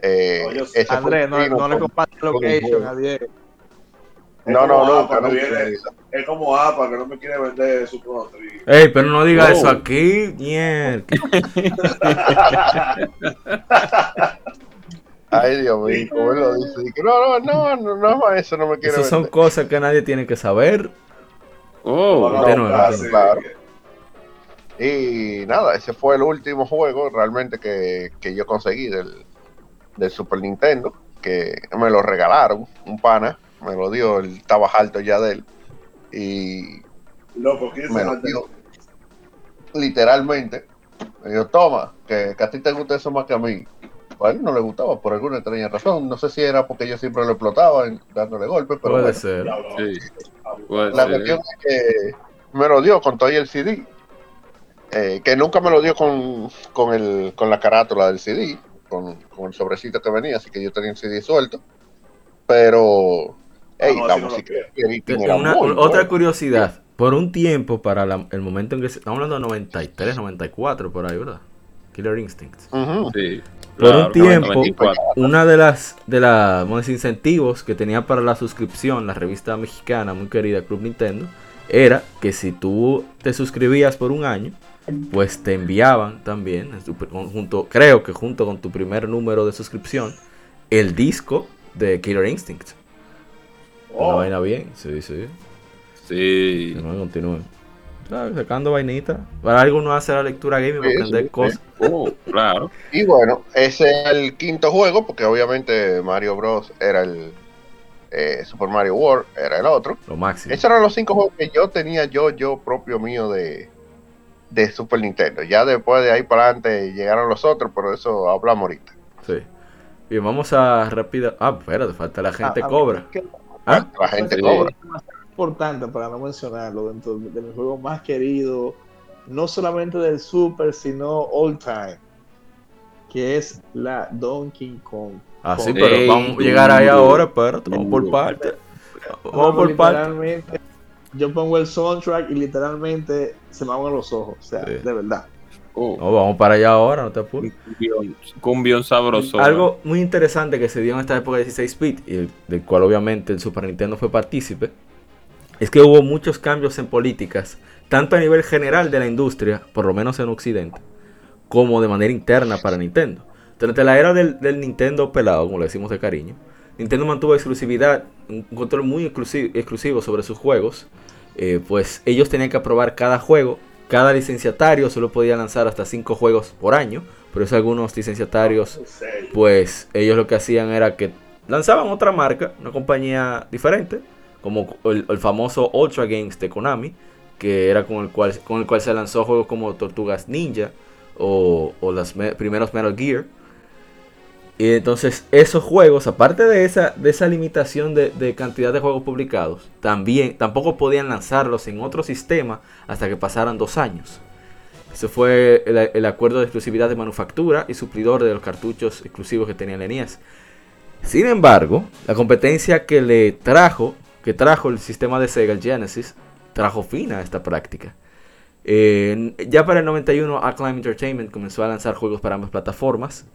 Eh, No, yo un no, primo no le compartas location a Diego. No, no, no, APA, no, viene- es como APA que no me quiere vender su producto. Ey, pero no diga eso aquí. Mierda. Ay, Dios mío, como él lo dice. No, no, no, no, no, eso no me quiere Esas son vender. cosas que nadie tiene que saber. Oh, No, de nuevo, ah, sí, claro. Y nada, ese fue el último juego realmente que, que yo conseguí del, del Super Nintendo, que me lo regalaron, un pana, me lo dio, él estaba alto ya de él. Y Loco, ¿quién me se lo dio literalmente. Me dijo, toma, que, que a ti te gusta eso más que a mí. A él no le gustaba por alguna extraña razón. No sé si era porque yo siempre lo explotaba en- dándole golpes, pero Puede bueno. ser. Sí. Puede La ser. cuestión es que me lo dio con todo y el CD. eh, que nunca me lo dio con, con, el, con la carátula del CD, con, con el sobrecito que venía, así que yo tenía el CD suelto. Pero, la música Una- otra curiosidad. Por un tiempo, para la- el momento en que se, estamos hablando de 93, 94, por ahí, ¿verdad? Killer Instinct. Sí. Por Claro, un tiempo, 94. una de las de las vamos a decir, incentivos que tenía para la suscripción la revista mexicana muy querida Club Nintendo era que si tú te suscribías por un año, pues te enviaban también, junto, creo que junto con tu primer número de suscripción, el disco de Killer Instinct. Una Oh, vaina bien, sí, sí. Sí. Continúen, continúen. ¿Sabes? Sacando vainita. Para algo uno hace la lectura gaming para Sí, aprender sí, cosas. Oh, claro. Y bueno, ese es el quinto juego, porque obviamente Mario Bros. era el eh, Super Mario World, era el otro. Lo máximo. Esos eran los cinco juegos que yo tenía yo, yo propio mío de, de Super Nintendo. Ya después de ahí para adelante llegaron los otros, pero eso hablamos ahorita. Sí. Bien, vamos a rápida. Ah, espérate, falta la gente A- a mí cobra. ¿Ah? La gente cobra. importante para no mencionarlo dentro de mis juegos más queridos, no solamente del Super, sino all time, que es la Donkey Kong. Ah, sí, pero Ey, vamos a llegar ahí ahora, espérate, vamos por parte. Vamos por parte. literalmente, yo pongo el soundtrack y literalmente se me aguan los ojos, o sea, Sí. de verdad. Oh, No, vamos para allá ahora, no te apures. cumbión, sabroso. Algo muy interesante que se dio en esta época de 16-bit, y el- del cual obviamente el Super Nintendo fue partícipe, es que hubo muchos cambios en políticas, tanto a nivel general de la industria, por lo menos en Occidente, como de manera interna para Nintendo. Durante la era del, del Nintendo pelado, como le decimos de cariño, Nintendo mantuvo exclusividad, un control muy exclusi- exclusivo sobre sus juegos, eh, pues ellos tenían que aprobar cada juego, cada licenciatario solo podía lanzar hasta 5 juegos por año, por eso algunos licenciatarios en serio. pues ellos lo que hacían era que lanzaban otra marca, una compañía diferente, como el, el famoso Ultra Games de Konami, que era con el cual, con el cual se lanzó juegos como Tortugas Ninja o, o los me- primeros Metal Gear. Y entonces esos juegos, aparte de esa, de esa limitación de, de cantidad de juegos publicados, también tampoco podían lanzarlos en otro sistema hasta que pasaran dos años. Ese fue el, acuerdo de exclusividad de manufactura y suplidor de los cartuchos exclusivos que tenía la NES. Sin embargo, la competencia que le trajo, que trajo el sistema de Sega Genesis, trajo fin a esta práctica. Eh, ya para el 91, Acclaim Entertainment comenzó a lanzar juegos para ambas plataformas.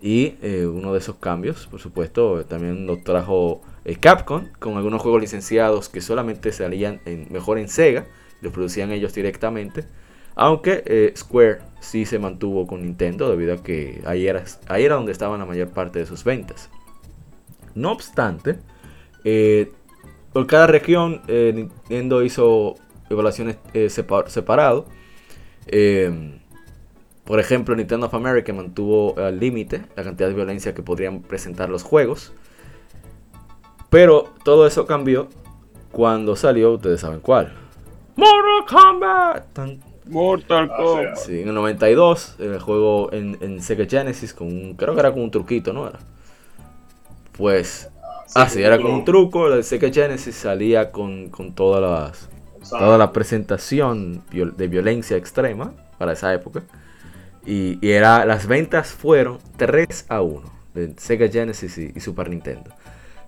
Y eh, uno de esos cambios, por supuesto, también lo trajo eh, Capcom, con algunos juegos licenciados que solamente salían en, mejor en Sega, los producían ellos directamente. Aunque eh, Square sí se mantuvo con Nintendo debido a que ahí era, ahí era donde estaban la mayor parte de sus ventas. No obstante, por cada región Nintendo hizo evaluaciones separ- separado. Por ejemplo, Nintendo of America mantuvo al límite la cantidad de violencia que podrían presentar los juegos. Pero todo eso cambió cuando salió, ustedes saben cuál. Mortal Kombat. Tan- Mortal Ah, Kombat. sí. En el 92, el juego en, en Sega Genesis, con un, creo que era con un truquito, ¿no era? Pues, ah, sí, era con un truco, el Sega Genesis salía con, con todas las, toda la presentación de violencia extrema para esa época. Y, y era, las ventas fueron 3 a 1 de Sega Genesis y, y Super Nintendo.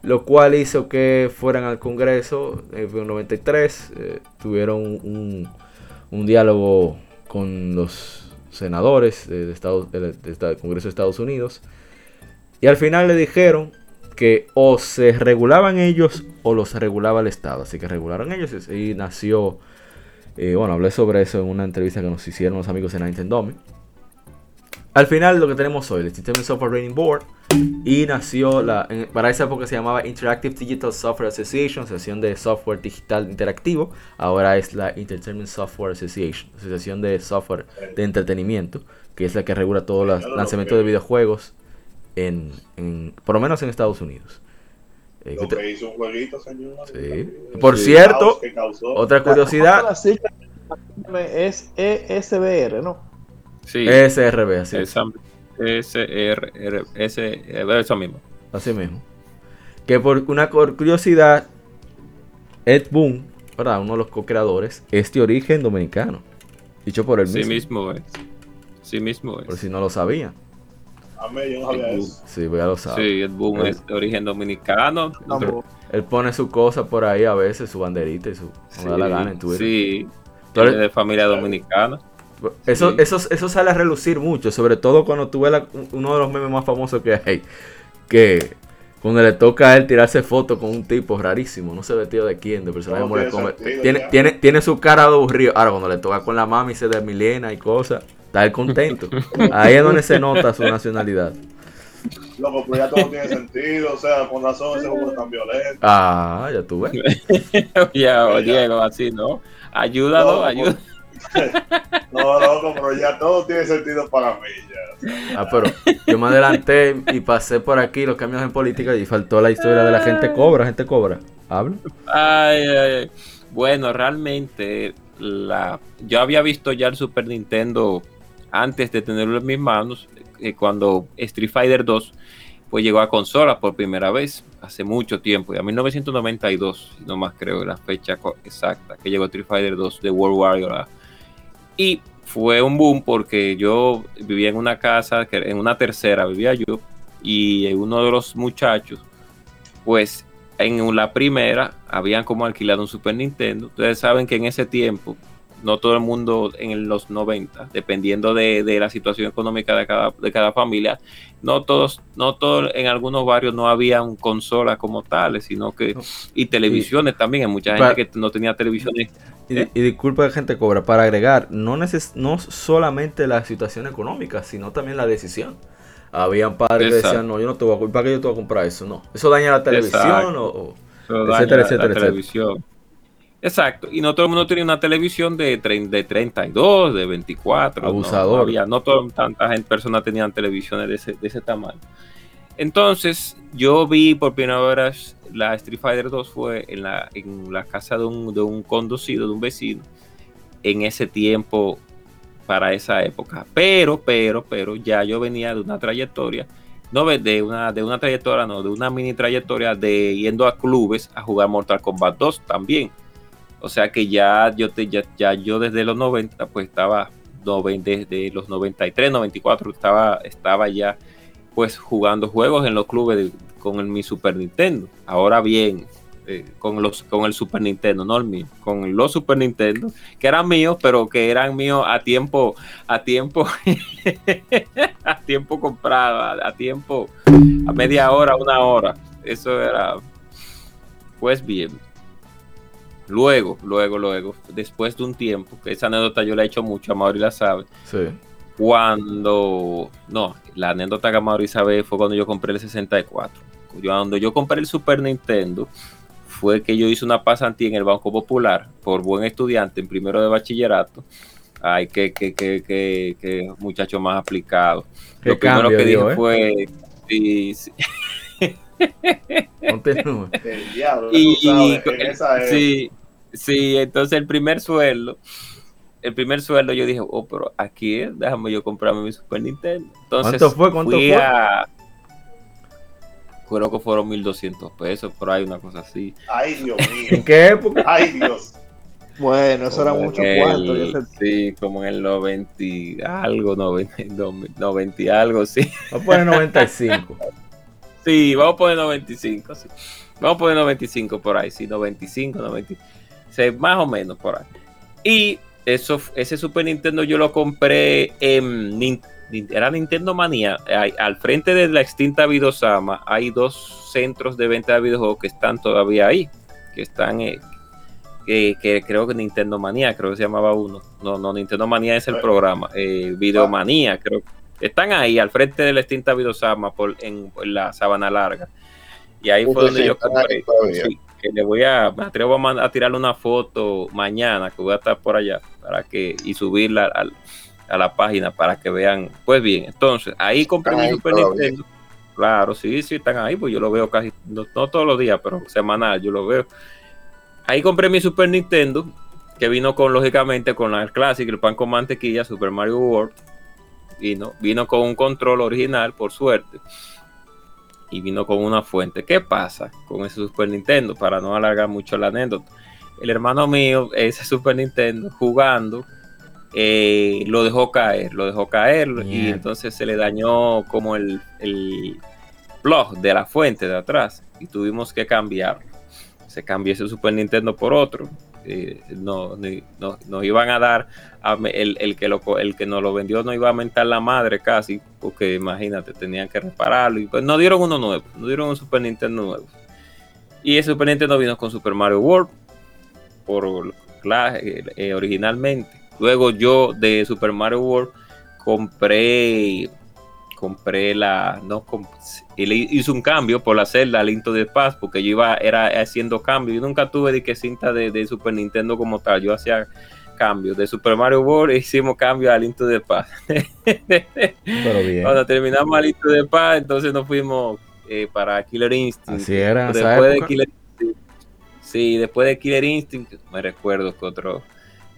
Lo cual hizo que fueran al Congreso en el 93. eh, tuvieron un, un diálogo con los senadores del Congreso de Estados Unidos. Y al final le dijeron que o se regulaban ellos o los regulaba el Estado. Así que regularon ellos y nació. eh, bueno, hablé sobre eso en una entrevista que nos hicieron los amigos de Nintendo. Al final lo que tenemos hoy, el System Software Rating Board, Y nació, la, para esa época se llamaba Interactive Digital Software Association, Asociación de Software Digital Interactivo. Ahora es la Entertainment Software Association, Asociación de Software de Entretenimiento, que es la que regula todos los lanzamientos de videojuegos, en, por lo menos en Estados Unidos. Eh, lo que hizo un jueguito, señor. Sí. Por cierto, otra curiosidad. Es ESBR, ¿no? Sí. ESRB, así. SR, eso mismo. Así mismo. Que por una curiosidad, Ed Boon, ¿verdad? uno de los co-creadores, es de origen dominicano. Dicho por él mismo. Sí mismo es. Sí mismo es. Por si no lo sabían. A mí yo no sabía eso. Sí, pues ya lo sabe. Sí, Ed Boon es de origen dominicano. él pone su cosa por ahí a veces, su banderita y su... Sí, da la gana en Twitter. Sí, de familia dominicana. Eso, eso, eso sale a relucir mucho, sobre todo cuando tú ves uno de los memes más famosos que hay, que cuando le toca a él tirarse fotos con un tipo rarísimo, no sé vestido de quién, de personaje no, tiene, tiene, tiene, su cara de aburrido. Ahora, cuando le toca con la mami, se de Milena y cosas, está él contento. Ahí es donde se nota su nacionalidad. Loco, pues ya todo tiene sentido, o sea, con razón ese juego tan violento. Ah, ya tú ves. ya, Diego, así, ¿no? Ayúdalo, no, ayúdalo. No, loco, pero ya todo tiene sentido para mí. Ya. Ah, pero yo me adelanté y pasé por aquí los cambios en política y faltó la historia de la gente cobra, gente cobra. Habla. Ay, ay, Bueno, realmente la, yo había visto ya el Super Nintendo antes de tenerlo en mis manos, eh, cuando Street Fighter 2 pues llegó a consola por primera vez hace mucho tiempo, ya 1992, no más creo la fecha exacta que llegó Street Fighter 2 de World Warrior y fue un boom porque yo vivía en una casa, en una tercera vivía yo, y uno de los muchachos, pues en la primera habían como alquilado un Super Nintendo. Ustedes saben que en ese tiempo, no todo el mundo en los 90, dependiendo de, la situación económica de cada, de cada familia, no todos, no todos, en algunos barrios no habían consolas como tales, sino que, y televisiones también, hay mucha gente que no tenía televisiones y, disculpa que gente cobra, para agregar, no, neces no solamente la situación económica, sino también la decisión. Habían padres que decían, no, yo no te voy a, ¿para qué yo te voy a comprar eso? No, eso daña la televisión o, etcétera, etcétera, televisión. Exacto, y no todo el mundo tenía una televisión de, de 32, de 24. Abusador. No, no toda tanta gente, personas tenían televisiones de ese, de ese tamaño. Entonces, yo vi por primera vez la Street Fighter 2 fue en la, en la casa de un, de un conducido, de un vecino, en ese tiempo, para esa época. Pero, pero, pero, ya yo venía de una trayectoria, no de una, de una trayectoria, no, de una mini trayectoria de yendo a clubes a jugar Mortal Kombat 2 también. O sea que ya yo, te, ya, ya yo desde los 90, pues estaba, desde los 93, 94, estaba, estaba ya pues jugando juegos en los clubes con el, mi Super Nintendo. Ahora bien, eh, con, los, con el Super Nintendo, no el mío, con los Super Nintendo, que eran míos, pero que eran míos a tiempo, a tiempo, a tiempo comprado, a, tiempo, a media hora, una hora. Eso era, pues bien. Luego, luego, luego, después de un tiempo, que esa anécdota yo la he hecho mucho, a Mauri la sabe. Sí cuando, no, la anécdota que Mauri sabe fue cuando yo compré el 64. Cuando yo compré el Super Nintendo, fue que yo hice una pasantía en el Banco Popular por buen estudiante en primero de bachillerato. Ay, que, que, que, que, muchacho más aplicado. Lo primero que dije ¿eh? fue. Sí, sí. y, sí, sí, entonces el primer sueldo el primer sueldo yo dije, oh, pero aquí déjame yo comprarme mi Super Nintendo. Entonces, ¿Cuánto fue? ¿Cuánto fue? Creo que fueron 1200 pesos, por ahí una cosa así. Ay, Dios mío. ¿En qué época? Ay, Dios. Bueno, eso era mucho cuarto. Sí, como en el 90 algo, 90, 90 y algo, sí. Vamos a poner 95. sí, vamos a poner 95, sí. Vamos a poner 95 por ahí, sí, 95, 95. Sí, más o menos por ahí. Y eso, ese Super Nintendo yo lo compré en era Nintendo Manía. al frente de la extinta Vidosama hay dos centros de venta de videojuegos que están todavía ahí. Que están, eh, que, creo que Nintendo Manía, creo que se llamaba uno. No, no, Nintendo Manía es el programa. Eh, Videomanía, creo. Están ahí, al frente del extinta Vidosama, por, en, la sabana larga. Y ahí fue donde yo compré. Que le voy a, me atrevo a, a, tirarle una foto mañana, que voy a estar por allá, para que, y subirla al, a la página para que vean. Pues bien, entonces, ahí compré mi Super Nintendo. Claro, sí, sí, están ahí, pues yo lo veo casi, no, todos los días, pero semanal, yo lo veo. Ahí compré mi Super Nintendo, que vino con, lógicamente, con la Classic, el pan con mantequilla, Super Mario World. Vino, vino con un control original, por suerte. Y vino con una fuente. ¿Qué pasa con ese Super Nintendo? Para no alargar mucho la anécdota. El hermano mío, ese Super Nintendo, jugando, eh, lo dejó caer, lo dejó caer y entonces se le dañó como el, el plug de la fuente de atrás y tuvimos que cambiarlo. Se cambió ese Super Nintendo por otro. Eh, no, nos iban a dar el, que lo, el que nos lo vendió no iba a aumentar la madre casi porque imagínate tenían que repararlo y pues nos dieron uno nuevo nos dieron un Super Nintendo nuevo. Y el Super Nintendo vino con Super Mario World por eh, originalmente. Luego yo de Super Mario World compré compré la no y le hice un cambio por la celda Linto de Paz porque yo iba era haciendo cambios. Yo nunca tuve de que cinta de, Super Nintendo como tal. Yo hacía cambios. De Super Mario World hicimos cambio a Linto de Paz pero bien. Cuando terminamos a Linto de Paz entonces nos fuimos eh, para Killer Instinct. Así era después de Killer Instinct, sí después de Killer Instinct me recuerdo que otro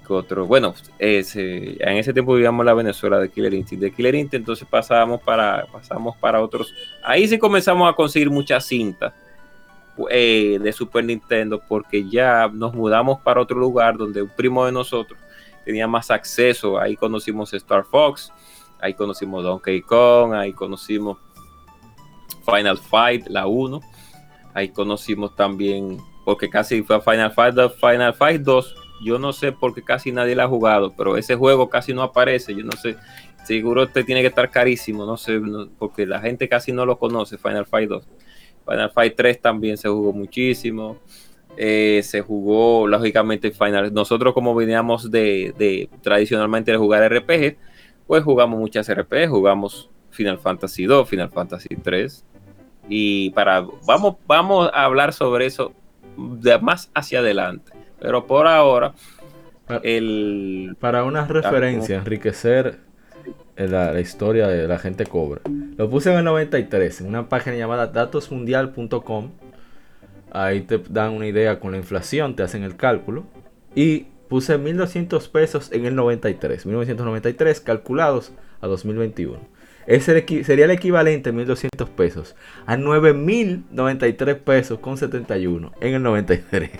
otro, bueno, en ese tiempo vivíamos la Venezuela de Killer Instinct, de Killer Instinct, entonces pasábamos para, pasamos para otros, ahí sí comenzamos a conseguir muchas cintas eh, de Super Nintendo, porque ya nos mudamos para otro lugar donde un primo de nosotros tenía más acceso, ahí conocimos Star Fox, ahí conocimos Donkey Kong, ahí conocimos Final Fight, la 1, ahí conocimos también, porque casi fue Final Fight, Final Fight 2 yo no sé por qué casi nadie la ha jugado, pero ese juego casi no aparece. Yo no sé, seguro este tiene que estar carísimo, no sé, porque la gente casi no lo conoce, Final Fight 2. Final Fight 3 también se jugó muchísimo. Eh, se jugó, lógicamente, Final. Nosotros, como veníamos de, de, tradicionalmente de jugar RPG, pues jugamos muchas RPG, jugamos Final Fantasy 2, Final Fantasy 3. Y para, vamos, vamos a hablar sobre eso de más hacia adelante. Pero por ahora, el... Para una referencia, enriquecer la, historia de la gente cobra. Lo puse en el 93, en una página llamada datosmundial.com. Ahí te dan una idea con la inflación, te hacen el cálculo. Y puse 1.200 pesos en el 93. 1993 calculados a 2021. Ese sería el equivalente, 1.200 pesos, a 9.093 pesos con 71 en el 93.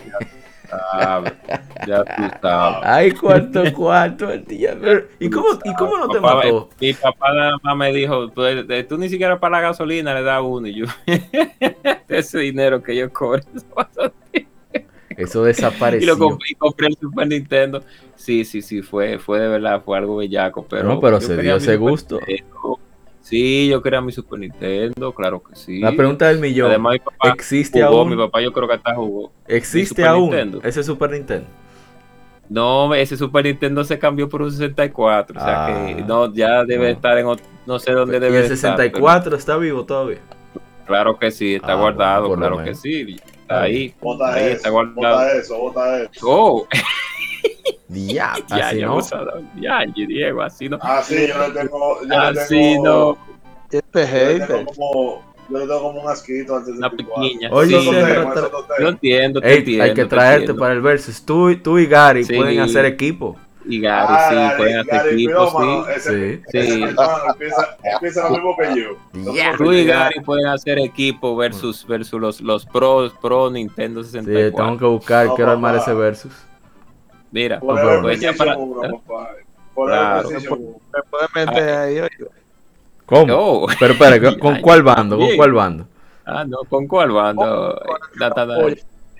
Ya tú sabes. Ay, cuarto, cuarto, el día. ¿Y cómo, ¿Y cómo no te mató? Mi papá nada más me dijo, tú, ni siquiera para la gasolina le das uno. Y yo, ese dinero que yo cobro. Eso desapareció. Y lo compré, y compré, el Super Nintendo. Sí, sí, sí, fue, fue de verdad, fue algo bellaco. Pero no, pero se dio ese gusto. Sí, yo quería mi Super Nintendo, claro que sí. La pregunta del millón. Además, mi papá ¿existe aún? Mi papá yo creo que hasta jugó. ¿Existe aún ese Super Nintendo? No, ese Super Nintendo se cambió por un 64. O sea que ah, no, ya debe estar en no sé dónde debe estar. ¿Y el 64 está vivo todavía? Claro que sí, está ah, guardado, claro que sí. Está ahí. Bota ahí eso, está guardado. Bota eso, bota eso. Oh. Ya, así ya, no. Ya, Diego, así no. Así yo le tengo. Yo así le tengo, no. Este hater. Yo le tengo como un asquito antes de Una pequeña. Oye, sí, yo entiendo, te Ey, entiendo. Hay que traerte para el versus. Tú, tú y Gary sí. pueden hacer equipo. Y Gary, ah, sí, Gary, pueden hacer Gary, equipo, sí. Mano, ese, sí. Ese, sí. Hermano, empieza, empieza lo mismo que yo. Yeah. Tú y Gary pueden hacer equipo versus, versus los, los pros, pro Nintendo 64. Sí, tengo que buscar, no, quiero armar ese versus. Mira, por pues, pues ya para. Por claro. Me pueden meter ahí, oye. ¿Cómo? Oh. Pero espera, ¿con cuál bando? ¿Con cuál bando? Ah, no, ¿con cuál bando? Data, data.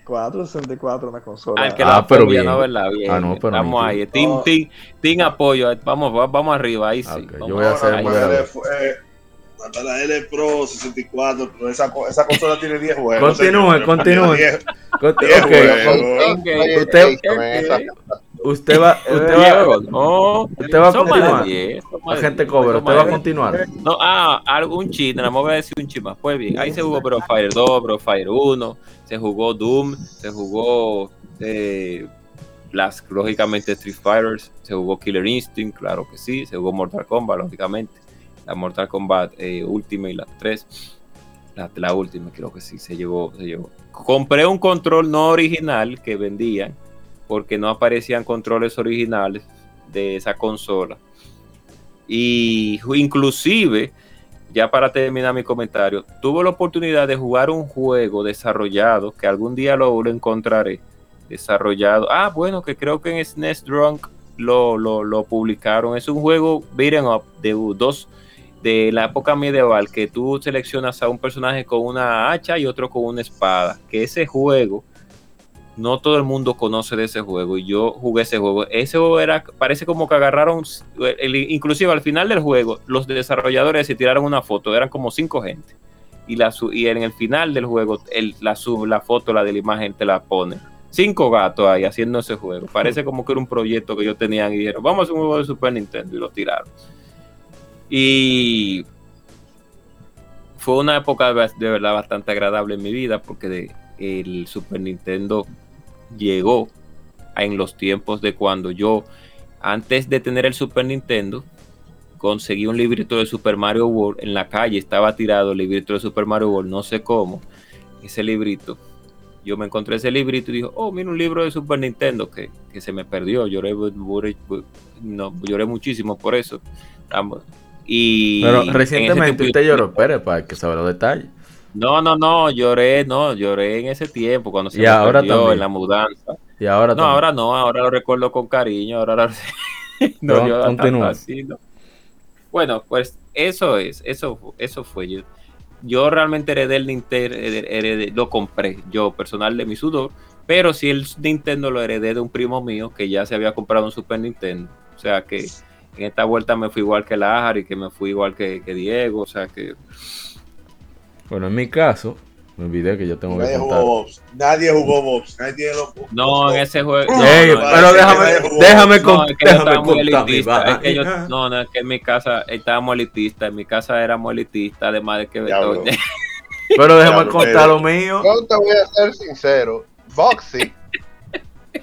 464 una consola. Ah, que ah, pero bien. No, ¿verdad? bien. Ah, no, pero Estamos ahí. Team, no. team, team apoyo. Vamos, vamos arriba, ahí sí. Okay, vamos yo voy a hacer el hasta la L Pro 64, pero esa, esa consola tiene 10 juegos. Continúe, continúe. 10, continúe. 10 okay. juegos. Okay. Usted, Usted va, usted va, no, usted va a continuar. 10, son más de Agente 10, Cover, son usted va a de 10. continuar. No, ah, algún cheat, nada más voy a decir un cheat más. Pues bien, ahí se jugó of Fire 2, Breath of Fire 1, se jugó Doom, se jugó eh, las, lógicamente Street Fighters, se jugó Killer Instinct, claro que sí, se jugó Mortal Kombat, lógicamente, la Mortal Kombat eh, última y las tres, la, última creo que sí, se llevó. Compré un control no original que vendían, porque no aparecían controles originales de esa consola. Y inclusive, ya para terminar mi comentario, tuve la oportunidad de jugar un juego desarrollado, que algún día lo, encontraré, desarrollado. Ah, bueno, que creo que en SNES Drunk lo, lo, publicaron. Es un juego beat'em up de dos de la época medieval que tú seleccionas a un personaje con una hacha y otro con una espada. Que ese juego no todo el mundo conoce de ese juego y yo jugué ese juego. Ese juego era, parece como que agarraron, el- inclusive al final del juego, los desarrolladores se tiraron una foto, eran como cinco gente. Y, la, su- y en el final del juego, el- la, sub- la foto, la de la imagen, te la pone. Cinco gatos ahí haciendo ese juego. Parece como que era un proyecto que ellos tenían y dijeron, vamos a hacer un juego de Super Nintendo y lo tiraron. Y fue una época de verdad bastante agradable en mi vida porque el Super Nintendo llegó en los tiempos de cuando yo, antes de tener el Super Nintendo, conseguí un librito de Super Mario World en la calle, estaba tirado el librito de Super Mario World, no sé cómo, ese librito. Yo me encontré ese librito y dije, oh, mira un libro de Super Nintendo que, que se me perdió. Lloré, lloré, no, muchísimo por eso. Y Pero recientemente yo- usted lloró, espere, para que sabe los detalles. no, no, no, lloré, no, lloré en ese tiempo cuando se Y me ahora perdió también. en la mudanza. Y ahora No, también. ahora no, ahora lo recuerdo con cariño, ahora lo... no, tanto continúa. así, ¿no? Bueno, pues eso es, eso, eso fue. Yo, yo realmente heredé el Nintendo, lo compré yo personal de mi sudor, pero sí el Nintendo lo heredé de un primo mío que ya se había comprado un Super Nintendo. O sea que en esta vuelta me fui igual que Lázaro y que me fui igual que, que Diego, o sea que... Bueno, en mi caso, me olvidé que yo tengo que Nadie contar. jugó Bobs. Nadie jugó Bobs. Nadie tiene los No, en ese juego... Ey, no, no, pero déjame, déjame, No, con- es que yo déjame estaba muy contar mi elitista. Es que yo- vaina. no, no, es que en mi casa estábamos elitistas. En mi casa éramos elitistas, además de que. Pero déjame contar lo mío. Yo te voy a ser sincero. Boxy,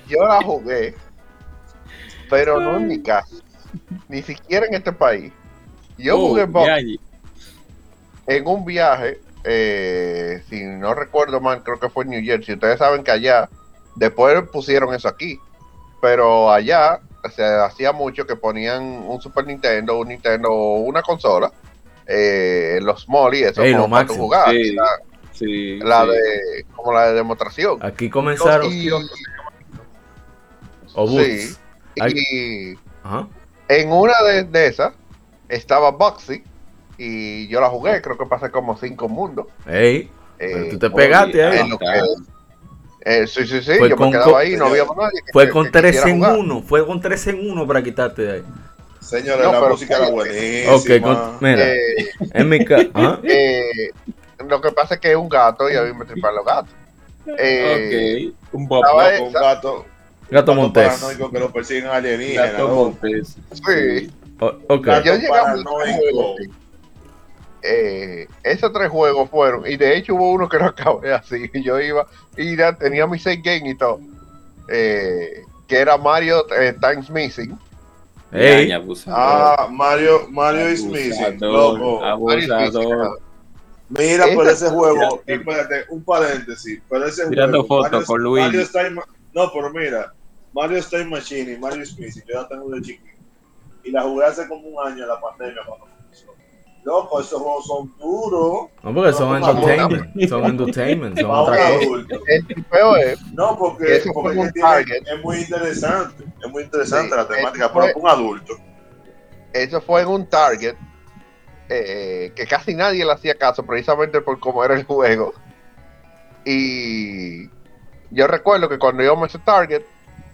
yo la jugué, pero no en mi casa. Ni siquiera en este país. Yo Oh, jugué en un viaje, eh, si no recuerdo mal, creo que fue en New Jersey. Ustedes saben que allá, después pusieron eso aquí, pero allá se hacía mucho que ponían un Super Nintendo, un Nintendo o una consola eh, los malls y eso como lo jugar. Sí, La, sí, la sí. de, como la de demostración. Aquí comenzaron. Y- O sí, Ay. y Ajá. En una de, de esas estaba Boxy y yo la jugué, creo que pasé como cinco mundos. Ey, Eh, pero tú te pegaste ahí. en lo que- eh, sí, sí, sí, Fue yo con me quedaba ahí, no había más nadie. que- Fue que- con que 3 quisiera en jugar. 1. Fue con 3 en 1 para quitarte de ahí. Señores, No, la música era buenísima. Ok, con- mira, Eh, en mi caso. Ajá. eh, lo que pasa es que es un gato y a mí me tripan los gatos. Eh, Ok, un bob. estaba Un gato, Gato Montés. paranoico que lo persiguen alienígenas. Gato ¿no? Montés. sí, O- ok. Gato yo paranoico. eh, esos tres juegos fueron, y de hecho hubo uno que lo acabé así, yo iba y ya tenía mi save game y todo, eh, que era Mario eh, Times Missing. Ey, Yayi, abusador. Ah, Mario, Mario is missing. Loco. Mario is Missing, abusador. Mira, pero ese juego, espérate, un paréntesis, pero ese Tirando juego, fotos con Luigi. Mario en- no, pero mira, Mario Time Machine y Mario Smith, yo la tengo de chiquito, y la jugué hace como un año en la pandemia cuando comenzó. Loco, esos juegos son duros, no, porque son No, entertainment. Son entertainment. Son otra cosa. El es, No, Que porque, tiene- es muy interesante, es muy interesante Sí, la temática, pero un adulto. eso fue en un Target eh, que casi nadie le hacía caso, precisamente por cómo era el juego. Y yo recuerdo que cuando íbamos a ese Target,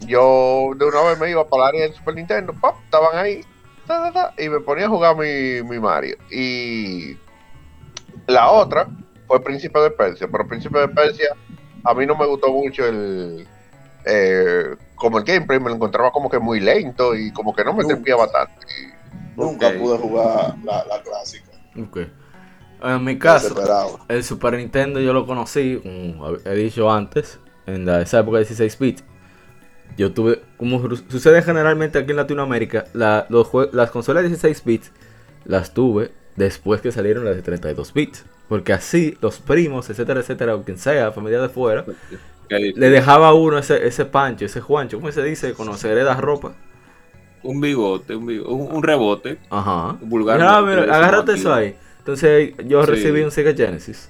yo de una vez me iba para el área del Super Nintendo, ¡pap! estaban ahí, ta, ta, ta, y me ponía a jugar mi, mi Mario. Y la otra fue Príncipe de Persia, pero Príncipe de Persia a mí no me gustó mucho el, eh, como el gameplay me lo encontraba como que muy lento y como que no me trepía bastante. Nunca pude jugar la, la clásica. Ok. En mi caso, el Super Nintendo yo lo conocí, como he dicho antes, en la, esa época de 16 bits. Yo tuve, como su- sucede generalmente aquí en Latinoamérica, la- los las consolas de 16 bits las tuve después que salieron las de 32 bits. Porque así los primos, etcétera, etcétera, o quien sea, familia de fuera, le dejaba a uno ese, ese pancho, ese juancho, ¿cómo se dice? Cuando se hereda ropa. Un bigote, un, bigo- un, un rebote. Ajá. Vulgarmente, Mira, mira, agárrate eso ahí. Entonces yo Sí. recibí un Sega Genesis.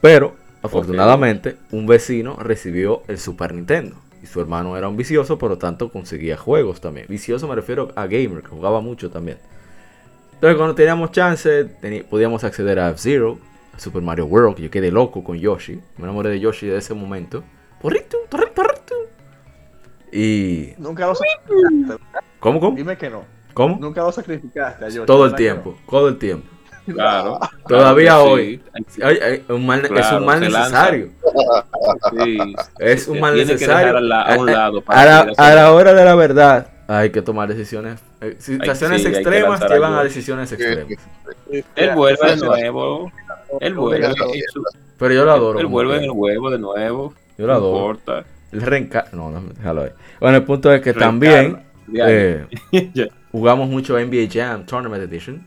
Pero, afortunadamente, un vecino recibió el Super Nintendo. Y su hermano era un vicioso, por lo tanto conseguía juegos también. Vicioso me refiero a gamer, que jugaba mucho también. Entonces cuando teníamos chance, teni- podíamos acceder a F-Zero, a Super Mario World, que yo quedé loco con Yoshi. Me enamoré de Yoshi de ese momento. Porrito, porrito, porrito. Y... Nunca lo sacrificaste. ¿Cómo, cómo? Dime que no. ¿Cómo? Nunca lo sacrificaste a Yoshi, Todo el ¿verdad que tiempo, todo el tiempo. Claro. Todavía Claro hoy. sí. Ay, ay, un mal- es un mal necesario. Sí. Es un mal necesario. a un Eh, eh, lado para a, la, seguir a la haciendo- hora de la verdad, hay que tomar decisiones. eh, situaciones sí, extremas llevan a decisiones extremas. Él vuelve de nuevo. Él vuelve. Su- Pero yo lo adoro. Él vuelve en el huevo de nuevo. Yo lo No adoro. importa. El reenca... No, no, déjalo ahí. Bueno, el punto es que Reencarna. también eh, jugamos mucho NBA Jam Tournament Edition.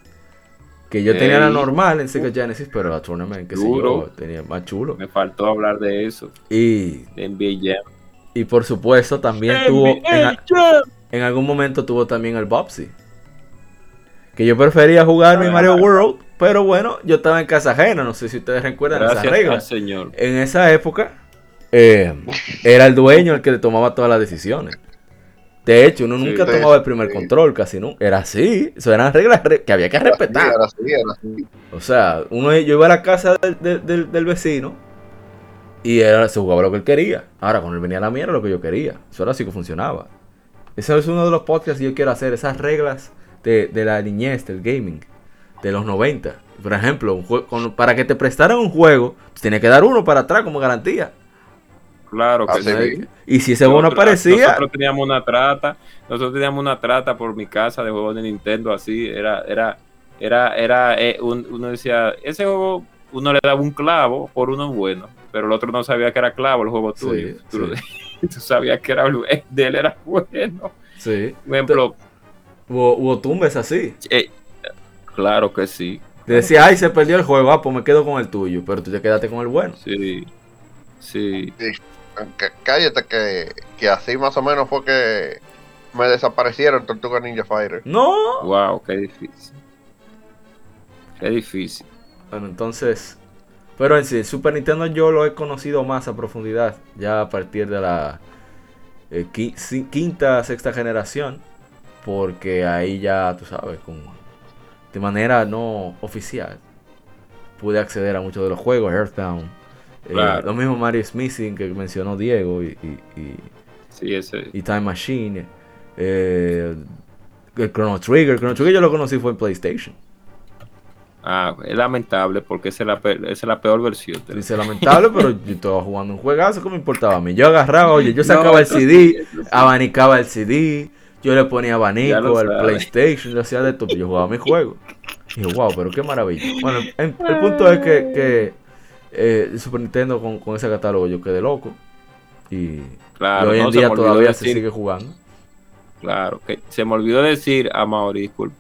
Que yo tenía la normal en Sega Genesis, pero la Tournament, que yo, tenía más chulo. Me faltó hablar de eso. Y, NBA Jam. y por supuesto también tuvo... En, algún momento tuvo también el Bobsy. Que yo prefería jugar mi Mario World, pero bueno, yo estaba en casa ajena, no sé si ustedes recuerdan esas Gracias al reglas. señor. En esa época, eh, era el dueño el que le tomaba todas las decisiones. De hecho, uno nunca Sí, tomaba el primer sí. control, casi nunca. Era así, eso eran reglas re- que había que respetar. era así, era así. O sea, uno, yo iba a la casa del, del- del- del vecino y era, se jugaba lo que él quería. Ahora, cuando él venía a la mía era lo que yo quería. Eso era así que funcionaba. Ese es uno de los podcasts que yo quiero hacer, esas reglas de, de la niñez, del gaming, de los 90. Por ejemplo, un jue- con- para que te prestaran un juego, tienes que dar uno para atrás como garantía. Claro que sí. Y si ese bono aparecía, Nosotros teníamos una trata. Nosotros teníamos una trata por mi casa de juegos de Nintendo así. Era, era, era, era, eh, un- uno decía, ese juego, uno le daba un clavo por uno bueno, pero el otro no sabía que era clavo el juego Sí, tuyo. Tú, sí. tú sabías que era el de él era bueno. sí, Por ejemplo, hubo, hubo tumbes así. eh, claro que sí. Te decía, ay, se perdió el juego, ah, pues me quedo con el tuyo, pero tú te quedaste con el bueno. Sí. Sí. Que- cállate que, que así más o menos fue que me desaparecieron Tortuga Ninja Fighter. No, Wow, qué difícil. Qué difícil. Bueno, entonces. Pero en sí, el Super Nintendo yo lo he conocido más a profundidad. Ya a partir de la eh, quinta, sexta generación. Porque ahí ya, tú sabes, con, de manera no oficial, pude acceder a muchos de los juegos. Earthbound. Eh, Claro. lo mismo Mario Smithing que mencionó Diego y, y- y- Sí, ese. y Time Machine. eh, el Chrono Trigger. Chrono Trigger yo lo conocí fue en PlayStation. Ah, es lamentable porque esa es la, pe- esa es la peor versión. Dice lamentable, pero yo estaba jugando un juegazo que me importaba a mí. Yo agarraba, oye, yo No, sacaba el CD, abanicaba el CD, yo le ponía abanico al. PlayStation, yo hacía de todo, yo jugaba mi juego. Y yo, wow, pero qué maravilla. Bueno, en- el punto es que, que eh, Super Nintendo con, con ese catálogo yo quedé loco. Y, Claro, hoy en no, día todavía se sigue jugando. Claro, que se me olvidó decir a Mauri, disculpe,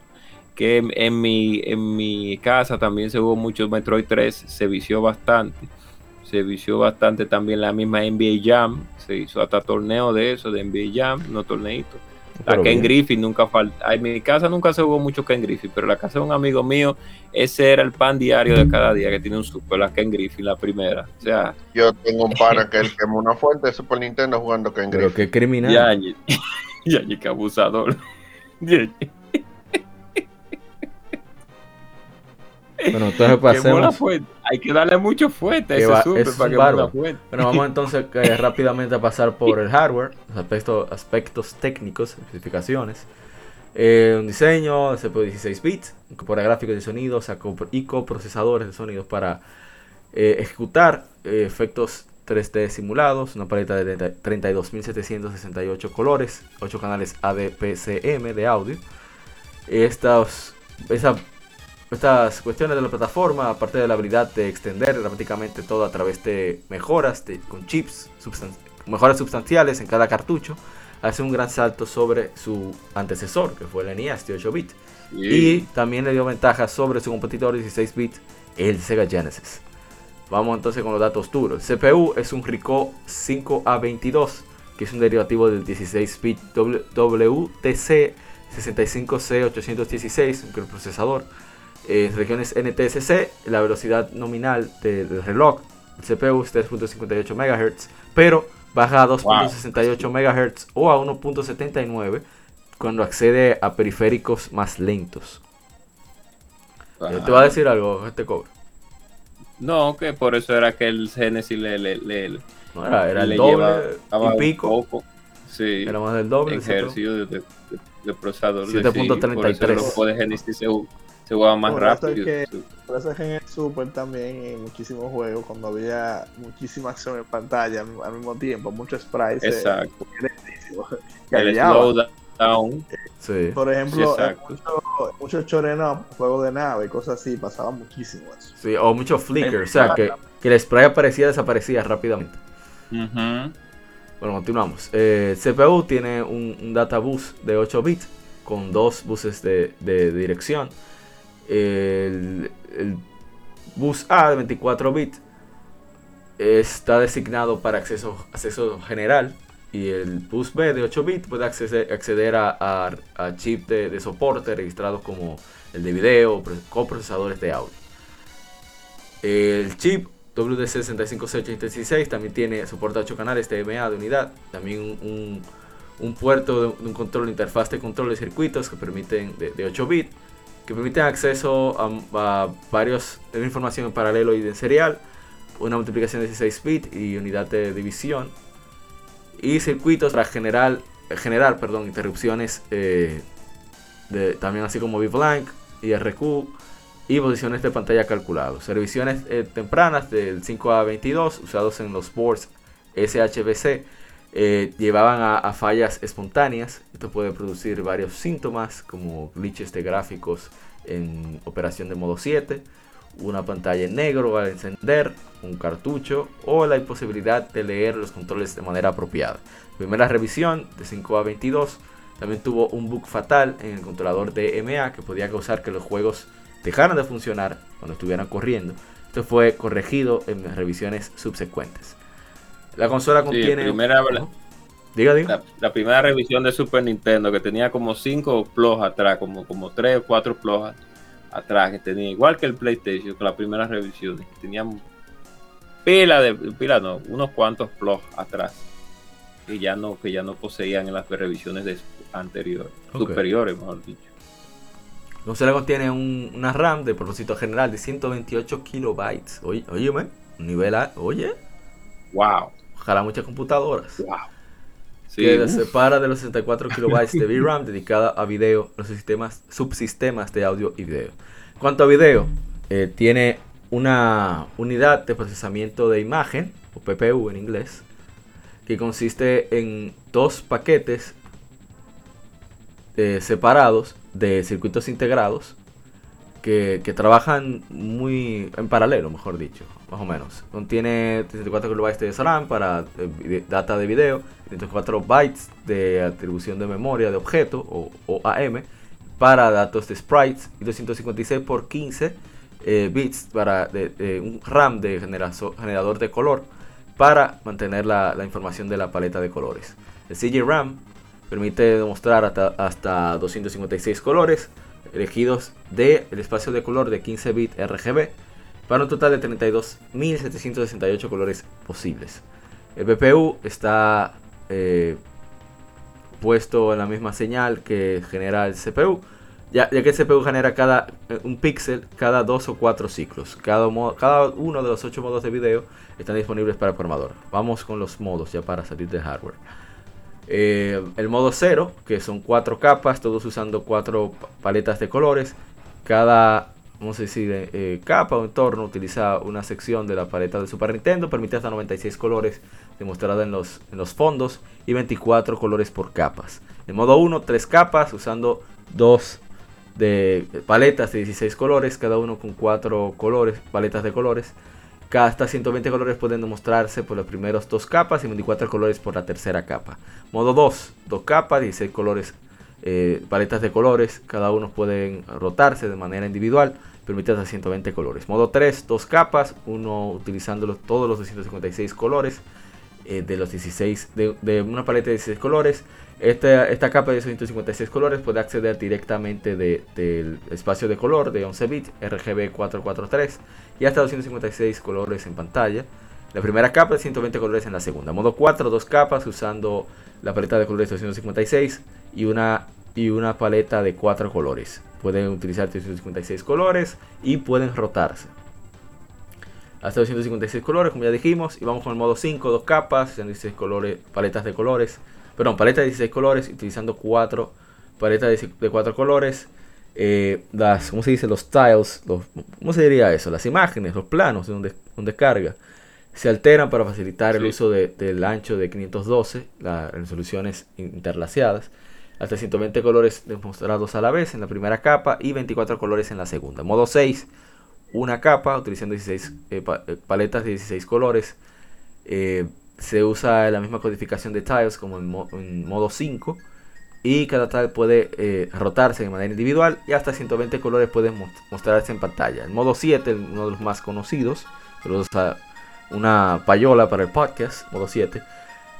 que en, en mi, en mi casa también se jugó mucho Metroid 3, se vició bastante. Se vició bastante también la misma NBA Jam, se hizo hasta torneo de eso, de NBA Jam, no torneito. La Pero Ken bien. Griffin nunca falta. En mi casa nunca se jugó mucho Ken Griffin, pero en la casa de un amigo mío, ese era el pan diario de cada día que tiene un super, la Ken Griffin, la primera. O sea, Yo tengo un pana que él quemó una fuente de Super Nintendo jugando Ken Pero Griffin. qué criminal. Yañi, Yañi, que abusador. Yañi. Bueno, entonces Quemó la pasemos. fuente. Hay que darle mucho fuerte a ese va- super es para que bárbaro. fuente. Bueno, vamos entonces eh, rápidamente a pasar por el hardware, los aspectos, aspectos técnicos, especificaciones. Eh, un diseño de CPU 16 bits, incorpora gráficos de sonido, y coprocesadores de sonidos para eh, ejecutar eh, efectos 3D simulados, una paleta de 32.768 colores, 8 canales ADPCM de audio. Estas, estas cuestiones de la plataforma, aparte de la habilidad de extender prácticamente todo a través de mejoras con chips, mejoras sustanciales en cada cartucho, hace un gran salto sobre su antecesor, que fue el NES de 8 bits. Y también le dio ventaja sobre su competidor 16 bits, el Sega Genesis. Vamos entonces con los datos duros. El CPU es un Ricoh 5A22, que es un derivativo del 16-bit WTC 65C816, el procesador. En regiones NTSC, la velocidad nominal del reloj, el CPU es 3.58 MHz, pero baja a 2.68 MHz o a 1.79 cuando accede a periféricos más lentos. Eh, ¿Te va a decir algo este cobre? No, que por eso era que el Genesis le, le, le no, era, era el doble y pico. Sí, era más del doble. Ejercicio de, de, de, procesador 7.33. De Genesis se, se jugaba más rápido. que, por eso es que en el Super también, en muchísimos juegos, cuando había muchísima acción en pantalla al mismo tiempo, muchos sprites. Eh, Exacto. el slowdown. Sí. Por ejemplo, muchos mucho choreno, juegos de nave, cosas así, pasaba muchísimo eso. Sí, o mucho flicker, o sea, que, que el spray aparecía y desaparecía rápidamente. Bueno, continuamos. Eh, CPU tiene un, un, data bus de 8 bits con dos buses de, de dirección. El, bus A de 24 bits está designado para acceso, acceso general y el bus B de 8 bits puede acceder, acceder a, a, a chip de, de, soporte registrados como el de video, coprocesadores de audio. El chip WDC65C86 también tiene soporte a 8 canales TMA de unidad, también un, un, puerto de, un control, interfaz de control de circuitos que permiten de, de 8 bits, que permiten acceso a, a varios información en paralelo y en serial, una multiplicación de 16 bits y unidad de división y circuitos para generar, generar perdón, interrupciones eh, también así como VBlank, IRQ y posiciones de pantalla calculados. Revisiones eh, tempranas del 5A22 usados en los boards SHBC eh, llevaban a, a, fallas espontáneas. Esto puede producir varios síntomas como glitches de gráficos en operación de modo 7 una pantalla en negro al encender, un cartucho o la imposibilidad de leer los controles de manera apropiada. Primera revisión de 5 a 22 también tuvo un bug fatal en el controlador de MA que podía causar que los juegos dejaran de funcionar cuando estuvieran corriendo. Esto fue corregido en revisiones subsecuentes. La consola contiene... Sí, primera... Diga, diga. La, la, primera revisión de Super Nintendo que tenía como 5 plos atrás, como, como 3 o 4 plos atrás, que tenía igual que el PlayStation, con las primeras revisiones, teníamos pila de, pila no, unos cuantos plots atrás, que ya no, que ya no poseían en las revisiones de anteriores, okay. superiores, mejor dicho. La consola contiene un, una RAM de propósito general de 128 kilobytes. Oye, oye, nivel A, oye. Wow. Ojalá muchas computadoras. Wow. Sí. que separa de los 64 kilobytes de VRAM dedicada a video, los sistemas, subsistemas de audio y video. Cuanto a video, eh, tiene una unidad de procesamiento de imagen, o PPU en inglés, que consiste en dos paquetes eh, separados de circuitos integrados que, trabajan muy en paralelo, mejor dicho, más o menos. Contiene 34 kilobytes de RAM para eh, data de video, 34 bytes de atribución de memoria de objeto o, o AM para datos de sprites y 256 por 15 eh, bits para un RAM de generador de color para mantener la, la, información de la paleta de colores. El CG RAM permite demostrar hasta, hasta 256 colores elegidos del de espacio de color de 15 bits RGB para un total de 32.768 colores posibles. El PPU está eh, puesto en la misma señal que genera el CPU, ya, ya que el CPU genera cada eh, un píxel cada dos o cuatro ciclos. Cada, modo, cada uno de los ocho modos de video están disponibles para el programador. Vamos con los modos ya para salir de hardware. Eh, el modo 0, que son cuatro capas, todos usando cuatro paletas de colores. Cada eh, eh, capa o entorno, utiliza una sección de la paleta de Super Nintendo, permite hasta 96 colores demostrada en los, en los fondos y 24 colores por capas. En modo 1, 3 capas usando dos de paletas de 16 colores, cada uno con 4 colores, paletas de colores. Cada hasta 120 colores pueden demostrarse por las primeras dos capas y 24 colores por la tercera capa. Modo 2, 2 capas, 16 colores eh, paletas de colores, cada uno pueden rotarse de manera individual, permite hasta 120 colores. Modo 3, dos capas, uno utilizando todos los 256 colores eh, de los 16, de, una paleta de 16 colores. Esta, esta capa de 256 colores puede acceder directamente del espacio de color de 11 bits RGB 443 y hasta 256 colores en pantalla. La primera capa de 120 colores en la segunda. Modo 4, dos capas usando la paleta de colores 256 y una, y una paleta de 4 colores. Pueden utilizar 256 colores y pueden rotarse. Hasta 256 colores, como ya dijimos. Y vamos con el modo 5, dos capas, 16 colores, paletas de colores. Perdón, paleta de 16 colores, utilizando 4 paletas de 4 colores. Eh, las, ¿cómo se dice? Los tiles, los, ¿cómo se diría eso? Las imágenes, los planos donde, donde carga se alteran para facilitar el uso del ancho de 512, las resoluciones interlaciadas, hasta 120 colores demostrados a la vez en la primera capa y 24 colores en la segunda. Modo 6, una capa utilizando 16 eh, eh, paletas de 16 colores. Eh, se usa la misma codificación de tiles como en, modo 5 y cada tile puede rotarse de manera individual y hasta 120 colores pueden mostrarse en pantalla. En modo 7, uno de los más conocidos, pero usa una payola para el podcast, modo 7.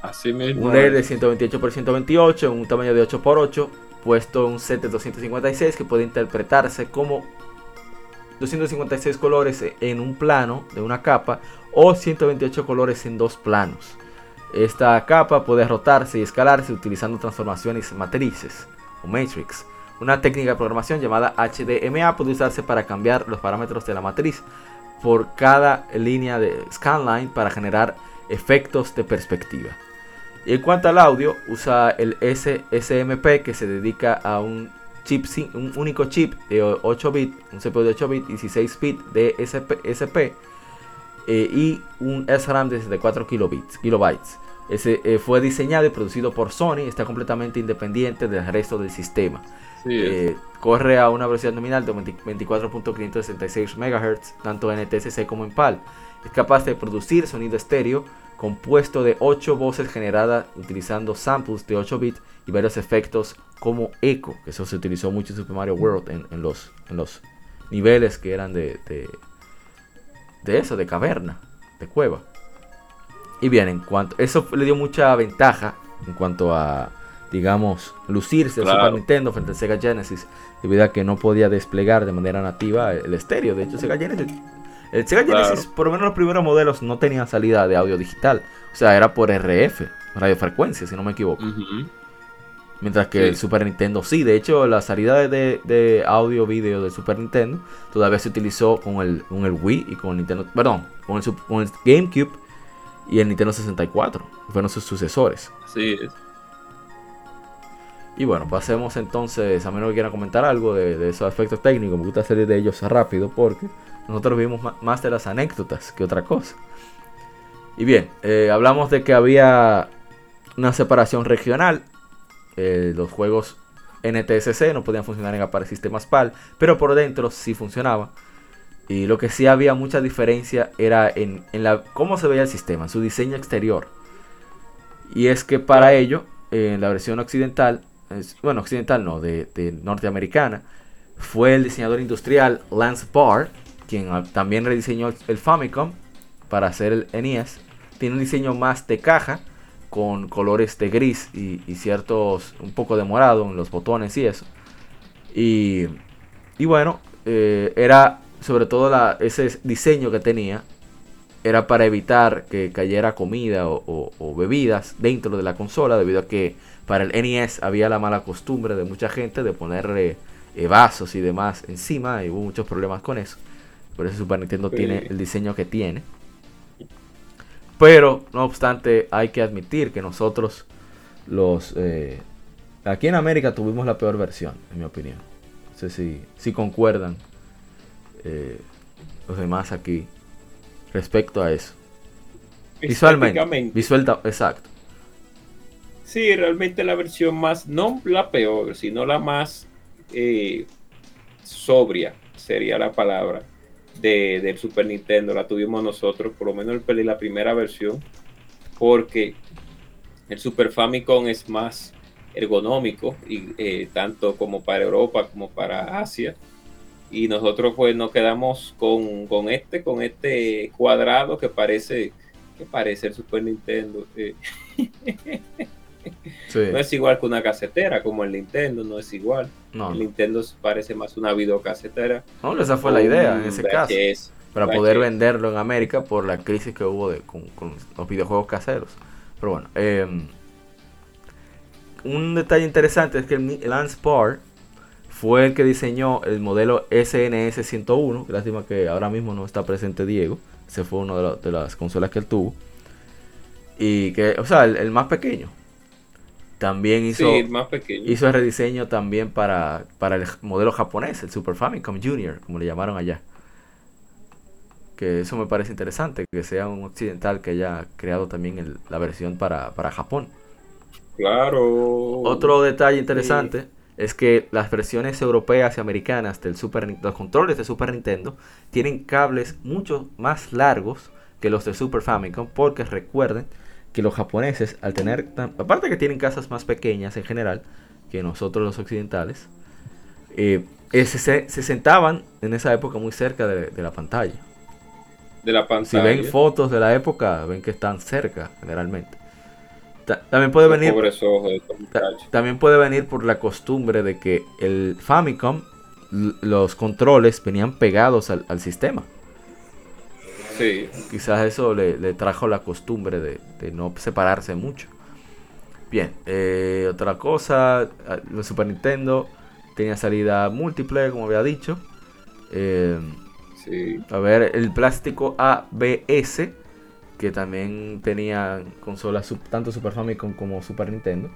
Así mismo. Un LED de 128 x 128, un tamaño de 8 x 8, puesto un set de 256 que puede interpretarse como 256 colores en un plano de una capa o 128 colores en dos planos. Esta capa puede rotarse y escalarse utilizando transformaciones matrices o matrix. Una técnica de programación llamada HDMA puede usarse para cambiar los parámetros de la matriz por cada línea de scanline para generar efectos de perspectiva. Y en cuanto al audio, usa el SMP que se dedica a un chip, un único chip de 8 bits, un CPU de 8 bits, 16 bits de SP, eh, y un SRAM de 64 kilobits, kilobytes. Ese eh, fue diseñado y producido por Sony, está completamente independiente del resto del sistema. Eh, corre a una velocidad nominal de 24.566 MHz, tanto en NTSC como en PAL. Es capaz de producir sonido estéreo compuesto de 8 voces generadas utilizando samples de 8 bits y varios efectos como eco, que eso se utilizó mucho en Super Mario World en, los, en los niveles que eran de, de, de, eso, de caverna, de cueva. Y bien, en cuanto eso le dio mucha ventaja en cuanto a digamos, lucirse el Super Nintendo frente al Sega Genesis, debido a que no podía desplegar de manera nativa el estéreo. De hecho, Sega Genesis, el Sega Genesis, por lo menos los primeros modelos, no tenían salida de audio digital. O sea, era por RF, radiofrecuencia, si no me equivoco. Mientras que el Super Nintendo sí, de hecho la salida de, audio video del Super Nintendo todavía se utilizó con el, con el Wii y con el Nintendo, perdón, con el, con el GameCube y el Nintendo 64, fueron sus sucesores. Sí, y bueno, pasemos entonces, a menos que quieran comentar algo de, esos aspectos técnicos, me gusta salir de ellos rápido porque nosotros vimos más de las anécdotas que otra cosa. Y bien, eh, hablamos de que había una separación regional. Eh, los juegos NTSC no podían funcionar en sistemas PAL, pero por dentro sí funcionaba. Y lo que sí había mucha diferencia era en, en la, cómo se veía el sistema, en su diseño exterior. Y es que para ello, en la versión occidental, bueno, occidental no, de, norteamericana, fue el diseñador industrial Lance Barr, quien también rediseñó el Famicom para hacer el NES. Tiene un diseño más de caja, con colores de gris y, ciertos, un poco de morado en los botones y eso. Y, bueno, eh, era sobre todo la, ese diseño que tenía, era para evitar que cayera comida o bebidas dentro de la consola, debido a que para el NES había la mala costumbre de mucha gente de ponerle eh, vasos y demás encima y hubo muchos problemas con eso. Por eso Super Nintendo tiene el diseño que tiene. Pero, no obstante, hay que admitir que nosotros, los... Eh, aquí en América tuvimos la peor versión, en mi opinión. No sé si, si concuerdan eh, los demás aquí respecto a eso. Visualmente. Visual, exacto. Sí, realmente la versión más, no la peor, sino la más eh, sobria, sería la palabra, de, del Super Nintendo. La tuvimos nosotros, por lo menos el, la primera versión, porque el Super Famicom es más ergonómico, y, eh, tanto como para Europa como para Asia. Y nosotros pues nos quedamos con, con este, con este cuadrado que parece, que parece el Super Nintendo. Eh. No es igual que una casetera como el Nintendo, no es igual. El Nintendo parece más una videocasetera. No, esa fue la idea en ese caso. Para poder venderlo en América por la crisis que hubo de, con, los videojuegos caseros. Pero bueno, em, un detalle interesante es que Lance Parr fue el que diseñó el modelo SNS 101. Lástima que ahora mismo no está presente Diego. Ese fue uno de, las consolas que él tuvo. Y que, o sea, el más pequeño. También hizo, hizo el rediseño también para, para el modelo japonés, el Super Famicom Junior, como le llamaron allá. Que eso me parece interesante, que sea un occidental que haya creado también la versión para, Japón. Claro. Otro detalle interesante es que las versiones europeas y americanas del Super los controles de Super Nintendo tienen cables mucho más largos que los de Super Famicom, porque recuerden que los japoneses, al tener, aparte que tienen casas más pequeñas en general que nosotros los occidentales, eh, se, sentaban en esa época muy cerca de, la pantalla. De la pantalla. Si ven fotos de la época, ven que están cerca generalmente. también puede venir. también puede venir por la costumbre de que el Famicom, los controles venían pegados al sistema. Quizás eso le, trajo la costumbre de, no separarse mucho. Bien, eh, otra cosa, el Super Nintendo tenía salida múltiple, como había dicho. Eh, a ver, el plástico ABS, que también tenía consolas tanto Super Famicom como Super Nintendo.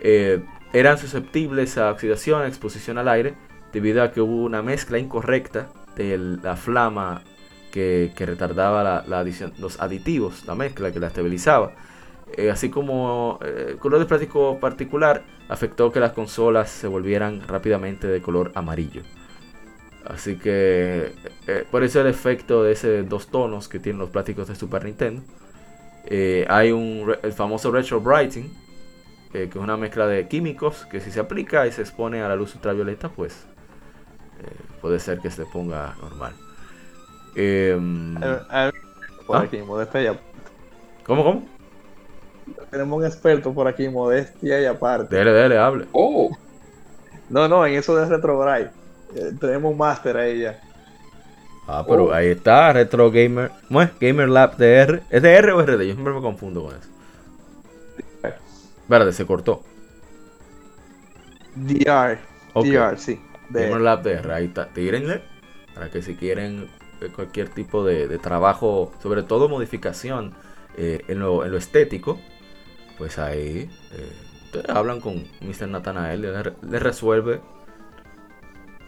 Eh, eran susceptibles a oxidación, exposición al aire, debido a que hubo una mezcla incorrecta de la flama que, retardaba la, los aditivos, la mezcla que la estabilizaba. Eh, así como eh, el color de plástico particular afectó que las consolas se volvieran rápidamente de color amarillo. Así que eh, por eso el efecto de ese dos tonos que tienen los plásticos de Super Nintendo. hay un, el famoso retro brighting, que es una mezcla de químicos que si se aplica y se expone a la luz ultravioleta, pues puede ser que se ponga normal. Em, por ¿Ah? aquí, modestia ¿Cómo, cómo? Tenemos un experto por aquí, modestia y aparte. Dele, dele, hable. Oh. No, no, en eso de Retro eh, tenemos un máster ahí ya. Ah, pero oh. ahí está, Retro Gamer. ¿Cómo es? Gamer Lab DR. ¿Es DR o RD? Yo siempre me confundo con eso. Verde, se cortó. DR. DR, sí. Gamer Lab DR, ahí está. Tírenle. Para que si quieren cualquier tipo de, trabajo, sobre todo modificación eh, en, lo, estético, pues ahí eh, hablan con Mr. Nathanael, le, le, resuelve.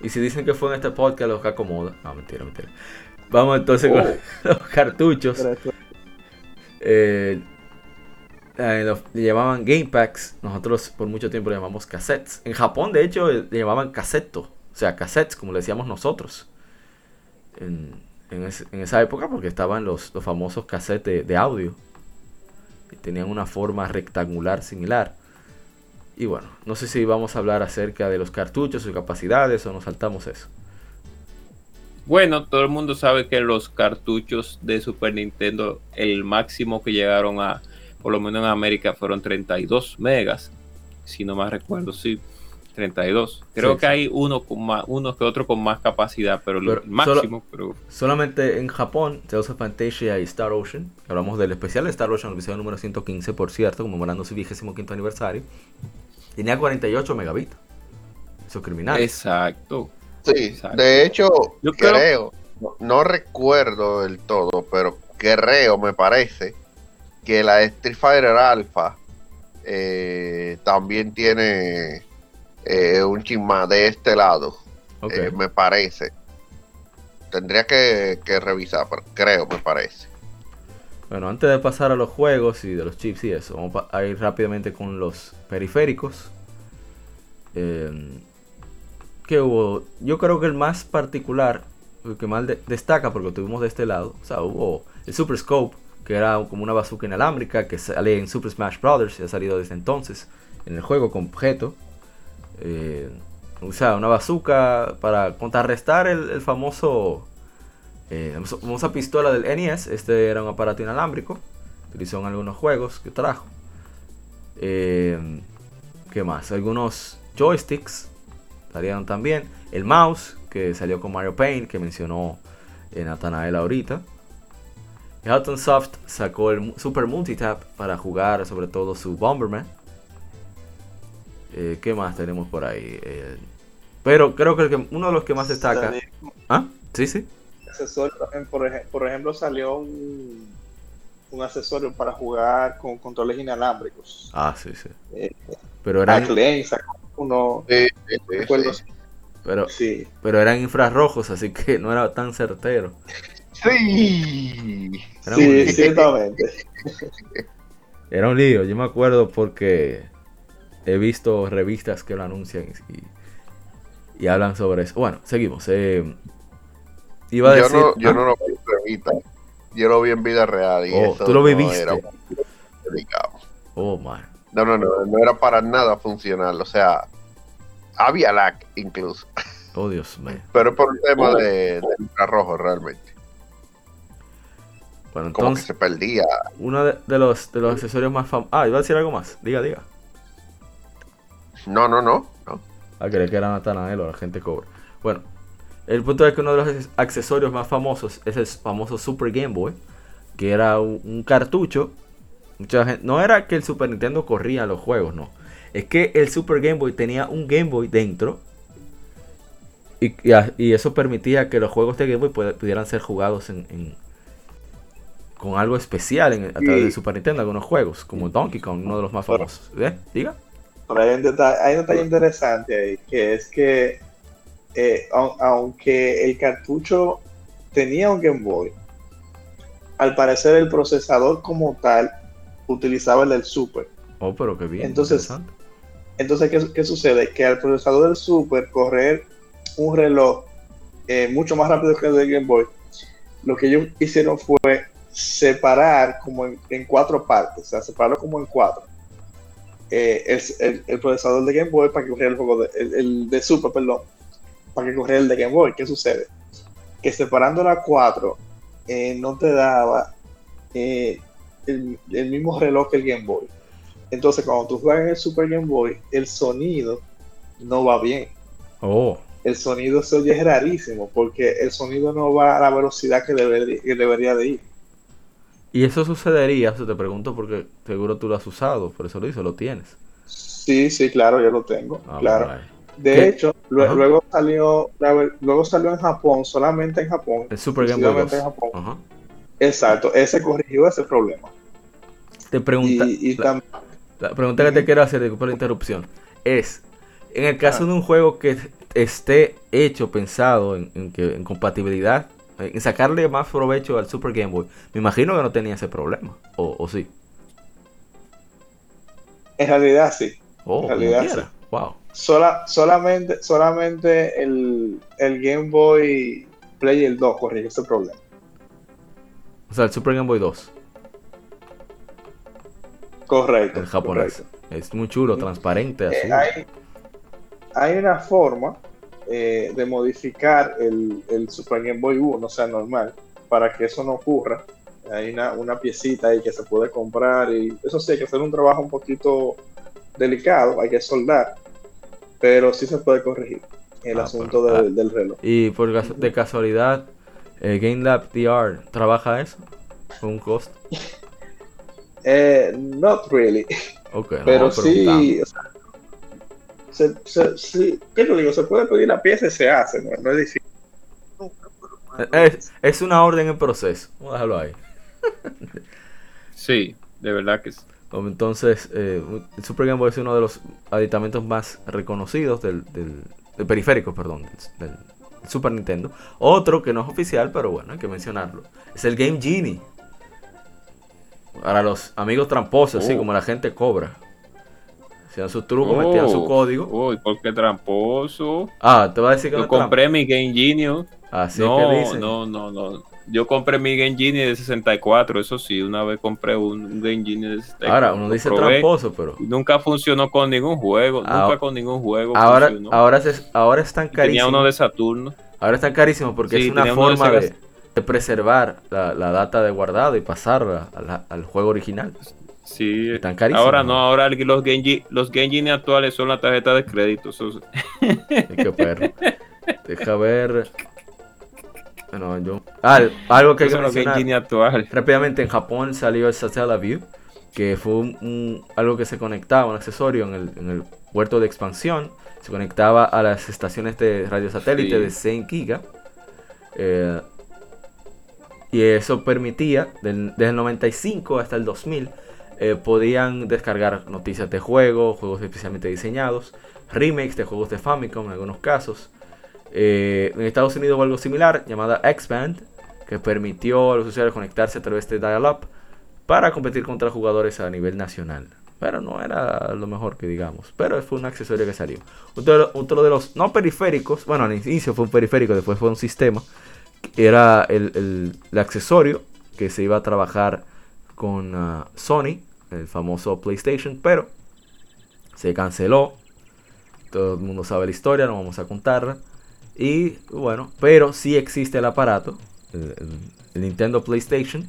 Y si dicen que fue en este podcast, los acomoda. No, mentira, mentira. Vamos entonces con oh. los cartuchos. Eh, le llamaban Game Packs. Nosotros por mucho tiempo le llamamos cassettes. En Japón, de hecho, le llamaban caseto. O sea, cassettes, como le decíamos nosotros en, esa época porque estaban los, famosos cassettes de, audio. Y tenían una forma rectangular similar. Y bueno, no sé si vamos a hablar acerca de los cartuchos, sus capacidades o nos saltamos eso. Bueno, todo el mundo sabe que los cartuchos de Super Nintendo, el máximo que llegaron a, por lo menos en América, fueron 32 megas. Si no más recuerdo, sí. 32. Creo que hay uno, con más, uno que otro con más capacidad, pero, lo máximo. pero... Solamente en Japón, Tales of Fantasia y Star Ocean, hablamos del especial de Star Ocean, el episodio número 115, por cierto, conmemorando su vigésimo quinto aniversario, tenía 48 megabits. Eso es criminal. Exacto. Sí, de hecho, yo creo, no, recuerdo del todo, pero creo, me parece, que la Street Fighter Alpha eh, también tiene eh, un chisma de este lado, eh, me parece. tendría que, revisar, creo, me parece. Bueno, antes de pasar a los juegos y de los chips y eso, vamos a ir rápidamente con los periféricos. Eh, que hubo, yo creo que el más particular, el que más destaca porque lo tuvimos de este lado, o sea, hubo el Super Scope, que era como una bazooka inalámbrica que sale en Super Smash Bros. y ha salido desde entonces en el juego con objeto. Eh, una bazooka para contrarrestar el, famoso eh, famosa pistola del NES. Este era un aparato inalámbrico. Utilizó en algunos juegos que trajo. Eh, ¿Qué más? Algunos joysticks salieron también. El mouse, que salió con Mario Paint, que mencionó en Nathanael ahorita. Houghton Soft sacó el Super Multitap para jugar sobre todo su Bomberman. Eh, ¿Qué más tenemos por ahí? Eh, pero creo que, uno de los que más destaca. ¿Ah? Sí, sí. por, ejemplo, salió un, un, accesorio para jugar con controles inalámbricos. Ah, sí, sí. Eh, pero eran. uno. pero, sí. pero eran infrarrojos, así que no era tan certero. Sí. Era sí, ciertamente. Era un lío, yo me acuerdo porque he visto revistas que lo anuncian y, hablan sobre eso. Bueno, seguimos. Eh, iba a yo decir, no, yo no lo vi en revistas, yo lo vi en vida real. Y oh, tú lo viviste. oh, man. No, no, no, no era para nada funcional. O sea, había lag incluso. Oh, Dios mío. Pero por el tema oh. de, infrarrojo realmente. Bueno, entonces, Como que se perdía. Uno de, los, de los accesorios más famosos. Ah, iba a decir algo más. Diga, diga. No, no, no. no. A creer que era Natanael o la gente cobra. Bueno, el punto es que uno de los accesorios más famosos es el famoso Super Game Boy, que era un, cartucho. Mucha gente, no era que el Super Nintendo corría los juegos, no. Es que el Super Game Boy tenía un Game Boy dentro. Y, eso permitía que los juegos de Game Boy pudieran ser jugados en, con algo especial en, a través del Super Nintendo, algunos juegos, como Donkey Kong, uno de los más famosos. ¿Eh? Diga. Hay un, detalle, interesante ahí, que es que eh, aunque el cartucho tenía un Game Boy, al parecer el procesador como tal utilizaba el del Super. Oh, pero qué bien. Entonces, entonces ¿qué, ¿qué, sucede? Que al procesador del Super correr un reloj eh, mucho más rápido que el del Game Boy, lo que ellos hicieron fue separar como en, cuatro partes, o sea, separarlo como en cuatro. Eh, el, procesador de Game Boy para que corriera el juego de, el, de Super, perdón, para que corriera el de Game Boy. ¿Qué sucede? Que separando las cuatro eh, no te daba eh, el, mismo reloj que el Game Boy. Entonces, cuando tú juegas en el Super Game Boy, el sonido no va bien. Oh. El sonido se oye rarísimo porque el sonido no va a la velocidad que, que debería de ir. Y eso sucedería, se te pregunto porque seguro tú lo has usado, por eso lo dices, lo tienes. Sí, sí, claro, yo lo tengo, ah, claro. De hecho, luego salió luego salió en Japón, solamente en Japón. El Super Game Boy Exacto, ese corrigió ese problema. Te pregunta, la, pregunta que te quiero hacer, por la interrupción, es, en el caso de un juego que esté hecho, pensado en, que, en compatibilidad en sacarle más provecho al Super Game Boy, me imagino que no tenía ese problema, o, sí. En realidad sí. Oh, en realidad sí. Wow. Sola, solamente solamente el, el, Game Boy Play el 2 corrige ese problema. O sea, el Super Game Boy 2. Correcto. El japonés. Es muy chulo, transparente, eh, hay, hay una forma eh, de modificar el, Super Game Boy 1, o sea, normal, para que eso no ocurra. Hay una, piecita ahí que se puede comprar y eso sí, hay que hacer un trabajo un poquito delicado, hay que soldar, pero sí se puede corregir el ah, asunto ah, del, reloj. Y por de casualidad, eh, GameLab DR trabaja eso con un costo. eh, not really. pero sí, se, se, ¿qué te digo? Se puede pedir la pieza y se hace, no, es difícil. Es, es, una orden en proceso. Vamos a dejarlo ahí. sí, de verdad que sí. Entonces, eh, el Super Game Boy es uno de los aditamentos más reconocidos del, del, periférico, perdón, del, Super Nintendo. Otro que no es oficial, pero bueno, hay que mencionarlo. Es el Game Genie. Para los amigos tramposos, así Oh. como la gente cobra. Hacían sus trucos, metían su Oh, código. Uy, ¿por qué tramposo? Ah, te va a decir que Yo es compré mi Game Genie. Así no, que dicen. no, no, no. Yo compré mi Game Genie de 64, eso sí, una vez compré un, Game Genie de 64. Ahora, uno dice probé tramposo, pero. Nunca funcionó con ningún juego, Ah, nunca con ningún juego Ahora, funcionó. ahora, se- ahora están Tenía carísimos. uno de Saturno. Ahora están carísimos porque Sí, es una tenía de forma de, preservar la, la data de guardado y pasarla al juego original. Sí, Están carísimos. ahora no, ahora los Game, Ge- los Genie actuales son la tarjeta de crédito. eso- qué perro. Deja ver. Bueno, yo... Ah, algo que hay que mencionar. Actuales. Rápidamente en Japón salió el Satellaview, que fue un, un- algo que se conectaba, un accesorio en el, en el puerto de expansión. Se conectaba a las estaciones de radio satélite Sí. de 100 giga. eh, y eso permitía, del- desde el 95 hasta el 2000, eh, podían descargar noticias de juegos, juegos especialmente diseñados, remakes de juegos de Famicom en algunos casos. Eh, en Estados Unidos hubo algo similar llamada X-Band, que permitió a los usuarios conectarse a través de dial-up para competir contra jugadores a nivel nacional. Pero no era lo mejor que digamos. Pero fue un accesorio que salió. Otro, de los no periféricos, bueno, al inicio fue un periférico, después fue un sistema. Era el- el accesorio que se iba a trabajar con ah, Sony, el famoso PlayStation, pero se canceló. Todo el mundo sabe la historia, no vamos a contarla. Y bueno, pero sí existe el aparato, el, Nintendo PlayStation.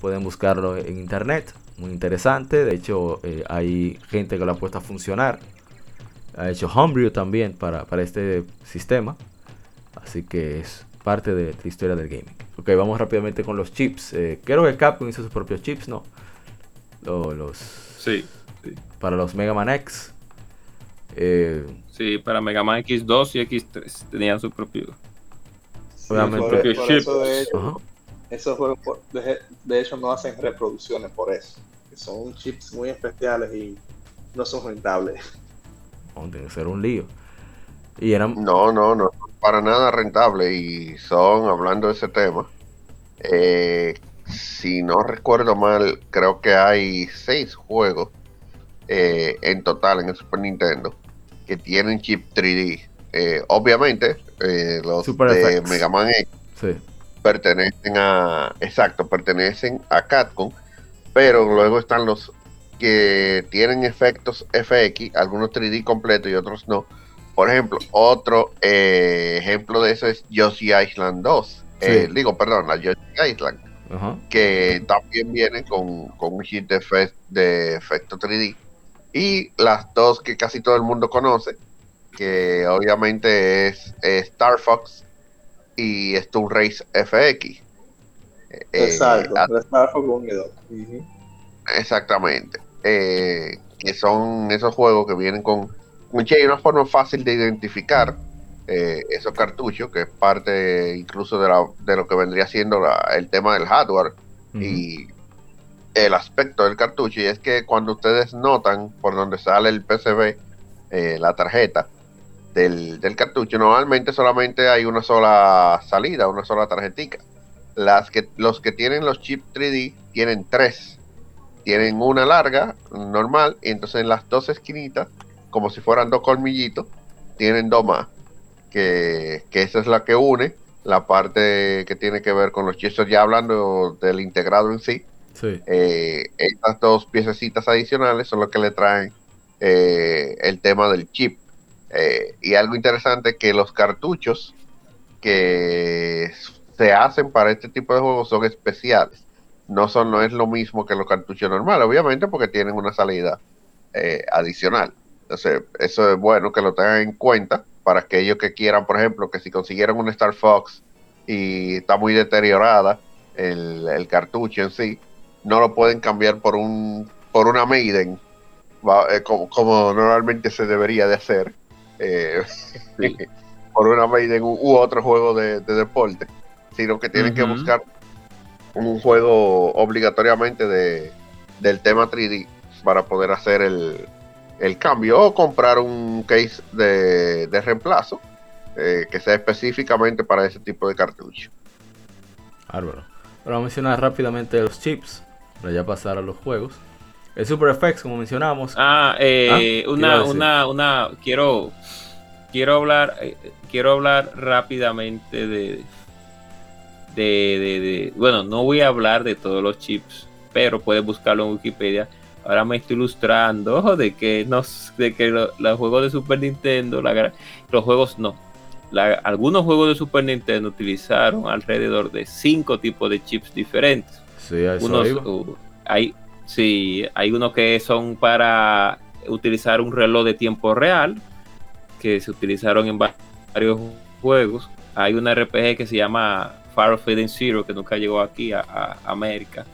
Pueden buscarlo en internet, muy interesante. De hecho, eh, hay gente que lo ha puesto a funcionar. Ha hecho Homebrew también para, para este sistema. Así que es parte de la historia del gaming. Ok, vamos rápidamente con los chips. Eh, creo que Capcom hizo sus propios chips, ¿no? Lo- los, Sí, sí, para los Mega Man X. Eh, sí, para Mega Man X2 y X3 tenían su propio. Sí, Obviamente. por- Propio por chip. eso de hecho, ajá. esos juegos por- de, de hecho no hacen reproducciones por eso. que Son chips muy especiales y no son rentables. Oh, tiene que ser un lío. Y eran. No, no, no, para nada rentable. Y son, hablando de ese tema, eh, si no recuerdo mal, creo que hay seis juegos eh, en total en el Super Nintendo que tienen chip 3D. Eh, obviamente, los Super de FX. Mega Man X Sí. pertenecen a, exacto, pertenecen a Capcom, pero luego están los que tienen efectos FX, algunos 3D completos y otros no. Por ejemplo, otro eh, ejemplo de eso es Yoshi Island 2. Eh, digo, perdón, la Yoshi Island, que también viene con, con un chip de, efe- de efecto 3D. Y las dos que casi todo el mundo conoce, que obviamente es, eh, Star Fox y Stone Race FX. Eh, Exacto, a- de Star Fox 1 y 2. Ujú. exactamente. Eh, que son esos juegos que vienen con, con che, una forma fácil de identificar eh, esos cartuchos, que es parte incluso de, la- de lo que vendría siendo la- el tema del hardware y el aspecto del cartucho. Y es que cuando ustedes notan por donde sale el PCB, eh, la tarjeta del, del cartucho, normalmente solamente hay una sola salida, una sola tarjetica. Las que, los que tienen los chips 3D tienen tres. Tienen una larga, normal, y entonces en las dos esquinitas, como si fueran dos colmillitos, tienen dos más. Que, que esa es la que une la parte que tiene que ver con los chips, ya hablando del integrado en sí. Sí. Eh, estas dos piececitas adicionales son lo que le traen eh, el tema del chip. Eh, y algo interesante que los cartuchos que se hacen para este tipo de juegos son especiales. No son, no es lo mismo que los cartuchos normales, obviamente, porque tienen una salida adicional. Entonces, eso es bueno que lo tengan en cuenta para aquellos que quieran, por ejemplo, que si consiguieron una Star Fox y está muy deteriorada el, el cartucho en sí, no lo pueden cambiar por un por una Maiden eh, como, como normalmente se debería de hacer eh, por una Maiden u, u otro juego de, de deporte sino que tienen que buscar un juego obligatoriamente de, del tema 3D para poder hacer el, el cambio o comprar un case de, de reemplazo eh, que sea específicamente para ese tipo de cartucho. Bárbaro. Vamos a mencionar rápidamente los chips, para ya pasar a los juegos. El Super FX, como mencionamos. Ah, eh, ah, una, una, una, quiero, quiero hablar, eh, quiero hablar rápidamente de, de, de, bueno, no voy a hablar de todos los chips, pero puedes buscarlo en Wikipedia. Ahora me estoy ilustrando de que, nos, de que los juegos de Super Nintendo, los juegos no, algunos juegos de Super Nintendo utilizaron alrededor de cinco tipos de chips diferentes. Sí, unos, uh, hay, sí, hay unos que son para utilizar un reloj de tiempo real, que se utilizaron en varios juegos. Hay una RPG que se llama Fire of Zero, que nunca llegó aquí a, América.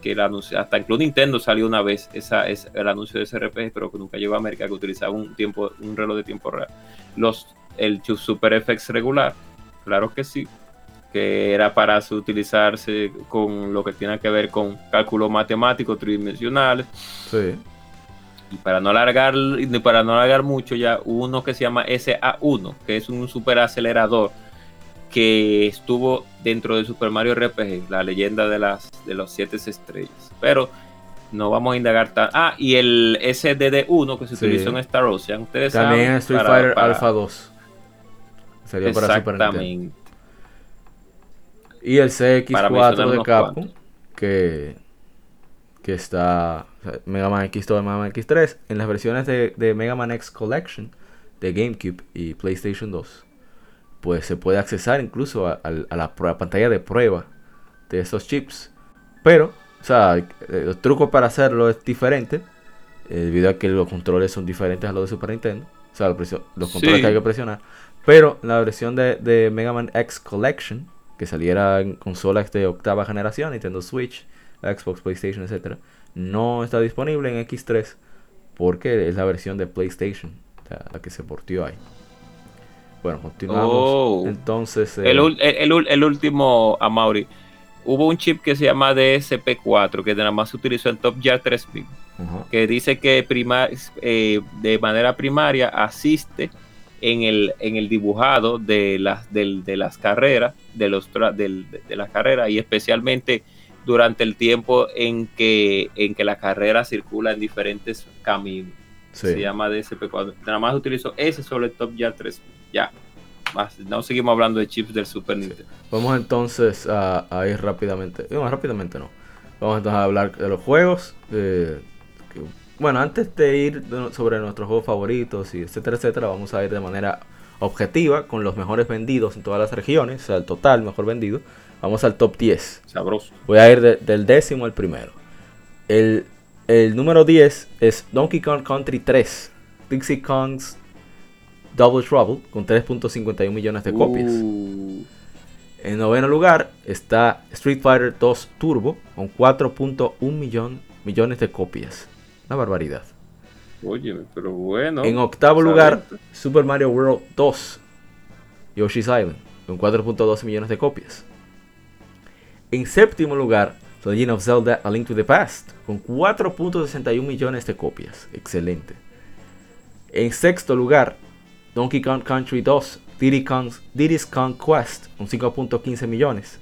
Que el anuncio, hasta incluso Nintendo salió una vez esa, es el anuncio de ese RPG, pero que nunca llegó a América, que utilizaba un tiempo, un reloj de tiempo real. Los el Super FX regular, claro que sí, que era para utilizarse con lo que tiene que ver con cálculos matemáticos tridimensionales. Sí. Y para no alargar, para no alargar mucho, ya uno que se llama SA1, que es un super acelerador que estuvo dentro de Super Mario RPG, la leyenda de las de los siete estrellas. Pero no vamos a indagar tan. Ah, y el SDD1 que se utilizó en Star Ocean. Ustedes También en Street Fighter Alpha 2. Sería para Super Nintendo. Y el CX4 de Capcom, que, que está Mega Man X2 y Mega Man X3 en las versiones de, de, Mega Man X Collection de GameCube y PlayStation 2. Pues se puede accesar incluso a, la, pantalla de prueba de esos chips. Pero, o sea, el truco para hacerlo es diferente. debido a que los controles son diferentes a los de Super Nintendo. O sea, los, controles que hay que presionar. Pero la versión de, Mega Man X Collection, que saliera en consolas de octava generación, Nintendo Switch, Xbox, PlayStation, etc., no está disponible en X3 porque es la versión de PlayStation, la que se portió ahí. Bueno, continuamos. Oh. Entonces. El, el, último, a Mauri. Hubo un chip que se llama DSP4, que nada más se utilizó en Top Gear 3000, que dice que eh, de manera primaria asiste en el, en el dibujado de las, de las carreras, de, los de, las carreras y especialmente durante el tiempo en que, en que la carrera circula en diferentes caminos. Se llama DSP4. Nada más utilizo ese sobre el Top Gear 3. Ya. no seguimos hablando de chips del Super Nintendo. Vamos entonces a, ir rápidamente. No, rápidamente no. Vamos entonces a hablar de los juegos. Eh, bueno, antes de ir sobre nuestros juegos favoritos y etcétera, etcétera, vamos a ir de manera objetiva con los mejores vendidos en todas las regiones, o sea, el total mejor vendido. Vamos al top 10. Sabroso. Voy a ir del décimo al primero. El, número 10 es Donkey Kong Country 3, Dixie Kong's Double Trouble, con 3.51 millones de copias. Uh. En noveno lugar está Street Fighter 2 Turbo, con 4.1 millones de copias. Una barbaridad. Oye, pero bueno. En octavo lugar, Super Mario World 2, Yoshi's Island, con 4.12 millones de copias. En séptimo lugar, The Legend of Zelda A Link to the Past, con 4.61 millones de copias. Excelente. En sexto lugar, Donkey Kong Country 2, Diddy's Kong Quest, con 5.15 millones.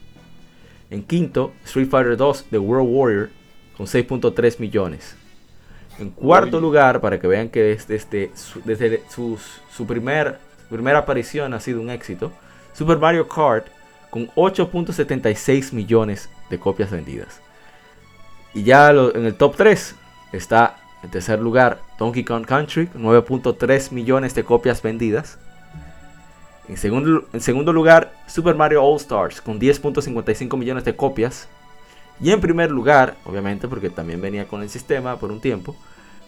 En quinto, Street Fighter 2, The World Warrior, con 6.3 millones. En cuarto lugar, para que vean que desde, desde, su, primer, primera aparición ha sido un éxito, Super Mario Kart con 8.76 millones de copias vendidas. Y ya en el top 3 está en tercer lugar Donkey Kong Country con 9.3 millones de copias vendidas. En segundo, en segundo lugar, Super Mario All Stars con 10.55 millones de copias. Y en primer lugar, obviamente porque también venía con el sistema por un tiempo,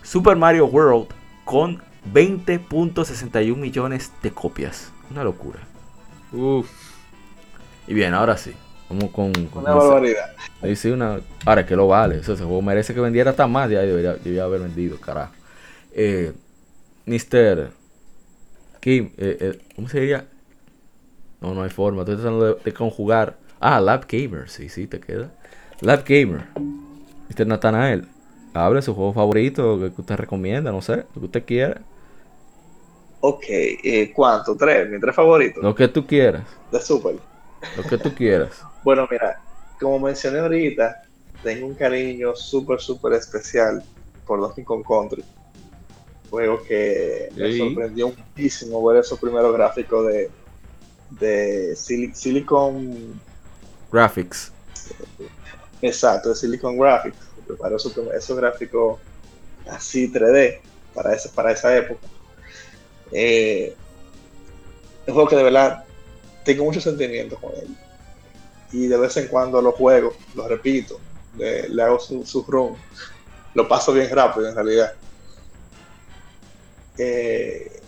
Super Mario World con 20.61 millones de copias. Una locura. Uf. Y bien, ahora sí. Vamos con, una barbaridad. una, ahora que lo vale. Eso ese juego merece que vendiera hasta más. Ya debería, haber vendido, carajo. Eh, Mr. Kim, eh, eh, ¿cómo se diría? No, no hay forma. Estoy tratando de, conjugar. Ah, Lab Gamer. Sí, sí, te queda. Lab Gamer. Mr. Nathanael. Hable su juego favorito, que usted recomienda, no sé, lo que usted quiera. Ok, eh, ¿cuánto? ¿Tres? ¿Mi tres favoritos? Lo que tú quieras. De Super. Lo que tú quieras. Bueno, mira, como mencioné ahorita, tengo un cariño súper, súper especial por Donkey Kong Country. Juego que me sorprendió muchísimo ver esos primeros gráficos de, de Sil- Silicon, Graphics. exacto, de Silicon Graphics. Preparó esos, esos gráficos así 3D para esa, para esa época. Eh, un juego que de verdad tengo muchos sentimientos con él. Y de vez en cuando lo juego, lo repito, le, hago su, su run. Lo paso bien rápido en realidad. Eh,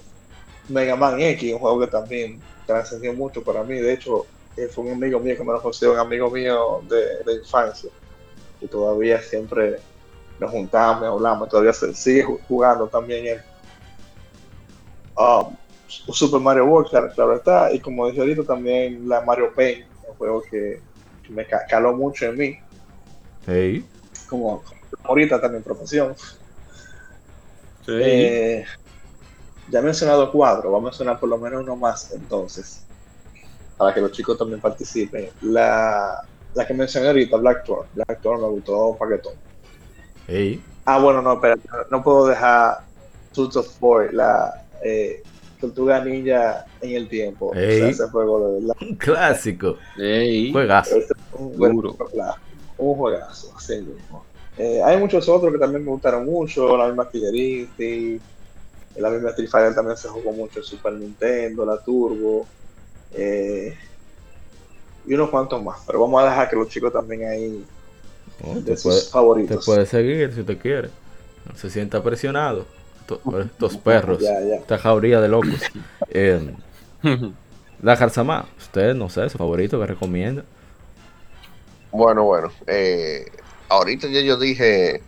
Mega Man X, un juego que también trascendió mucho para mí. De hecho, eh, fue un amigo mío que me lo considero un amigo mío de, infancia. Y todavía siempre nos juntamos, hablamos, todavía se sigue ju- jugando también él. Um, Super Mario World, claro, claro está, y como dije ahorita también la Mario Paint, juego que, que me ca- caló mucho en mí, Hey. como, ahorita también profesión. Sí. Eh, ya he mencionado cuatro, vamos a mencionar por lo menos uno más entonces, para que los chicos también participen. La, la que mencioné ahorita, Blackthorn, Blackthorn me gustó paquetón. Hey. Ah, bueno, no, espera, no puedo dejar Tooth of Boy, la eh, Tortuga Ninja en el tiempo. O sea, Ey. ese juego de verdad. Un clásico. Ey. Juegazo. Este es un, buen Duro. juegazo, un juegazo, así mismo. Eh, hay muchos otros que también me gustaron mucho, la misma Killer Instinct, la misma Street Fighter también se jugó mucho en Super Nintendo, la Turbo, eh, y unos cuantos más. Pero vamos a dejar que los chicos también ahí Oh, de te, sus puede, te favoritos. puede seguir si usted quiere. No se sienta presionado. Estos perros. Ya, ya. Esta jauría de locos. Eh, la Jarzama, usted no sé, su favorito que recomienda. Bueno, bueno. eh, ahorita ya yo dije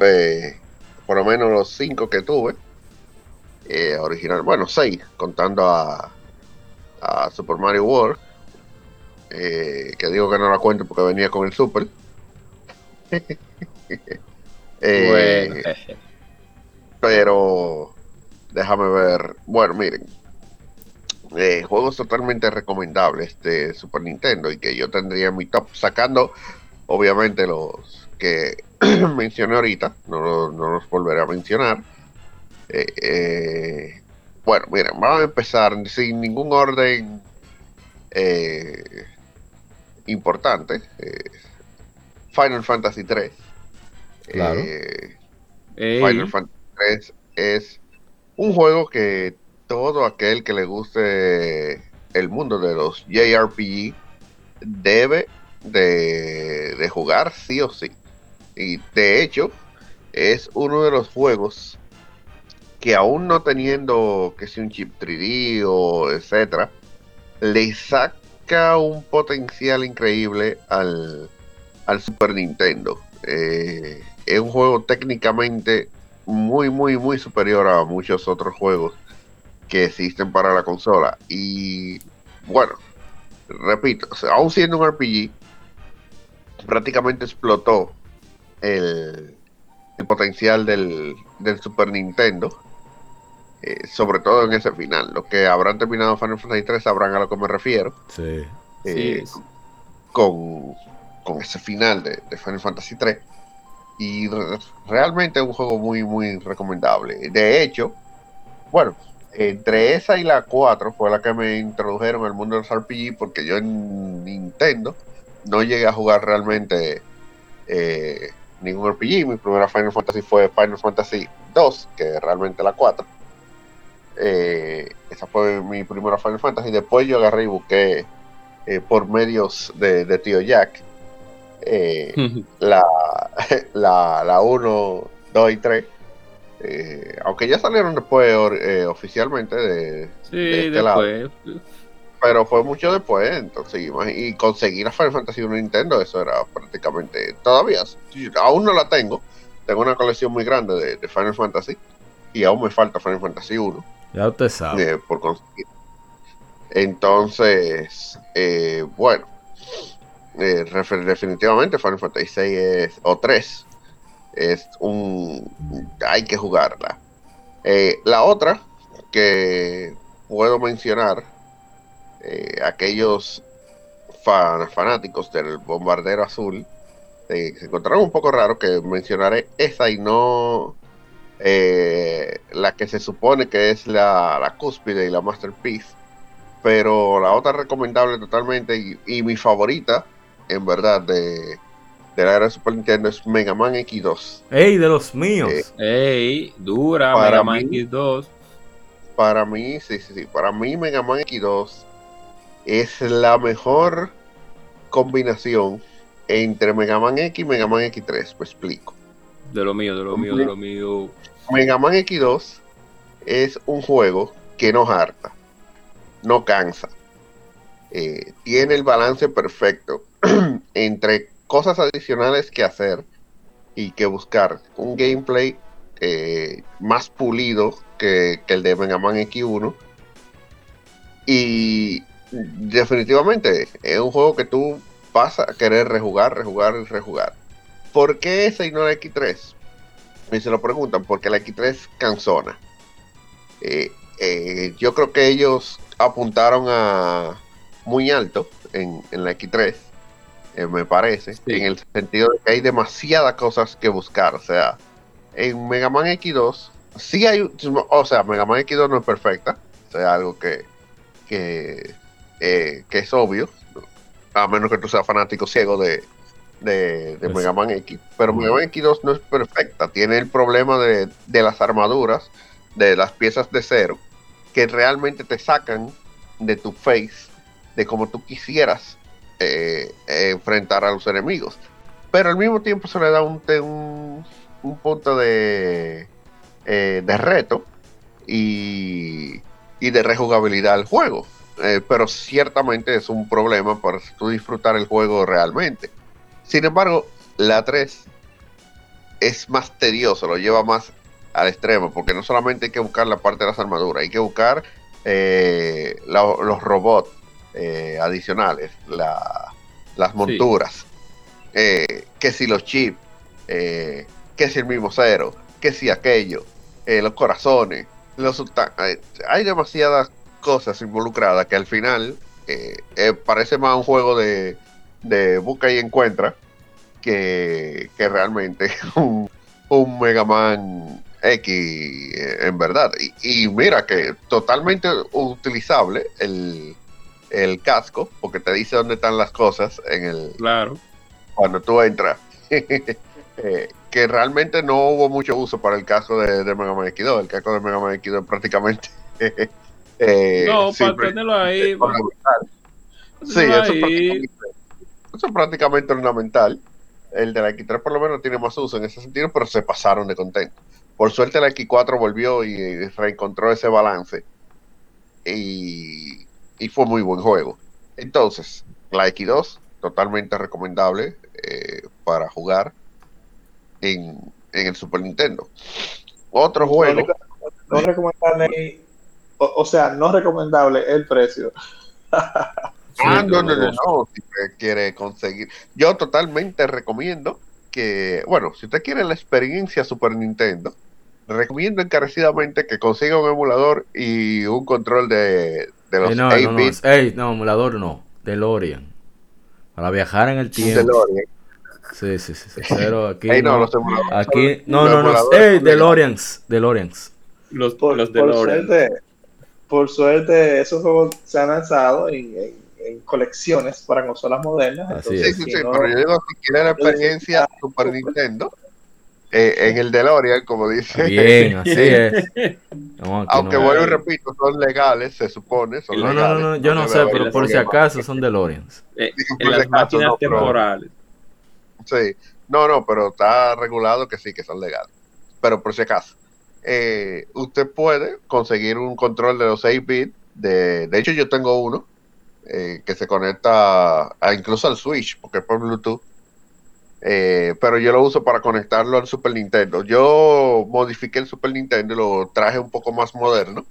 eh, por lo menos los cinco que tuve. eh, original, bueno, seis, contando a, a Super Mario World. eh, que digo que no la cuento porque venía con el Super. Eh, Bueno. Pero déjame ver. Bueno, miren. eh, juegos totalmente recomendables de Super Nintendo y que yo tendría en mi top, sacando obviamente los que mencioné ahorita, no, lo- no los volveré a mencionar. Eh, eh, bueno, miren, vamos a empezar sin ningún orden eh, importante. eh, Final Fantasy 3. Claro. Final Fantasy 3 es un juego que todo aquel que le guste el mundo de los JRPG debe de, de jugar sí o sí. Y de hecho, es uno de los juegos que aún no teniendo que si un chip 3D o etcétera, le saca un potencial increíble al, al Super Nintendo. Eh, es un juego técnicamente muy, muy, muy superior a muchos otros juegos que existen para la consola. Y bueno, repito, o sea, aún siendo un RPG, prácticamente explotó el, el potencial del, del Super Nintendo. eh, sobre todo en ese final. Los que habrán terminado Final Fantasy 3 sabrán a lo que me refiero. Sí. Sí, eh, es- con, con ese final de, de Final Fantasy 3 y re- realmente es un juego muy muy recomendable. De hecho bueno entre esa y la 4 fue la que me introdujeron al mundo de los RPG porque yo en Nintendo no llegué a jugar realmente eh, ningún RPG mi primera Final Fantasy fue Final Fantasy 2 que es realmente la 4 Eh, esa fue mi primera Final Fantasy. Después yo agarré y busqué eh, por medios de, de tío Jack eh, la, la, la 1, 2 y 3. eh, aunque ya salieron después eh, oficialmente, de, sí, de este lado. después. pero fue mucho después. Entonces, y conseguir la Final Fantasy 1 Nintendo, eso era prácticamente. Todavía, aún no la tengo. Tengo una colección muy grande de, de Final Fantasy y aún me falta Final Fantasy 1 Ya usted sabe. eh, por conseguir. Entonces, eh, bueno, eh, definitivamente Final Fantasy 6 es, o 3 es un... hay que jugarla. Eh, la otra, que puedo mencionar, eh, aquellos fanáticos del bombardero azul, se encontraron un poco raro que mencionaré esa y no la que se supone que es la, la, cúspide y la masterpiece. Pero la otra recomendable totalmente y, mi favorita, en verdad, de, de la era de Super Nintendo es Mega Man X2. ¡Ey, de los míos! ¡Ey, dura Mega Man X2! Para mí, sí, sí, sí. Para mí Mega Man X2 es la mejor combinación entre Mega Man X y Mega Man X3. Pues explico. De lo mío, de lo mío, de lo mío. Mega Man X2 es un juego que no harta, no cansa. Eh, tiene el balance perfecto entre cosas adicionales que hacer y que buscar un gameplay eh, más pulido que, el de Mega Man X1. Y definitivamente es un juego que tú vas a querer rejugar, rejugar y rejugar. ¿Por qué ese y no el X3? Me se lo preguntan, porque la X3 cansona. Eh, eh, yo creo que ellos apuntaron a muy alto en, la X3, eh, me parece, en el sentido de que hay demasiadas cosas que buscar. O sea, en Mega Man X2, sí hay, o sea, Mega Man X2 no es perfecta, o sea, algo que, que eh, que es obvio, a menos que tú seas fanático ciego de, de, pues Mega Man X. Pero Mega Man X2 no es perfecta, tiene el problema de, las armaduras, de las piezas de cero, que realmente te sacan de tu face, de como tú quisieras eh, enfrentar a los enemigos. Pero al mismo tiempo se le da un, un, punto de, eh, de reto y, y de rejugabilidad al juego. Eh, pero ciertamente es un problema para disfrutar el juego realmente. Sin embargo, la 3 es más tedioso, lo lleva más al extremo, porque no solamente hay que buscar la parte de las armaduras, hay que buscar eh, los robots eh, adicionales, las monturas, que si los chips, que si el mismo cero, que si aquello, los corazones, los hay demasiadas cosas involucradas que al final eh, eh, parece más un juego de, de busca y encuentra que, realmente un, un Mega Man X eh, en verdad. Y, mira que totalmente utilizable el, el casco, porque te dice dónde están las cosas en el... Claro. Cuando tú entras. que realmente no hubo mucho uso para el casco de, de Mega Man X2. El casco de Mega Man X2 prácticamente eh, no, para tenerlo ahí. Sí, eso, Es prácticamente ornamental. El de la X3 por lo menos tiene más uso en ese sentido, pero se pasaron de contento. Por suerte la X4 volvió y reencontró ese balance. Y, fue muy buen juego. Entonces, la X2, totalmente recomendable eh, para jugar en, en, el Super Nintendo. Otro juego. No, o, sea, no recomendable el precio. ah, no, no, no, no, si usted quiere conseguir. Yo totalmente recomiendo que, bueno, si usted quiere la experiencia Super Nintendo, recomiendo encarecidamente que consiga un emulador y un control de, de los no, no, no, emulador no, DeLorean. Para viajar en el tiempo. DeLorean. Sí, sí, sí, Pero aquí no, aquí no, no, no, hey, DeLoreans, DeLoreans. Los, los DeLorean por suerte, esos juegos se han lanzado en, colecciones para consolas modernas. sí, sí, sí, pero yo digo, si quieren la experiencia Super Nintendo, eh, en el DeLorean, como dice. Bien, así es. Aunque bueno, y repito, son legales, se supone. Son no, legales, no, no, yo no, sé, pero por si acaso son DeLoreans. Eh, en las máquinas temporales. sí, no, no, pero está regulado que sí, que son legales. Pero por si acaso. Eh, usted puede conseguir un control de los 6 bits. De, de hecho, yo tengo uno eh, que se conecta a, incluso al Switch, porque es por Bluetooth. Eh, pero yo lo uso para conectarlo al Super Nintendo. Yo modifiqué el Super Nintendo y lo traje un poco más moderno.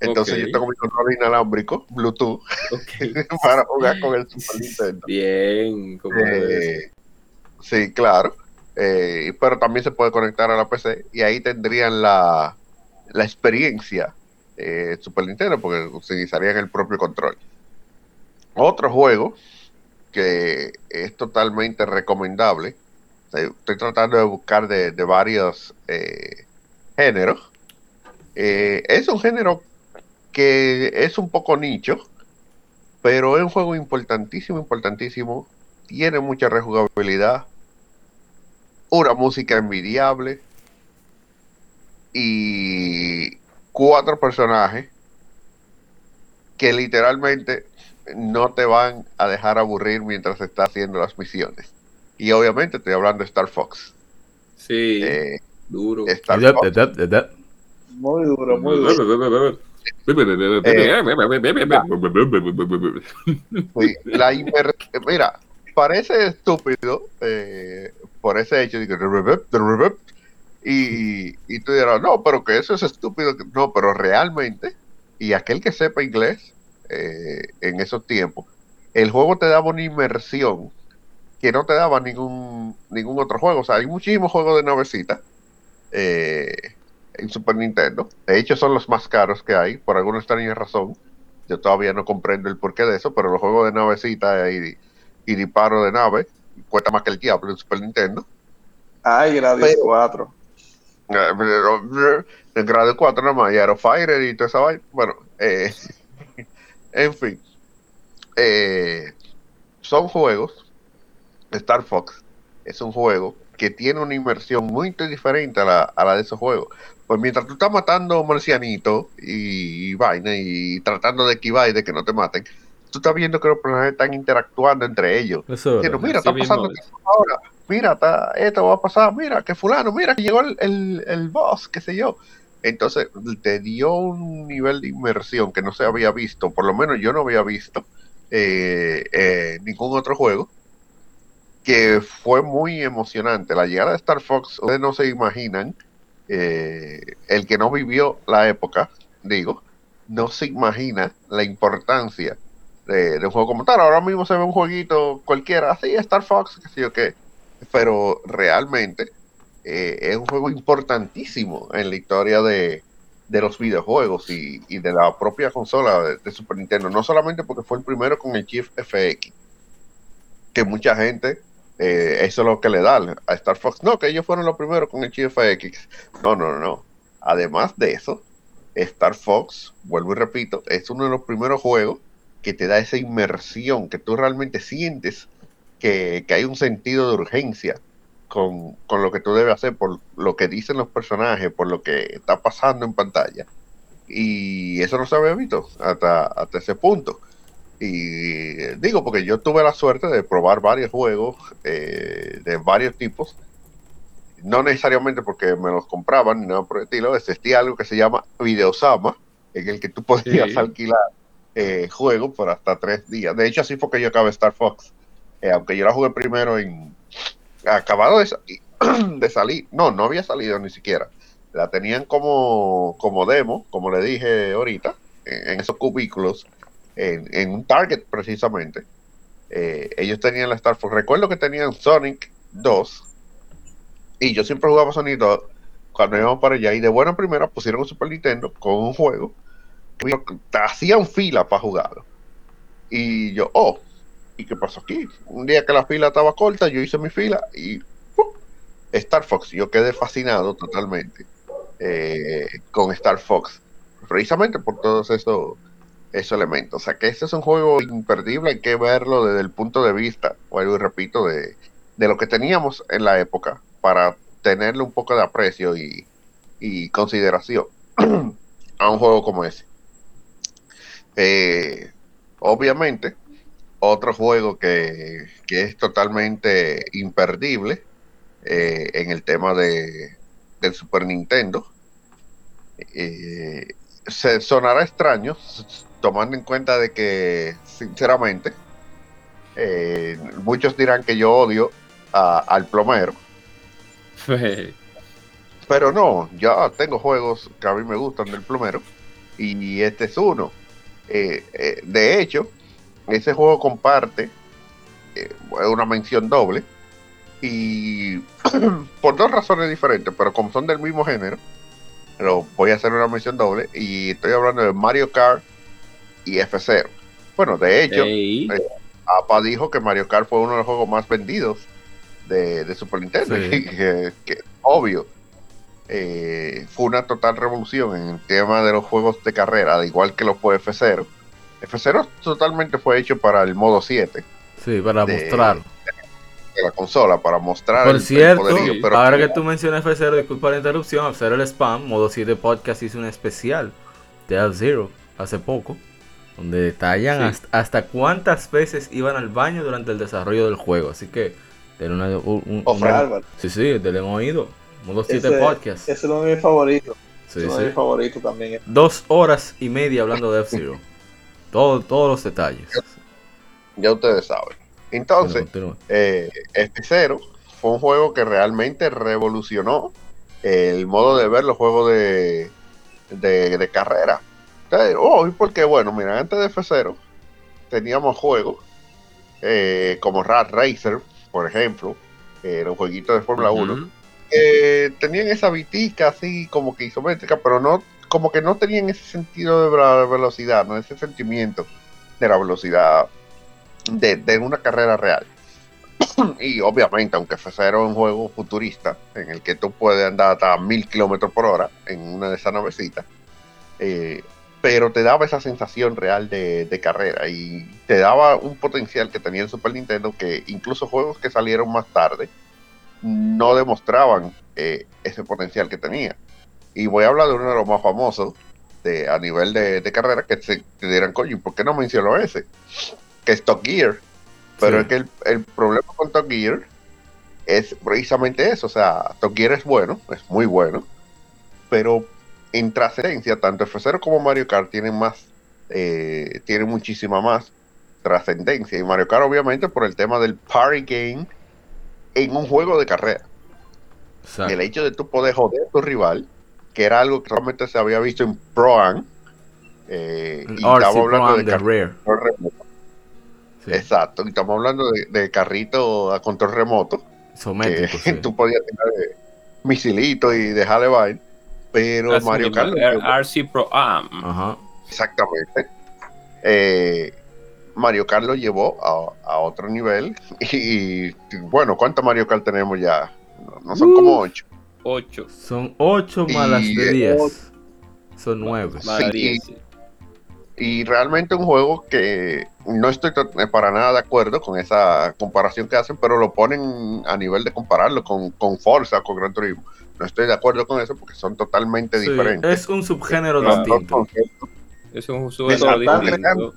Entonces yo tengo mi control inalámbrico, Bluetooth, para jugar con el Super Nintendo. Bien, como Sí, claro. Eh, pero también se puede conectar a la PC y ahí tendrían la, la experiencia eh, Super Nintendo porque utilizarían el propio control. Otro juego es totalmente recomendable, estoy tratando de buscar de, varios eh, géneros, eh, es un género que es un poco nicho, pero es un juego importantísimo, importantísimo, tiene mucha rejugabilidad, una música envidiable y cuatro personajes que literalmente no te van a dejar aburrir mientras estás haciendo las misiones. Y obviamente estoy hablando de Star Fox. Sí, eh, duro. Muy duro, muy duro. la Mira, parece estúpido eh, por ese hecho. Y, y tú dirás, no, pero que eso es estúpido. No, pero realmente, y aquel que sepa inglés eh, en esos tiempos, el juego te daba una inmersión que no te daba ningún, ningún otro juego. O sea, hay muchísimos juegos de navecita eh, en Super Nintendo. De hecho, son los más caros que hay, por alguna extraña razón. Yo todavía no comprendo el porqué de eso, pero los juegos de navecita y, y disparo de nave cuesta más que el diablo en Super Nintendo. Ay, Gradius 4. En grado 4 nada más, y Aerofighter y toda esa vaina. Bueno, eh, en fin. Eh, son juegos. Star Fox es un juego que tiene una inmersión muy diferente a la, a la de esos juegos. Pues mientras tú estás matando marcianitos y, y, vaina y tratando de esquivar y de que no te maten, tú estás viendo que los personajes están interactuando entre ellos. mira, está pasando ahora, mira, esto va a pasar, mira, que fulano, mira, que llegó el, el, boss, qué sé yo. Entonces, te dio un nivel de inmersión que no se había visto, por lo menos yo no había visto eh, eh, ningún otro juego, que fue muy emocionante. La llegada de Star Fox, ustedes no se imaginan, eh, el que no vivió la época, digo, no se imagina la importancia de, un juego como tal. Ahora mismo se ve un jueguito cualquiera, así, Star Fox, que sé yo qué. Pero realmente eh, es un juego importantísimo en la historia de, los videojuegos y, de la propia consola de, Super Nintendo. No solamente porque fue el primero con el Chief FX, que mucha gente, eh, eso es lo que le da a Star Fox. No, que ellos fueron los primeros con el Chief FX. No, no, no. Además de eso, Star Fox, vuelvo y repito, es uno de los primeros juegos que te da esa inmersión, que tú realmente sientes que, hay un sentido de urgencia con, lo que tú debes hacer, por lo que dicen los personajes, por lo que está pasando en pantalla. Y eso no se había visto hasta, hasta ese punto. Y digo, porque yo tuve la suerte de probar varios juegos eh, de varios tipos, no necesariamente porque me los compraban ni nada por el estilo, existía algo que se llama Videosama, en el que tú podías alquilar eh, juego por hasta tres días. De hecho, así fue que yo acabé Star Fox. Eh, aunque yo la jugué primero en. Acabado de, salir. No, no había salido ni siquiera. La tenían como, como demo, como le dije ahorita, en, esos cubículos, en, un Target precisamente. Eh, ellos tenían la Star Fox. Recuerdo que tenían Sonic 2. Y yo siempre jugaba Sonic 2 cuando íbamos para allá. Y de buena primera pusieron un Super Nintendo con un juego hacían fila para jugarlo. Y yo, oh, ¿y qué pasó aquí? Un día que la fila estaba corta, yo hice mi fila y Star Fox, yo quedé fascinado totalmente eh, con Star Fox, precisamente por todos esos, elementos. O sea que este es un juego imperdible, hay que verlo desde el punto de vista, vuelvo y repito, de, de lo que teníamos en la época para tenerle un poco de aprecio y, y consideración a un juego como ese. Eh, obviamente, otro juego que, es totalmente imperdible eh, en el tema de, del Super Nintendo. Eh, se sonará extraño, tomando en cuenta de que, sinceramente, muchos dirán que yo odio al plomero. Pero no, ya tengo juegos que a mí me gustan del plomero y este es uno. Eh, eh, de hecho, ese juego comparte eh, una mención doble y por dos razones diferentes, pero como son del mismo género, pero voy a hacer una mención doble y estoy hablando de Mario Kart y F0. Bueno, de hecho, eh, APA dijo que Mario Kart fue uno de los juegos más vendidos de, de Super Nintendo, Sí. que, que, obvio. eh, fue una total revolución en el tema de los juegos de carrera, al igual que lo fue F0. F0 totalmente fue hecho para el modo 7 Sí, para de- mostrar. de la consola, para mostrar Por el- el cierto, poderío, pero ahora que tú mencionas F0, disculpa la interrupción, F0 el spam, modo 7 podcast hizo un especial de F0 hace poco, donde detallan Sí. hasta, hasta cuántas veces iban al baño durante el desarrollo del juego. Así que, denle una, un, una-. Sí, sí, denle un oído. Modo 7 Ese- podcast. Ese es uno de mis favoritos. Sí, Ese es uno de sí. mis favoritos también. Dos horas y media hablando de F-Zero. Todo, todos los detalles. ya ustedes saben. Entonces, continúa. eh, F0 fue un juego que realmente revolucionó el modo de ver los juegos de, de, de carrera. Oh, ¿y por qué? Bueno, mira, antes de F0 teníamos juegos eh, como Rat Racer, por ejemplo, eh, los jueguitos de Fórmula 1, ujú. que tenían esa vitica así como que isométrica, pero no como que no tenían ese sentido de velocidad, no ese sentimiento de la velocidad de, de una carrera real. y obviamente, aunque F0 es un juego futurista en el que tú puedes andar hasta mil kilómetros por hora en una de esas navecitas, eh, pero te daba esa sensación real de, de carrera y te daba un potencial que tenía el Super Nintendo que incluso juegos que salieron más tarde no demostraban eh, ese potencial que tenía. Y voy a hablar de uno de los más famosos de, a nivel de, de carrera que se te dirán, coño, ¿y ¿por qué no mencionó ese? Que es Top Gear. Pero Sí. es que el, el problema con Top Gear es precisamente eso. O sea, Top Gear es bueno, es muy bueno, pero en trascendencia, tanto F0 como Mario Kart tienen más, eh, tienen muchísima más trascendencia. Y Mario Kart, obviamente, por el tema del party game en un juego de carrera. Exacto. El hecho de tú poder joder a tu rival, que era algo que solamente se había visto en Pro Am. eh, y estamos hablando de de Rare. remoto. Sí. Exacto, y estamos hablando de, de carrito a control remoto, que Isométrico, sí. tú podías tener misilitos y dejarle vaina, pero Así Mario Kart, RC Pro Am. Ajá. exactamente, eh, Mario Kart lo llevó a, a otro nivel, y, bueno, ¿cuántos Mario Kart tenemos ya? No, no son como ocho. 8. Son 8 Y, más las de eh, 10. Son 9. Sí, y- y realmente un juego que no estoy to- eh, para nada de acuerdo con esa comparación que hacen, pero lo ponen a nivel de compararlo con, con Forza, con Gran Turismo. No estoy de acuerdo con eso porque son totalmente diferentes. es un subgénero Claro. Distinto. Es un Exactamente. distinto.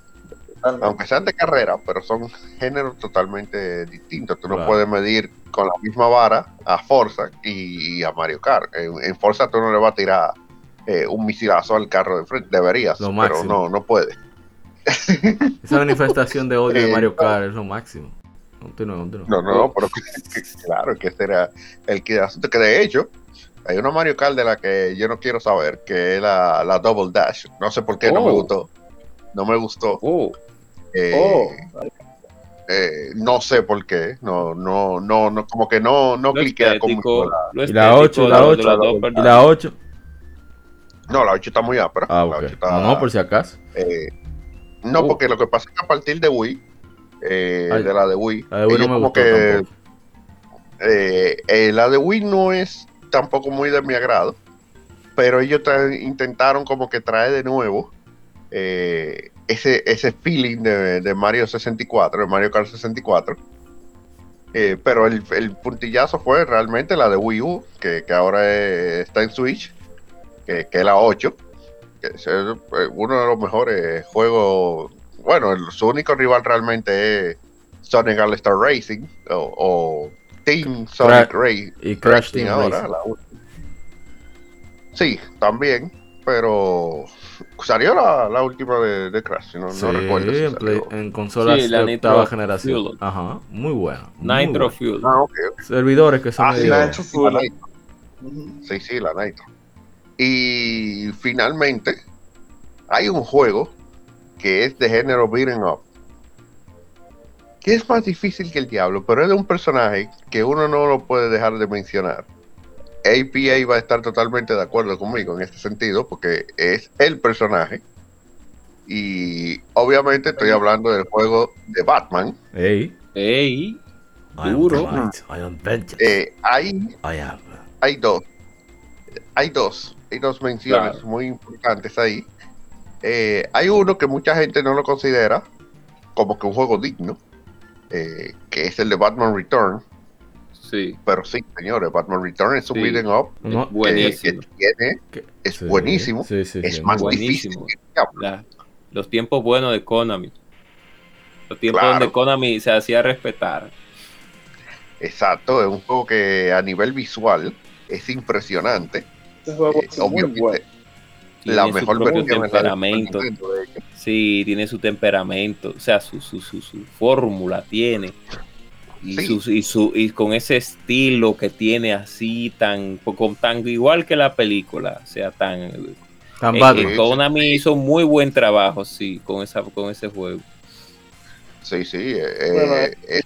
Totalmente. aunque sean de carrera, pero son géneros totalmente distintos. Tú no puedes medir con la misma vara a Forza y, a Mario Kart. En, en Forza tú no le vas a tirar eh, un misilazo al carro de frente. Deberías, Lo pero no, no puedes. Esa manifestación de odio de Eh, Mario Kart es lo máximo. Continúa, continúa. No, no, pero que- claro que ese era el que asunto. Que de hecho, hay una Mario Kart de la que yo no quiero saber, que es la, la Double Dash. No sé por qué no me Oh. gustó. No me gustó. Oh, Eh, Oh, eh, no sé por qué. No, no, no, no como que no, no cliquea como Y la estético 8, de la los- 8. de los dos Y la personajes. 8. No, la 8 está muy ápera. Ah, La ok. 8 está- No, por si acaso. eh, no, Oh. porque lo que pasa es que a partir de Wii, eh, Ay, de la de Wii, La de Wii ellos no me como gustó que eh, eh, la de Wii no es tampoco muy de mi agrado, pero ellos intentaron como que traer de nuevo eh, ese, ese feeling de, de Mario 64, de Mario Kart 64. Eh, pero el, el puntillazo fue realmente la de Wii U, que, que ahora es- está en Switch, que, que es la 8, que es eh, uno de los mejores juegos. Bueno, el- su único rival realmente es Sonic All Star Racing o, o Team Sonic Racing Y Crash Team ahora. Racing. la última. Sí, también, pero salió la, la última de, de Crash, si no, Sí, no recuerdo. si en, play- salió. en consolas Sí, la de octava Nitro generación. Fuel. Ajá, muy buena. muy Nitro. Fuel. Ah. Servidores que son Ah, sí, la Nitro Fuel. La Nitro. Sí, sí, la Nitro. Y finalmente, hay un juego que es de género beating up. Que es más difícil que el diablo, pero es de un personaje que uno no lo puede dejar de mencionar. APA va a estar totalmente de acuerdo conmigo en este sentido, porque es el personaje. Y obviamente estoy hablando del juego de Batman. Ey, Ey, Duro. Eh, hay, I am. hay dos. Hay dos. Hay dos menciones Claro. muy importantes ahí. Eh, hay uno que mucha gente no lo considera como que un juego digno, eh, que es el de Batman Return. Sí. Pero sí, señores, Batman Return es un Sí. beat'em up No, eh, que Buenísimo. tiene, es sí, buenísimo, Sí, sí, es sí. más Buenísimo. difícil que. La- los tiempos buenos de Konami. Los tiempos Claro. donde Konami se hacía respetar. Exacto, es un juego que a nivel visual es impresionante. Este juego Eh, es muy bueno. la Tiene mejor versión la temperamento. De hecho. Sí, tiene su temperamento, o sea, su, su, su, su fórmula tiene. Y, Sí. su, y, su, y con ese estilo que tiene así, tan, con, tan igual que la película, o sea, tan... Tan eh, Batman. eh, Konami hizo muy buen trabajo, sí, con, esa, con ese juego. Sí, sí, eh, Bueno, eh,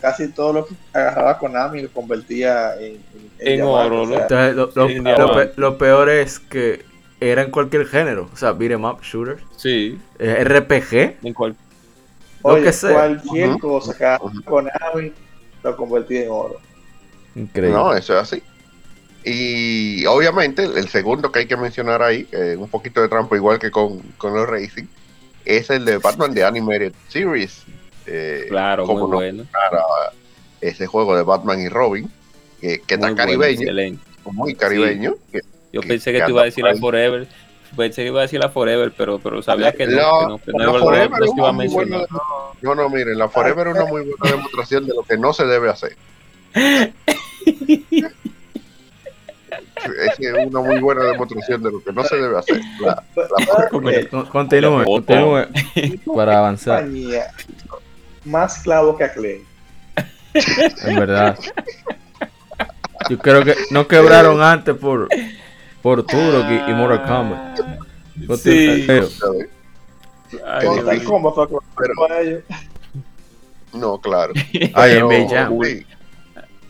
Casi todo lo que agarraba Konami lo convertía en, oro, o sea, ¿no? Entonces, lo, lo- Sí, lo diamante. pe- lo peor es que era en cualquier género. O sea, beat'em up, shooter, Sí, eh, RPG, en cual, Oye, que sea. cualquier Ujú. cosa que haga. Konami lo convertía en oro. Increíble. no, eso es así. Y obviamente el segundo que hay que mencionar ahí, eh, un poquito de trampa igual que con, con los Racing, es el de Batman de Animated Series. Eh, claro, muy cómo no, bueno. para ese juego de Batman y Robin, que, que muy está caribeño, muy caribeño. que- Yo que- pensé que que tú ibas a decir. Forever. Pensé que iba a decir la Forever, pero, pero sabía que no, No, que no, a miren, la Forever es una muy buena demostración de lo que no se debe hacer. es una muy buena demostración de lo que no se debe hacer. La- la Continúe, continúe para avanzar, más clavo que Acclaim. en verdad. Yo creo que no quebraron antes por, por Turok y, y Mortal Kombat. Sí. Pero, Ay, Mortal. Kombat fue ellos. No, claro. Ay, NBA Jam. sí,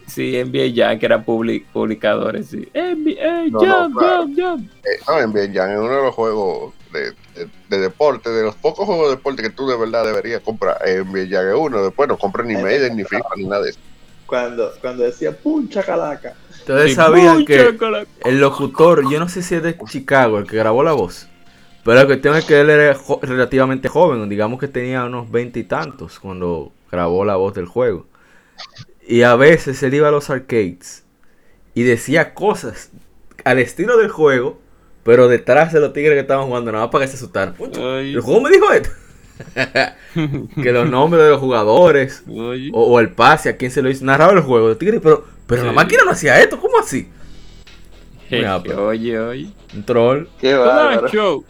Sí, NBA Jam, que eran public- publicadores, sí. NBA No, no, Jam, claro. Jam, Jam. eh, no, ya es uno de los juegos de, de- de deporte, de los pocos juegos de deporte que tú de verdad deberías comprar. En bien, ya es uno. Después no compres ni Maiden, ni FIFA, ni nada de eso. Cuando, cuando decía puncha calaca. Ustedes Sí, sabían que el locutor, yo no sé si es de Chicago, el que grabó la voz. Pero la cuestión es que él era jo- relativamente joven, digamos que tenía unos veintitantos cuando grabó la voz del juego. Y a veces él iba a los arcades y decía cosas al estilo del juego, pero detrás de los tigres que estaban jugando, nada más para que se asustaran. ¿El juego me dijo esto? que los nombres de los jugadores o, o el pase, a quién se lo hizo, narraba el juego. Los tigres, pero, pero la máquina no hacía esto, ¿cómo así? Mira, pero- Oye, oye. Un troll. Qué bárbaro.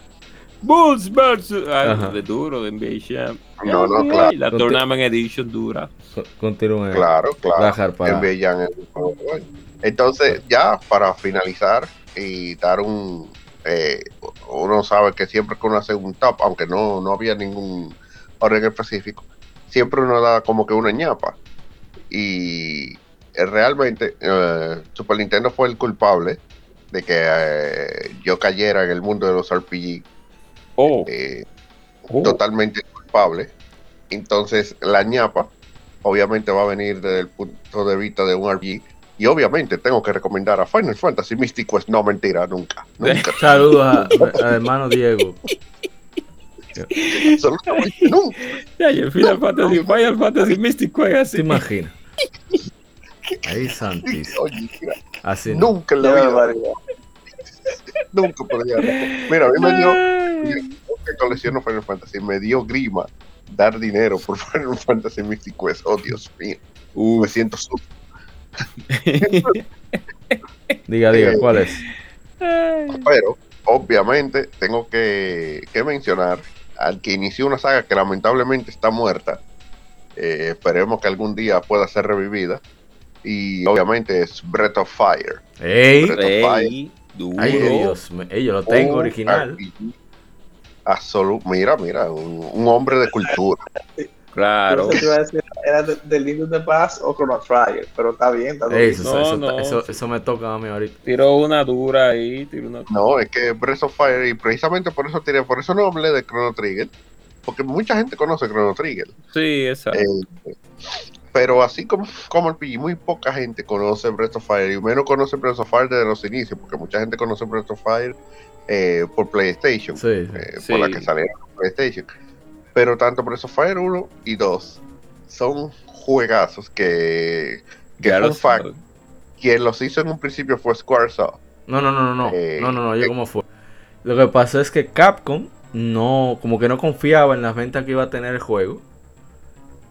Bulls versus. Ah, de duro, de NBA Jam. No, no, claro. La Conti- Tournament Edition dura. Co- Continúe. Claro, claro. Bajar para- NBA Jam es un juego bueno. Entonces, ya para finalizar y dar un. eh, uno sabe que siempre que uno hace un top, aunque no, no había ningún orden específico, siempre uno da como que una ñapa. Y realmente eh, Super Nintendo fue el culpable de que eh, yo cayera en el mundo de los RPG. Oh, eh, oh. totalmente culpable. Entonces, la ñapa, obviamente, va a venir desde el punto de vista de un RPG. Y obviamente tengo que recomendar a Final Fantasy Mystic Quest. No, mentira, nunca. Nunca. Saludos a, a hermano Diego. absolutamente nunca. Final Fantasy, Final Fantasy Mystic juega ¿Te así. imaginas? Ahí santísimo. Oye, mira, Así no. nunca la vida. Nunca podría. Mira, a mí me dio. Que colecciono Final Fantasy, me dio grima dar dinero por Final Fantasy Mystic Quest. Oh, Dios mío. Me siento sucio. Diga, diga, Eh, ¿cuál es? Pero, obviamente, tengo que, que mencionar al que inició una saga que lamentablemente está muerta. Eh, esperemos que algún día pueda ser revivida. Y obviamente es Breath of Fire. ¡Ey! Ey, duro. Ay, Dios, ey, yo lo tengo original. RPG absolu- mira, mira, un, un hombre de cultura. Claro. Te iba a decir, era de, del Link de Paz o Chrono Trigger, pero está bien, está Eso, bien. No, eso, no. eso- eso me toca a mí ahorita. Tiró una dura ahí, tiró una... No, es que Breath of Fire, y precisamente por eso tiré, por eso no hablé de Chrono Trigger, porque mucha gente conoce Chrono Trigger. Sí, exacto. Eh, pero así como, como el PG, muy poca gente conoce Breath of Fire, y menos conoce Breath of Fire desde los inicios, porque mucha gente conoce Breath of Fire eh, por PlayStation, Sí, sí. eh, Sí. por la que salieron PlayStation. Pero tanto Breath of Fire 1 y 2 son juegazos que, que Ya fun fact, quien los hizo en un principio fue Squaresoft. No, no, no, no, no. Eh, no, no, no, eh. oye, ¿cómo fue? Lo que pasó es que Capcom no, como que no confiaba en las ventas que iba a tener el juego.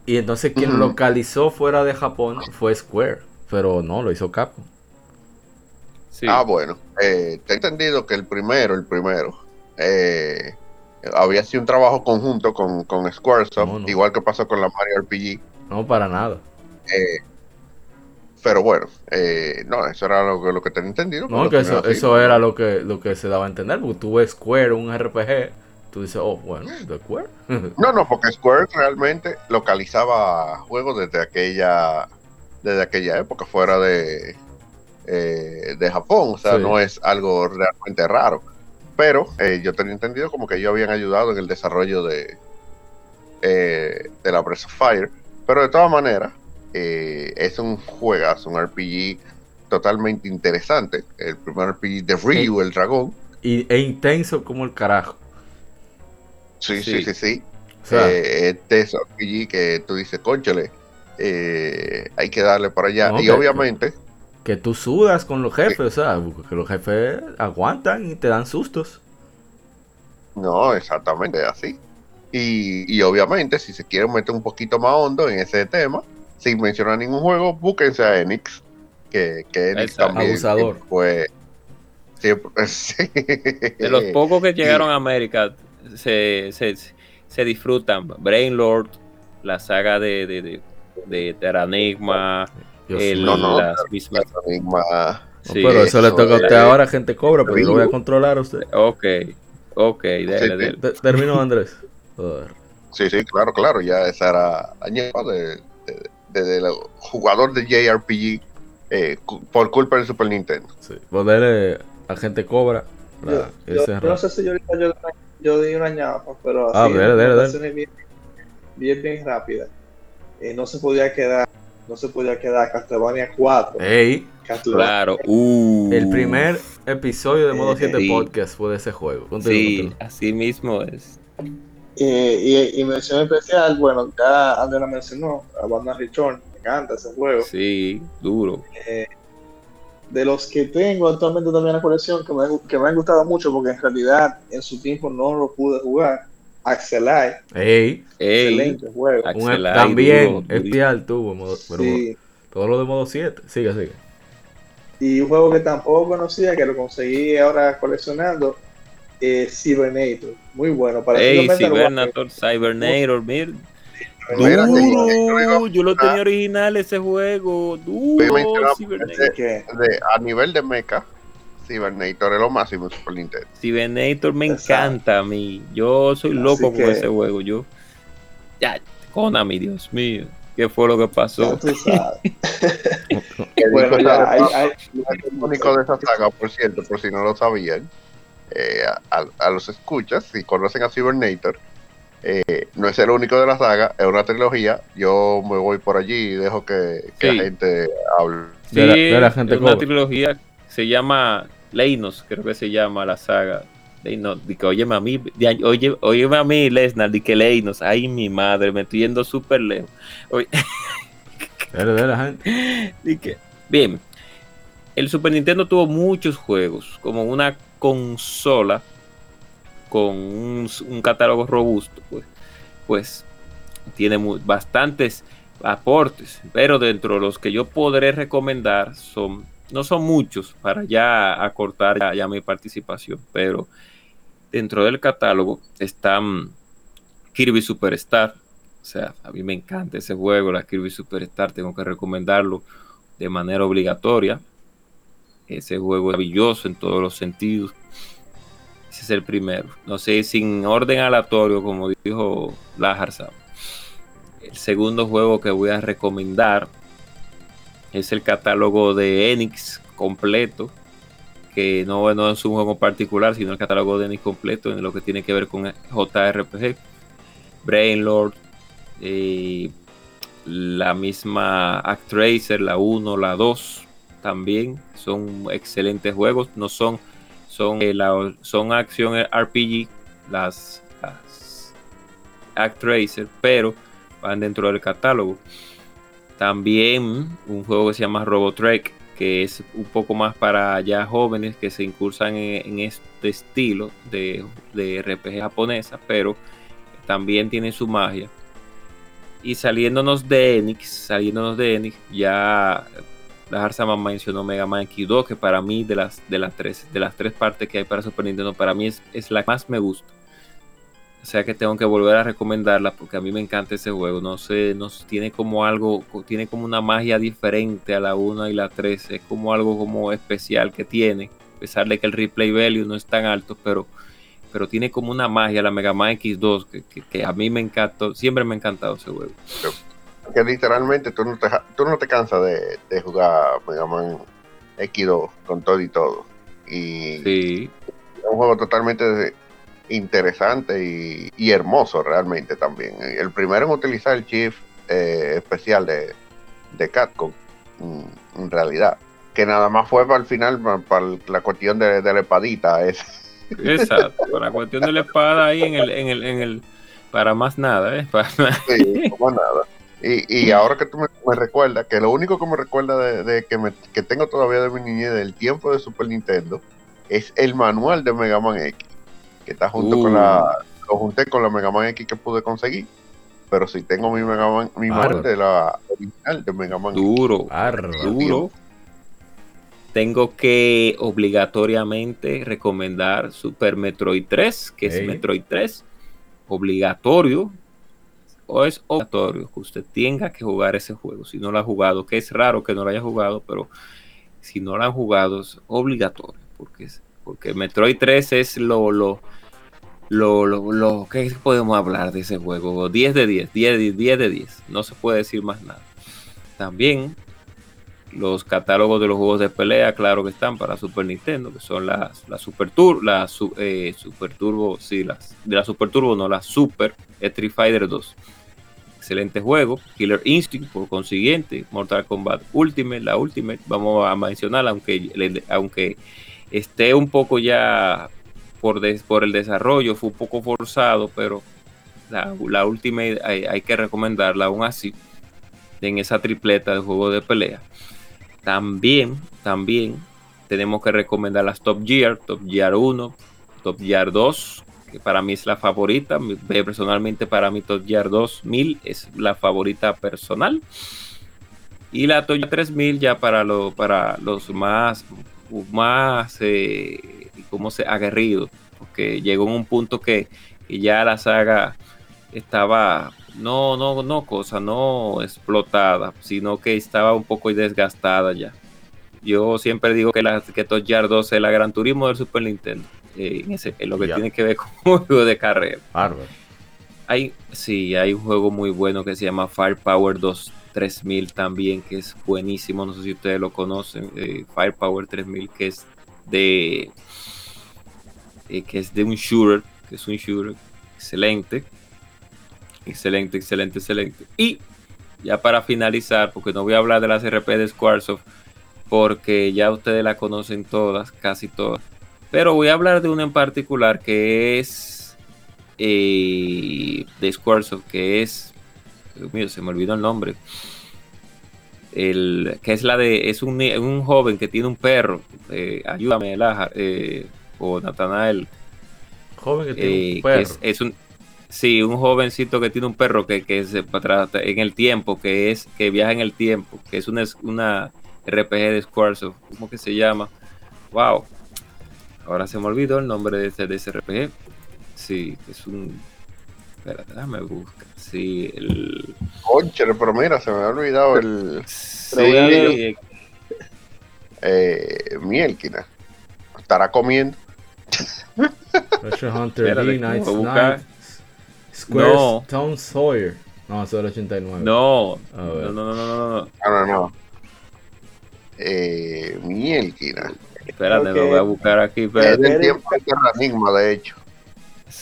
Y entonces quien localizó fuera de Japón fue Square. Pero no, lo hizo Capcom. Sí. Ah, bueno. Eh, te he entendido que el primero, el primero, eh, había sido un trabajo conjunto con, con Squaresoft, No, no. igual que pasó con la Mario RPG. No, para nada. eh, pero bueno, eh, no, eso era lo, que- lo que tenía entendido. No, que eso, eso era lo que, lo que se daba a entender. Porque tú ves Square, un RPG. Tú dices, oh, bueno, de Square. No, no, porque Square realmente localizaba juegos desde aquella, desde aquella época, fuera de, eh, de Japón. O sea, Sí. no es algo realmente raro. Pero eh, yo tenía entendido como que ellos habían ayudado en el desarrollo de, eh, de la Breath of Fire. Pero de todas maneras, es un juegazo, un RPG totalmente interesante. El primer RPG de Ryu, el dragón. y, e intenso como el carajo. Sí, Sí. sí, sí, sí. O sea, eh, este es RPG que tú dices, conchale, eh, hay que darle para allá. No, y que- obviamente, que tú sudas con los jefes. O sea, que los jefes aguantan y te dan sustos. no, exactamente así. Y, y obviamente, si se quieren meter un poquito más hondo en ese tema, sin mencionar ningún juego, búsquense a Enix, que, que Enix Exacto. también Abusador. fue siempre, sí. De los pocos que llegaron a América se, se, se disfrutan. Brainlord, la saga de, de, de, de Terranigma, el-. No, no. las mismas. No, Sí, pero eso le eso, toca a usted eh, ahora, gente cobra, pero yo lo voy a controlar a usted. Ok, ok, dele, Sí, dele. Te- Termino, Andrés. Sí, sí, claro, claro, ya esa era años de, de, de- del jugador de JRPG eh, por culpa del Super Nintendo. Sí. Ponerle a gente cobra. Yo, la- yo- ese yo no sé si yo ahorita yo, yo di una ñapa, pero Ah, así, dale, dale. anotaciones bien, bien, bien rápidas. Eh, no se podía quedar, no se podía quedar Castlevania 4. Ey, Castlevania Claro, uh, el primer episodio de Modo Eh, 7 sí. Podcast fue de ese juego. Sí, así mismo es. Eh, y, y mención especial, bueno, ya Andrea la mencionó, a Banda Return, me encanta ese juego. Sí, duro. Eh, de los que tengo actualmente también en la colección, que me, han- que me han gustado mucho, porque en realidad en su tiempo no lo pude jugar, Ey, Ey, excelente juego. También espial tuvo, modo- pero Sí, todo lo de modo 7. Sigue, sigue. y un juego que tampoco conocía, que lo conseguí ahora coleccionando, eh, Cybernator. Muy bueno. Para Ey, Cybernator, Cybernator, mir. Duro, yo lo tenía original ese juego. Duro, De, a nivel de mecha, Cybernator es lo máximo Super Nintendo. Cybernator me Exacto. encanta a mí. Yo soy loco con que- ese juego. Yo. Ya, Konami, Dios mío. ¿Qué fue lo que ya pasó? tú sabes. Que bueno, dicho ya, sea, hay, hay- El único de esa saga, por cierto, por si no lo sabían, eh, a, a los escuchas, si conocen a Cybernator, eh, no es el único de la saga, es una trilogía. Yo me voy por allí y dejo que, que Sí. la gente hable. Sí, De la- de la gente es una cobra. trilogía. Se llama Leinos, creo que se llama la saga. Leinos, que óyeme a mí, oye, óyeme a mí, Lesnar, di que Leinos. Ay, mi madre, me estoy yendo súper lejos. Oye, Dale, dale, gente. Di que- Bien, el Super Nintendo tuvo muchos juegos, como una consola con un, catálogo robusto, pues, pues tiene bastantes aportes, pero dentro de los que yo podré recomendar son, no son muchos para ya acortar ya, mi participación, pero dentro del catálogo están Kirby Superstar, o sea, a mí me encanta ese juego, la Kirby Superstar, tengo que recomendarlo de manera obligatoria. Ese juego es maravilloso en todos los sentidos. Es el primero. No sé, sin orden aleatorio, como dijo Lajarza. el segundo juego que voy a recomendar es el catálogo de Enix completo, que no, no es un juego particular, sino el catálogo de Enix completo en lo que tiene que ver con JRPG, Brainlord, eh, la misma Actracer, la 1, la 2 también son excelentes juegos, no son son, eh, son acción RPG, las, las Actracer, pero van dentro del catálogo. También un juego que se llama Robotrek, que es un poco más para ya jóvenes que se incursan en, este estilo de, de, RPG japonesa, pero también tiene su magia. Y saliéndonos de Enix, saliéndonos de Enix, ya la Harsama mencionó Mega Man X2, que para mí de las, de las, tres, de las tres partes que hay para Super Nintendo, para mí es, es la que más me gusta. O sea que tengo que volver a recomendarla porque a mí me encanta ese juego. No sé, nos tiene como algo, tiene como una magia diferente a la 1 y la 3. Es como algo como especial que tiene. A pesar de que el replay value no es tan alto, pero, pero tiene como una magia la Mega Man X2 que, a mí me encantó. Siempre me ha encantado ese juego. Que literalmente tú no te, tú no te cansas de, de jugar Mega Man X2 con todo y todo. Y sí. es un juego totalmente interesante y, hermoso realmente también. El primero en utilizar el chip eh, especial de, de Catcom, mm, en realidad. Que nada más fue para el final, para, la cuestión de, la espadita. Es. Exacto, para la cuestión de la espada ahí en el, en el, en el para más nada, ¿eh? Para Sí, nada. Y, y, ahora que tú me, recuerdas, que lo único que me recuerda de, que, me, que tengo todavía de mi niñez del tiempo de Super Nintendo es el manual de Mega Man X que está junto con la uh. lo junté con la Mega Man X que pude conseguir. Pero si tengo mi Mega Man mi de la original de Mega Man duro duro. Tengo que obligatoriamente recomendar Super Metroid 3 que es Metroid 3 obligatorio o es obligatorio que usted tenga que jugar ese juego si no lo ha jugado que es raro que no lo haya jugado pero si no lo han jugado es obligatorio porque porque Metroid 3 es lo, lo, lo, lo, ¿qué podemos hablar de ese juego? 10 de 10, 10 de 10, de 10. No se puede decir más nada. También los catálogos de los juegos de pelea, claro que están para Super Nintendo, que son las, la Super Turbo, la eh, Super Turbo, sí, las de la Super Turbo, no, la Super Street Fighter 2. Excelente juego. Killer Instinct, por consiguiente, Mortal Kombat Ultimate, la Ultimate, vamos a mencionar, aunque, aunque esté un poco ya por, por el desarrollo, fue un poco forzado, pero la, última hay, que recomendarla aún así en esa tripleta de juego de pelea. También, también tenemos que recomendar las Top Gear, Top Gear 1, Top Gear 2, para mí es la favorita. Personalmente para mí Top Gear 2000 es la favorita personal. Y la Gear 3000 ya para, para los más más, eh, como se aguerrido, porque llegó en un punto que, ya la saga estaba no, no, no cosa, no explotada, sino que estaba un poco desgastada ya. Yo siempre digo que, la, que 2 es la Gran Turismo del Super Nintendo, eh, en, lo que tiene que ver con un juego de carrera. Hay, sí, hay un juego muy bueno que se llama Firepower 2 3000 también, que es buenísimo. No sé si ustedes lo conocen. Eh, Firepower 3000, que es de. Eh, que es de un shooter. Que es un shooter excelente. Excelente, excelente, excelente. Y ya para finalizar, porque no voy a hablar de las RP de Squaresoft, porque ya ustedes la conocen todas, casi todas. Pero voy a hablar de una en particular que es eh, de Squaresoft, que es Dios mío, se me olvidó el nombre. El, que es la de, es un, un joven que tiene un perro. Eh, ayúdame, Laja, eh, o Natanael. Joven que tiene un eh, perro. Es, un, sí, un jovencito que tiene un perro que, que se en el tiempo, que es que viaja en el tiempo, que es una, una RPG de Squaresoft. ¿Cómo que se llama? Wow. Ahora se me olvidó el nombre de ese, de ese RPG. Sí, es un Espérate, déjame buscar. Sí, el. Conche, pero mira, se me ha olvidado el. Sí. Eh, Mielkina. Estará comiendo. Treasure Hunter D, Night Square no. Town Sawyer. No, eso es el 89. No, A no, ver. no, no, no, no, no. No, no. Eh, mielquina. Espérate, lo voy a buscar aquí. Es Espérate. del tiempo de Terranigma, de hecho.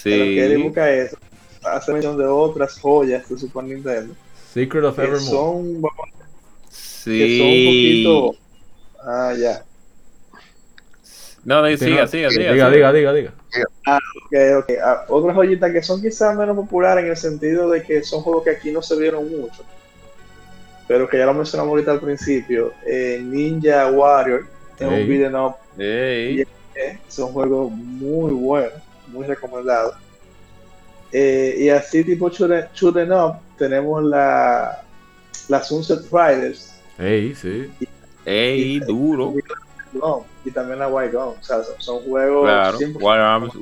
Pero que él Sí, busca eso. Hace mención de otras joyas de Super Nintendo. Secret of Que Evermore. son, vamos, que son un sí. poquito. Ah, ya. No, no, siga, siga, sí, siga. Diga, diga, diga, diga. Ok, ok. Ah, otras joyitas que son quizás menos populares en el sentido de que son juegos que aquí no se vieron mucho. Pero que ya lo mencionamos ahorita al principio. eh, Ninja Warrior es Ey. un beat'em up. Ey, eh, son juegos muy buenos, muy recomendados. Eh, y así tipo shooting up tenemos la, la Sunset Riders Ey, sí. ey, duro. no, y también la White Gun. O sea, son, son juegos Claro. 100% Wild Arms.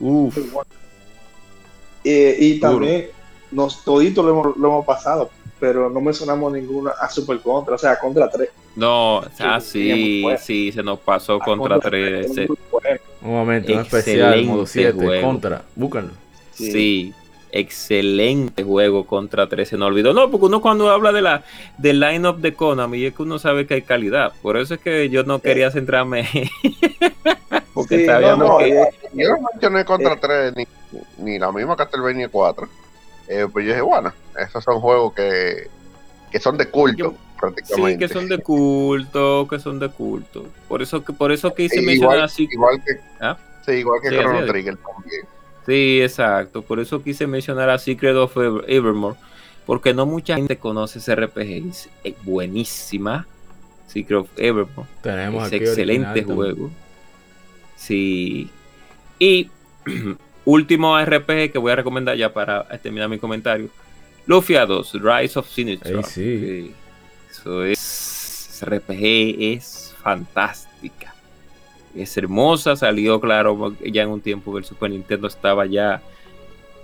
Eh, y Duro. también nos toditos lo hemos, lo hemos pasado, pero no mencionamos ninguna a Super Contra, o sea, Contra 3. No, ah, Sí, sí, se nos pasó A contra 3. es muy bueno. Un momento, un especial, Excelente modo 7, juego. contra. Búscanlo. Sí. Sí. excelente juego contra 3. Se nos olvidó. No, porque uno cuando habla de la del line-up de Konami es que uno sabe que hay calidad. Por eso es que yo no quería centrarme. porque Sí, sabíamos no, no, que. Yo no mencioné contra Eh. 3 ni, ni la misma Castlevania 4. Eh, pues yo dije, bueno, esos son juegos que, que son de culto, Yo- prácticamente. Sí, que son de culto, que son de culto. Por eso que por eso quise Eh, mencionar igual, así. igual que, ¿Ah? sí, igual que Sí, Chrono. Trigger también. Sí, exacto. Por eso quise mencionar a Secret of Ever- Evermore. Porque no mucha gente conoce ese RPG. Es eh, buenísima. Secret of Evermore. Tenemos Es aquí excelente original juego. Sí. Y último RPG que voy a recomendar ya para terminar mi comentario. Lufia 2, Rise of Sinistro. Sí. Eso es. RPG es fantástica. Es hermosa. Salió, claro, ya en un tiempo que el Super Nintendo estaba ya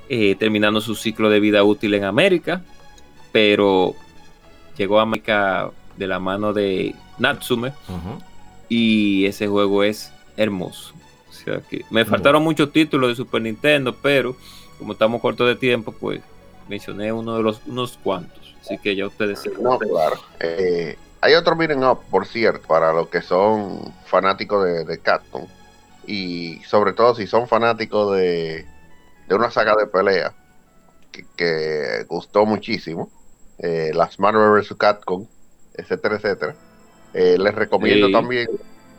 eh, terminando su ciclo de vida útil en América. Pero llegó a América de la mano de Natsume y ese juego es hermoso. Me faltaron muchos títulos de Super Nintendo, pero como estamos cortos de tiempo, pues mencioné uno de los unos cuantos. Así que ya ustedes se No, claro. Eh, hay otro beat'em up, por cierto, para los que son fanáticos de, de Capcom. Y sobre todo si son fanáticos de, de una saga de pelea que, que gustó muchísimo. Eh, las Marvel vs. Capcom, etcétera, etcétera. Eh, les recomiendo Sí. también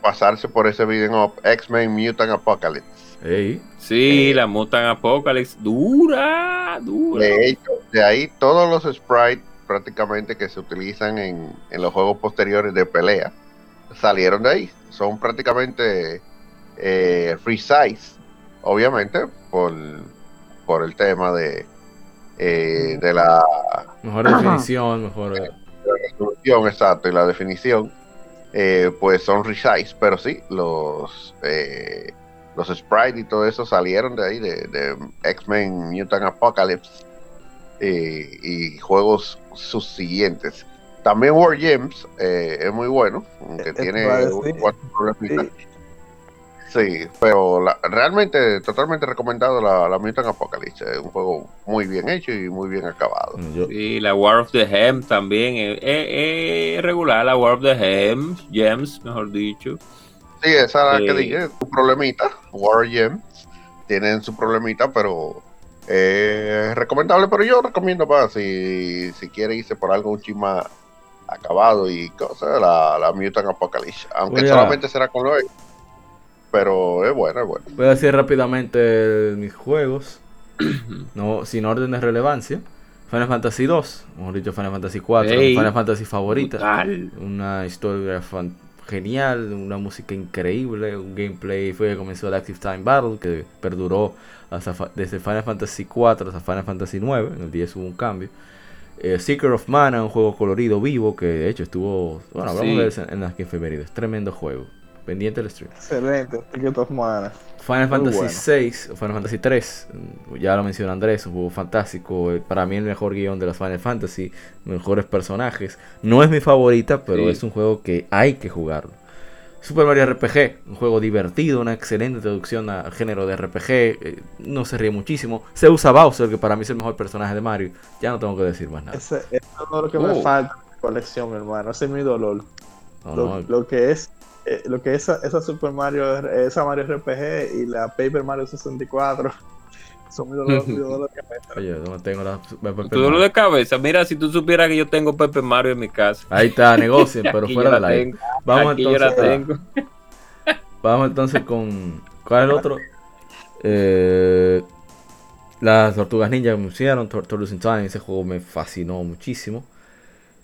pasarse por ese up X-Men Mutant Apocalypse. Sí, Eh, la Mutant Apocalypse, dura, dura. De hecho, de ahí todos los sprites prácticamente que se utilizan en, en los juegos posteriores de pelea salieron de ahí. Son prácticamente eh, free size, obviamente, por, por el tema de, eh, de la mejor definición, mejor. la resolución exacto y la definición. Eh, pues son resize, pero sí, los eh, los sprites y todo eso salieron de ahí, de, de X-Men Mutant Apocalypse eh, y juegos subsiguientes. También War Games eh, es muy bueno, aunque tiene sí. Sí. Pero la- realmente totalmente recomendado la, la Mutant Apocalypse. Es un juego muy bien hecho y muy bien acabado. Yo, Sí, la War of the Hem también es es- es regular, la War of the Hem, Gems, mejor dicho. Sí, esa es la que dije, su problemita. War Gems tienen su problemita, pero eh, es recomendable. Pero yo recomiendo más si, si quiere irse por algo un chisma acabado y cosas, la, la Mutant Apocalypse. Aunque solamente será con lo pero es bueno, es bueno. voy a decir rápidamente mis juegos, no sin orden de relevancia. Final Fantasy 2, mejor dicho Final Fantasy 4, Ey. Final Fantasy favorita. Brutal. Una historia fan- genial, una música increíble, un gameplay fue que comenzó el Active Time Battle que perduró hasta fa- desde Final Fantasy 4 hasta Final Fantasy 9, en el 10 hubo un cambio. Eh, Seeker of Mana, un juego colorido vivo que de hecho estuvo, bueno, hablamos Sí. de eso en las que efemérides, tremendo juego, pendiente del stream. Excelente, Secret of Mana. Final Muy Fantasy bueno. 6 o Final Fantasy 3, ya lo mencionó Andrés, un juego fantástico, eh, para mí el mejor guion de las Final Fantasy, mejores personajes. No es mi favorita, pero Sí. es un juego que hay que jugarlo. Super Mario RPG, un juego divertido, una excelente introducción al género de RPG. eh, no se ríe muchísimo. Se usa Bowser, que para mí es el mejor personaje de Mario. Ya no tengo que decir más nada. Ese, eso es lo que me Oh. falta en mi colección, mi hermano. Ese es mi dolor. No, lo, no, lo que es eh, lo que es esa, esa Super Mario esa Mario RPG y la Paper Mario 64 son mi dolor, mi dolor de cabeza. Oye, no tengo la. Tu dolor de cabeza. Mira, si tú supieras que yo tengo Pepe Mario en mi casa. Ahí está, negocien, pero fuera yo del la tengo. Vamos Aquí yo la entonces, tengo. vamos entonces con. ¿Cuál es el otro? Eh, las Tortugas Ninja que anunciaron, Tor- Turtles in Time. Ese juego me fascinó muchísimo.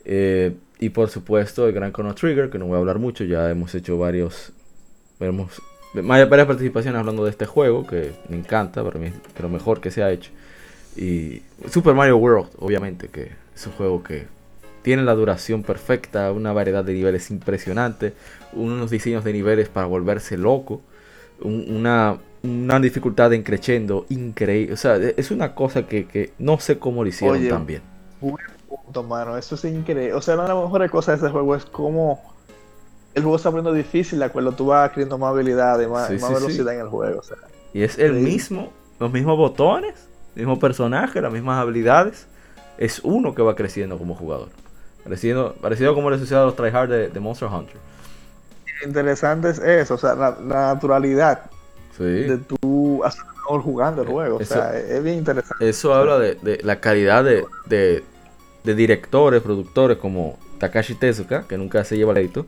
Eh, y por supuesto, el Gran Chrono Trigger, que no voy a hablar mucho. Ya hemos hecho varios. Hemos, varias participaciones hablando de este juego, que me encanta, para mí es lo mejor que se ha hecho. Y Super Mario World, obviamente, que es un juego que tiene la duración perfecta, una variedad de niveles impresionante, unos diseños de niveles para volverse loco, un- una, una dificultad de increchendo increíble. O sea, es una cosa que, que no sé cómo lo hicieron Oye, tan bien. Punto, mano, eso es increíble. O sea, una de las mejores cosas de este juego es cómo el juego está poniendo difícil de acuerdo tú vas adquiriendo más habilidades, más, Sí, más sí, sí. velocidad en el juego. O sea, Y es el mismo, los mismos botones, el mismo personaje, las mismas habilidades. Es uno que va creciendo como jugador. Parecido, parecido como le sucede a los tryhard de, de Monster Hunter. interesante es eso, o sea, la, la naturalidad Sí. de tú hacer mejor jugando el juego. Eso- o sea, es, es bien interesante. Eso habla de, de la calidad de, de- de directores, productores como Takashi Tezuka, que nunca se lleva leito,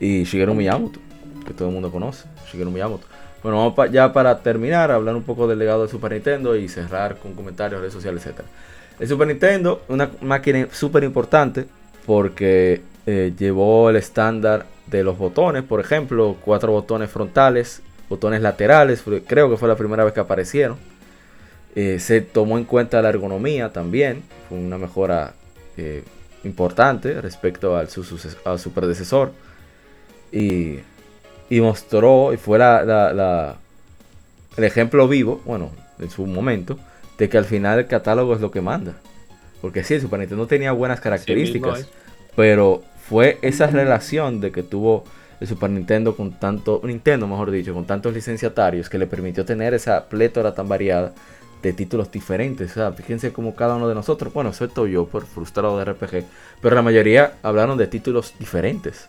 y Shigeru Miyamoto, que todo el mundo conoce, Shigeru Miyamoto. Bueno, vamos pa- ya para terminar, hablar un poco del legado de Super Nintendo y cerrar con comentarios, redes sociales, etc. El Super Nintendo, una máquina súper importante porque eh, llevó el estándar de los botones, por ejemplo, cuatro botones frontales, botones laterales, creo que fue la primera vez que aparecieron. Eh, se tomó en cuenta la ergonomía también, fue una mejora eh, importante respecto al su, suces- a su predecesor. Y, y mostró, y fue la, la- la- el ejemplo vivo, bueno, en su momento, de que al final el catálogo es lo que manda. Porque sí, el Super Nintendo tenía buenas características, pero fue esa relación de que tuvo el Super Nintendo con tanto, Nintendo mejor dicho, con tantos licenciatarios que le permitió tener esa plétora tan variada de títulos diferentes. O sea, fíjense como cada uno de nosotros, bueno, excepto yo por frustrado de RPG, pero la mayoría hablaron de títulos diferentes.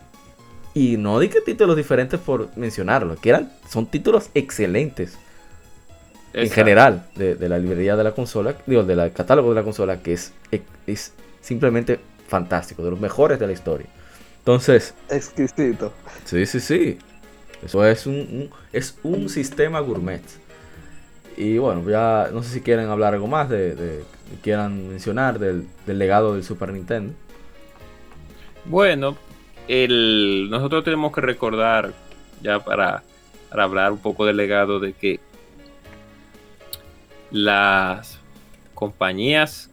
Y no di que títulos diferentes por mencionarlo, que eran, son títulos excelentes en general de, de la librería de la consola, digo, del catálogo de la consola, que es, es simplemente fantástico, de los mejores de la historia. Entonces, Exquisito. sí, sí, sí. Eso es un, un- es un sistema gourmet. Y bueno, ya no sé si quieren hablar algo más de, de- quieran mencionar del, legado del Super Nintendo. Bueno, el, nosotros tenemos que recordar, ya para, para hablar un poco del legado, de que las compañías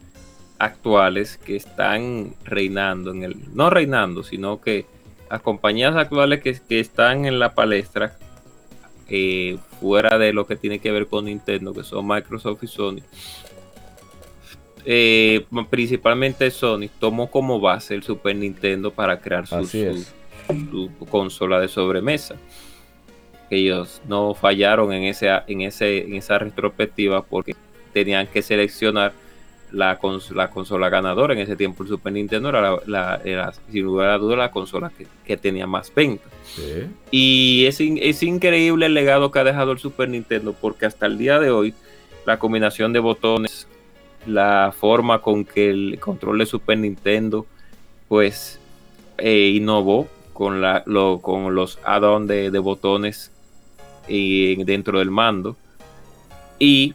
actuales que están reinando en el, no reinando, sino que las compañías actuales que, que están en la palestra, eh, fuera de lo que tiene que ver con Nintendo, que son Microsoft y Sony, eh, principalmente Sony tomó como base el Super Nintendo para crear su, consola de sobremesa. Ellos no fallaron en, ese, en, ese, en esa retrospectiva porque tenían que seleccionar la, cons- la consola ganadora. En ese tiempo el Super Nintendo era, la, la- era, sin lugar a duda la consola que, que tenía más ventas. Sí. Y es, in- es increíble el legado que ha dejado el Super Nintendo porque hasta el día de hoy la combinación de botones, la forma con que el control de Super Nintendo pues eh, innovó con, la, lo- con los add-ons de, de botones y dentro del mando y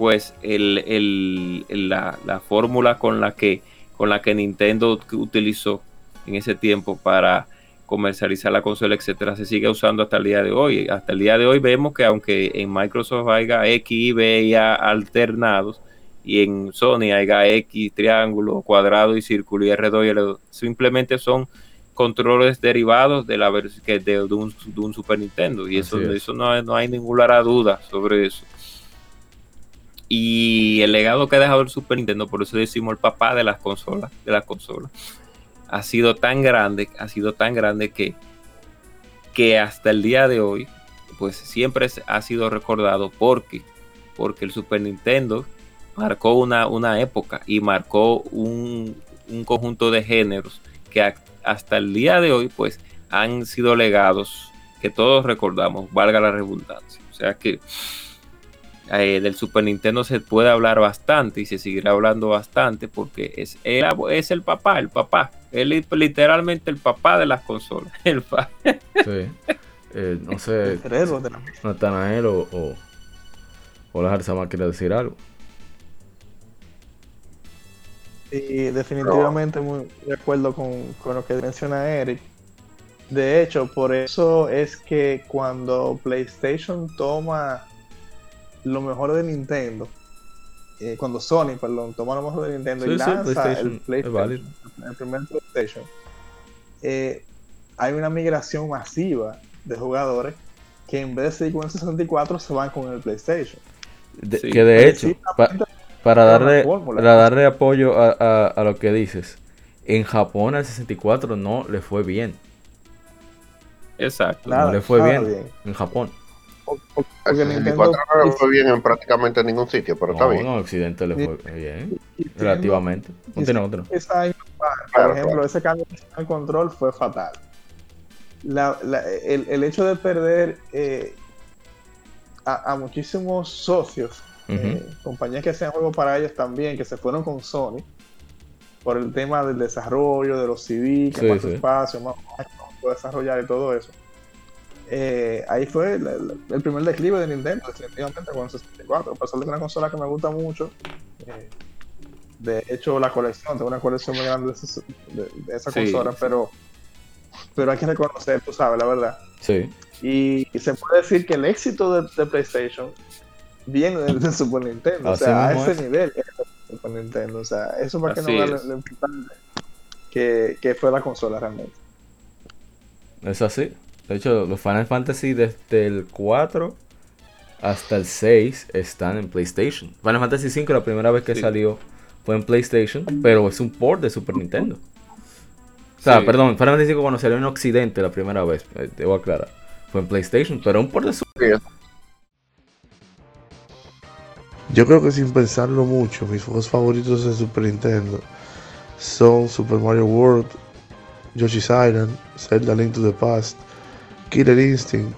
pues el, el- la, la fórmula con la que con la que Nintendo utilizó en ese tiempo para comercializar la consola, etcétera, se sigue usando hasta el día de hoy. Hasta el día de hoy vemos que aunque en Microsoft haya X, Y, B y A alternados y en Sony haya X, triángulo, cuadrado y círculo y R2 y L2, simplemente son controles derivados de la de, de un, de un Super Nintendo y eso, es. eso no, no hay ninguna duda sobre eso. Y el legado que ha dejado el Super Nintendo, por eso decimos el papá de las consolas, de las consolas, ha sido tan grande, ha sido tan grande que que hasta el día de hoy, pues siempre ha sido recordado porque, porque el Super Nintendo marcó una, una época y marcó un, un conjunto de géneros que hasta el día de hoy, pues han sido legados que todos recordamos, valga la redundancia. O sea que eh, del Super Nintendo se puede hablar bastante y se seguirá hablando bastante porque es, es el papá, el papá. Él es literalmente el papá de las consolas. El sí. Eh, no sé. Natanael o, o, o la Jarzama quiere decir algo. Sí, definitivamente muy de acuerdo con, con lo que menciona Eric. De hecho, por eso es que cuando PlayStation toma lo mejor de Nintendo, eh, cuando Sony, perdón, toma lo mejor de Nintendo y lanza el, PlayStation, el primer PlayStation, eh, hay una migración masiva de jugadores que en vez de seguir con el 64 se van con el PlayStation. Que de hecho, para, darle, para darle apoyo a, a lo que dices, en Japón al 64 no le fue bien. Exacto. no le fue bien, en Japón. Porque Nintendo no le fue bien en prácticamente ningún sitio, pero está bien. No, en Occidente le fue bien, relativamente. por ejemplo, ese cambio de control fue fatal. el, hecho de perder eh, a, muchísimos socios, eh, compañías que hacían juegos para ellos también, que se fueron con Sony, por el tema del desarrollo, de los CD, que más espacio, más, desarrollar y todo eso. Eh, ahí fue el, primer declive de Nintendo, definitivamente, con el 64. A pesar de que es una consola que me gusta mucho. Eh, de hecho, la colección, tengo una colección muy grande de, esa consola, pero pero hay que reconocer, tú sabes, la verdad. Sí. Y, se puede decir que el éxito de, PlayStation viene del Super Nintendo, o sea, a ese nivel Super Nintendo, o sea, eso para que no vea lo, importante que, que fue la consola realmente. Es así. De hecho, los Final Fantasy desde el 4 hasta el 6 están en PlayStation. Final Fantasy 5 la primera vez que salió fue en PlayStation, pero es un port de Super Nintendo. O sea, perdón, Final Fantasy 5 cuando salió en Occidente la primera vez, eh, debo aclarar, fue en PlayStation, pero un port de Super Yo creo que sin pensarlo mucho, mis juegos favoritos de Super Nintendo son Super Mario World, Yoshi's Island, Zelda Link to the Past, Killer Instinct,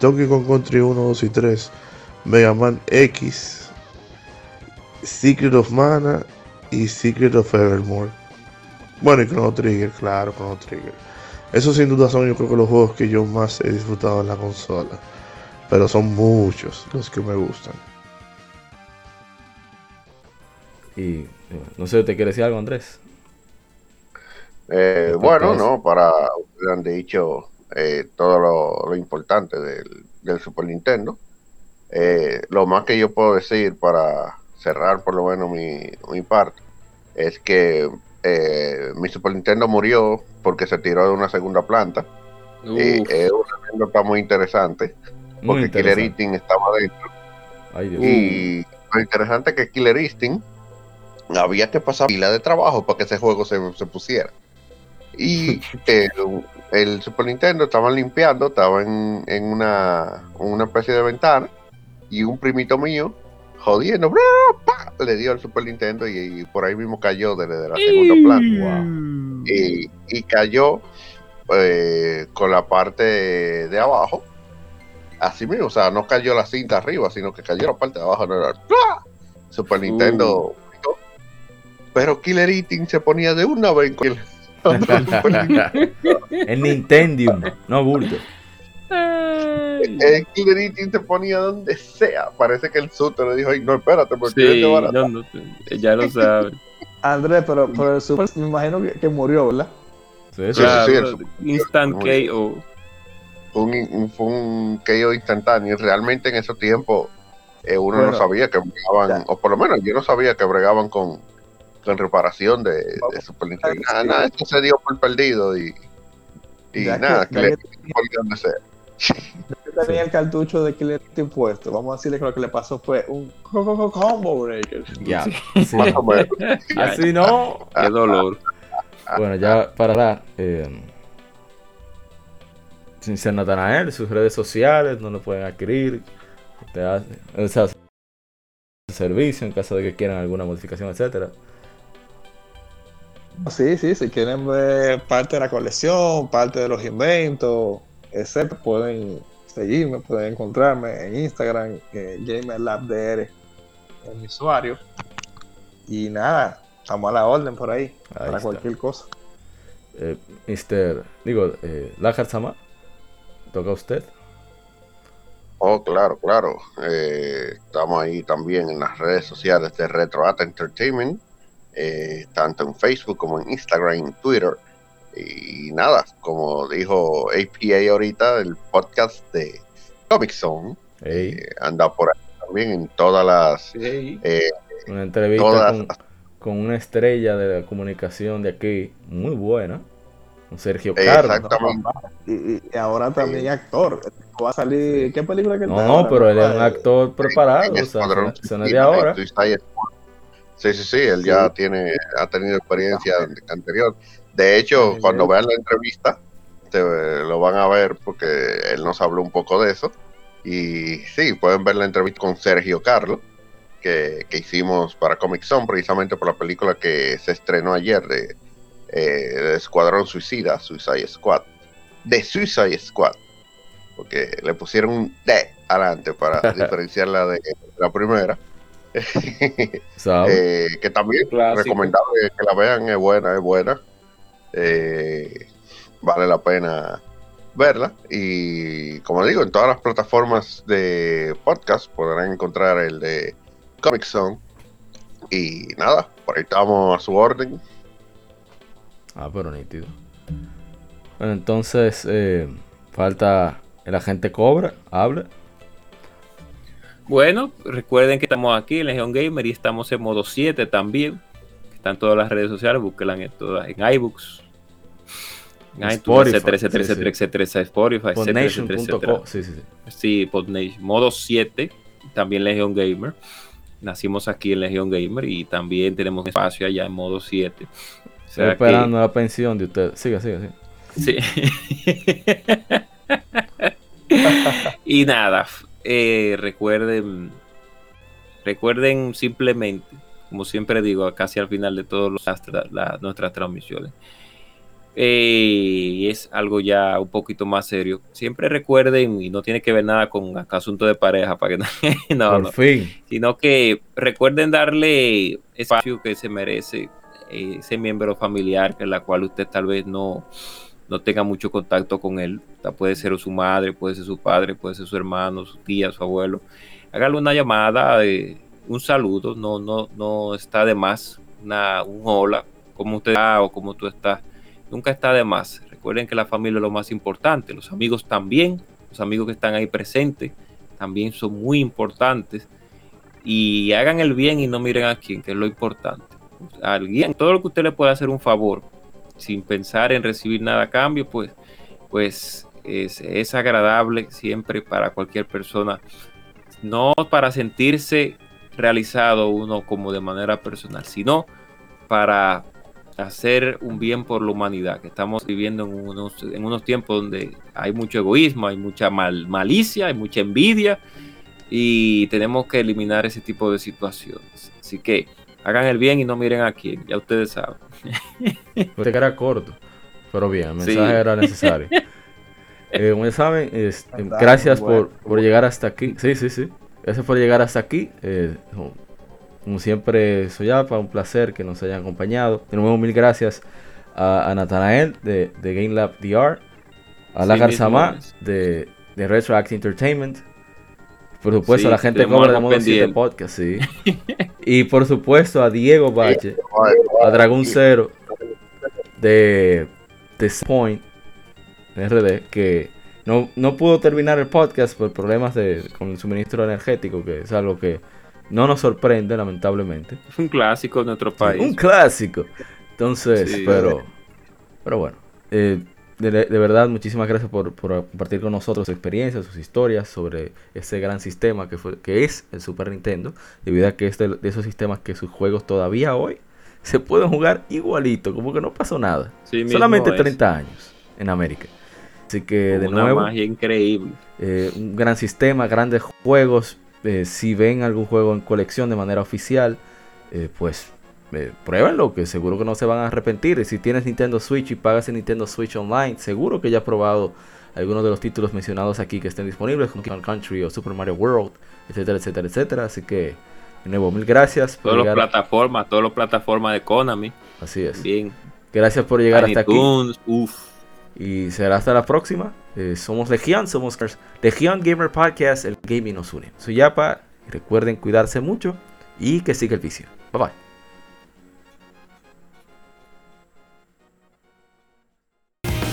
Donkey Kong Country 1, 2 y 3, Mega Man X, Secret of Mana y Secret of Evermore. Bueno, y Chrono Trigger, claro, Chrono Trigger. Esos sin duda son yo creo que los juegos que yo más he disfrutado en la consola. Pero son muchos los que me gustan. Y eh, no sé, ¿te quiere decir algo, Andrés? Eh, bueno, no, para ustedes han dicho eh, todo lo, importante del, Super Nintendo. Eh, lo más que yo puedo decir para cerrar por lo menos mi, mi parte es que mi Super Nintendo murió porque se tiró de una segunda planta. Y es una anécdota muy interesante porque Killer Instinct estaba dentro. y lo interesante es que Killer Instinct había que pasar pila de trabajo para que ese juego se, se pusiera. Y el, Super Nintendo estaban limpiando, estaba en, una, una especie de ventana y un primito mío jodiendo, le dio al Super Nintendo y, por ahí mismo cayó desde la segunda planta. Y, cayó eh, con la parte de abajo, así mismo, o sea, no cayó la cinta arriba, sino que cayó la parte de abajo. Super Nintendo. Uh. Pero Killer Eating se ponía de una vez con en Nintendo, no bulto. El Killer te ponía donde sea. Parece que el Super le dijo, Ay, no, espérate, porque sí, ya lo sabe. Andrés, pero, pero el Super me imagino que, murió, ¿verdad? Sí, sí, sí, Instant KO. Fue un, fue un KO instantáneo. Realmente en ese tiempo eh, uno no sabía que bregaban, o por lo menos yo no sabía que bregaban con, con reparación de, de Super Nintendo. Nada, nada, esto se dio por perdido y, y nada, que, que, le donde sea. Yo tenía el cartucho de Killer impuesto. Vamos a decirle que lo que le pasó fue un combo breaker. Ya, sí. así no. Qué dolor. Bueno, ya para dar. Eh, sin ser Natanael, sus redes sociales, no lo pueden adquirir. Te hace, o sea, servicio en caso de que quieran alguna modificación, etcétera. Sí, sí, si quieren ver parte de la colección, parte de los inventos, etcétera, pueden seguirme, pueden encontrarme en Instagram, eh, GamerLabDR, en mi usuario. Y nada, estamos a la orden por ahí, Ahí para está. cualquier cosa. Eh, Mr. Digo, eh, Lajard Sama, toca a usted. Oh, claro, claro. Eh, estamos ahí también en las redes sociales de Retro Art Entertainment, eh, tanto en Facebook como en Instagram y Twitter. Y nada, como dijo APA ahorita, el podcast de Comic Zone eh, anda por ahí también en todas las Sí, eh, una entrevista todas con, con una estrella de la comunicación de aquí, muy buena, con Sergio Eh, Carlos. exactamente. y, ahora también actor. Va a salir, ¿qué película que No, está no, ahora? pero él es un Eh, actor preparado, en o sea, no- es de ahora. en. Sí, sí, sí, él ya tiene, ha tenido experiencia anterior. De hecho, Sí, cuando vean la entrevista, te- lo van a ver porque él nos habló un poco de eso. Y sí, pueden ver la entrevista con Sergio Carlos, que, que hicimos para Comic Zone, precisamente por la película que se estrenó ayer de, eh, de Escuadrón Suicida, Suicide Squad. De Suicide Squad. Porque le pusieron un D adelante para diferenciarla de la primera. Eh, que también recomendable que la vean, es buena, es buena. Eh, vale la pena verla. Y como digo, en todas las plataformas de podcast podrán encontrar el de Comic Zone. Y nada, por ahí estamos a su orden. Ah, pero nítido. Bueno, entonces eh, falta el agente Cobra, hable. Bueno, recuerden que estamos aquí en Legion Gamer y estamos en modo 7 también. Están todas las redes sociales, búsquenlas en todas, en iBooks, en iTunes, Spotify, etcétera, etcétera, etcétera, etcétera, Spotify, etcétera, etcétera. Sí, sí, sí. Sí, Podnation. Modo 7, también Legion Gamer. Nacimos aquí en Legion Gamer y también tenemos espacio allá en modo 7. O Estoy sea que- esperando la pensión de usted. Siga, siga, siga. Sí. y nada, eh, recuerden, recuerden simplemente, como siempre digo, casi al final de todas nuestras transmisiones, eh, y es algo ya un poquito más serio. Siempre recuerden, y no tiene que ver nada con asunto de pareja, para que no, Por no fin. sino que recuerden darle espacio que se merece eh, ese miembro familiar que la cual usted tal vez no, no tenga mucho contacto con él. Puede ser su madre, puede ser su padre, puede ser su hermano, su tía, su abuelo. Hágale una llamada, eh, un saludo, no, no, no está de más, una, un hola, como usted está o como tú estás. Nunca está de más. Recuerden que la familia es lo más importante, los amigos también, los amigos que están ahí presentes también son muy importantes y hagan el bien y no miren a quién, que es lo importante. Alguien, todo lo que usted le pueda hacer un favor sin pensar en recibir nada a cambio, pues, pues es, agradable siempre para cualquier persona. No para sentirse realizado uno como de manera personal, sino para hacer un bien por la humanidad, que estamos viviendo en unos, en unos tiempos donde hay mucho egoísmo, hay mucha mal- malicia, hay mucha envidia y tenemos que eliminar ese tipo de situaciones. Así que hagan el bien y no miren a quién, ya ustedes saben. Usted que era corto, pero bien, el Sí. mensaje era necesario. Eh, como ya saben, es- eh, Verdad, gracias bueno, por, por bueno. llegar hasta aquí. Sí, sí, sí. Gracias por llegar hasta aquí. Eh, como- siempre, Soyapa, un placer que nos hayan acompañado. De nuevo, mil gracias a, a Natanael de, de Game Lab DR, a Sí, La mismo Garzamá es. de, de Retro Act Entertainment. Por supuesto, Sí, a la gente cobra Modo 7 pendiente. Podcast, sí. y por supuesto a Diego Bache a Dragon Zero de, de Point RD que no, no pudo terminar el podcast por problemas de, con el suministro energético, que es algo que no nos sorprende, lamentablemente. Es un clásico de nuestro país. Un clásico. Entonces, Sí. pero, pero bueno, eh, de, de verdad, muchísimas gracias por, por compartir con nosotros su experiencia, sus historias sobre ese gran sistema que, fue, que es el Super Nintendo, debido a que es de, de esos sistemas que sus juegos todavía hoy se pueden jugar igualito, como que no pasó nada. Sí Solamente es. 30 años en América. Así que de Una nuevo, magia increíble. eh, un gran sistema, grandes juegos. eh, si ven algún juego en colección de manera oficial, eh, pues eh, pruébenlo, que seguro que no se van a arrepentir. Y si tienes Nintendo Switch y pagas en Nintendo Switch Online, seguro que ya has probado algunos de los títulos mencionados aquí que estén disponibles, como Kingdom Country o Super Mario World, etcétera, etcétera, etcétera. Así que, de nuevo, mil gracias por Todas las plataformas, todas las plataformas de Konami. Así es. Bien. Gracias por llegar Tiny hasta aquí. Uf. Y será hasta la próxima. Eh, somos Legión, somos Legión Gamer Podcast, el gaming nos une. Soy Yapa, recuerden cuidarse mucho y que siga el vicio. Bye bye.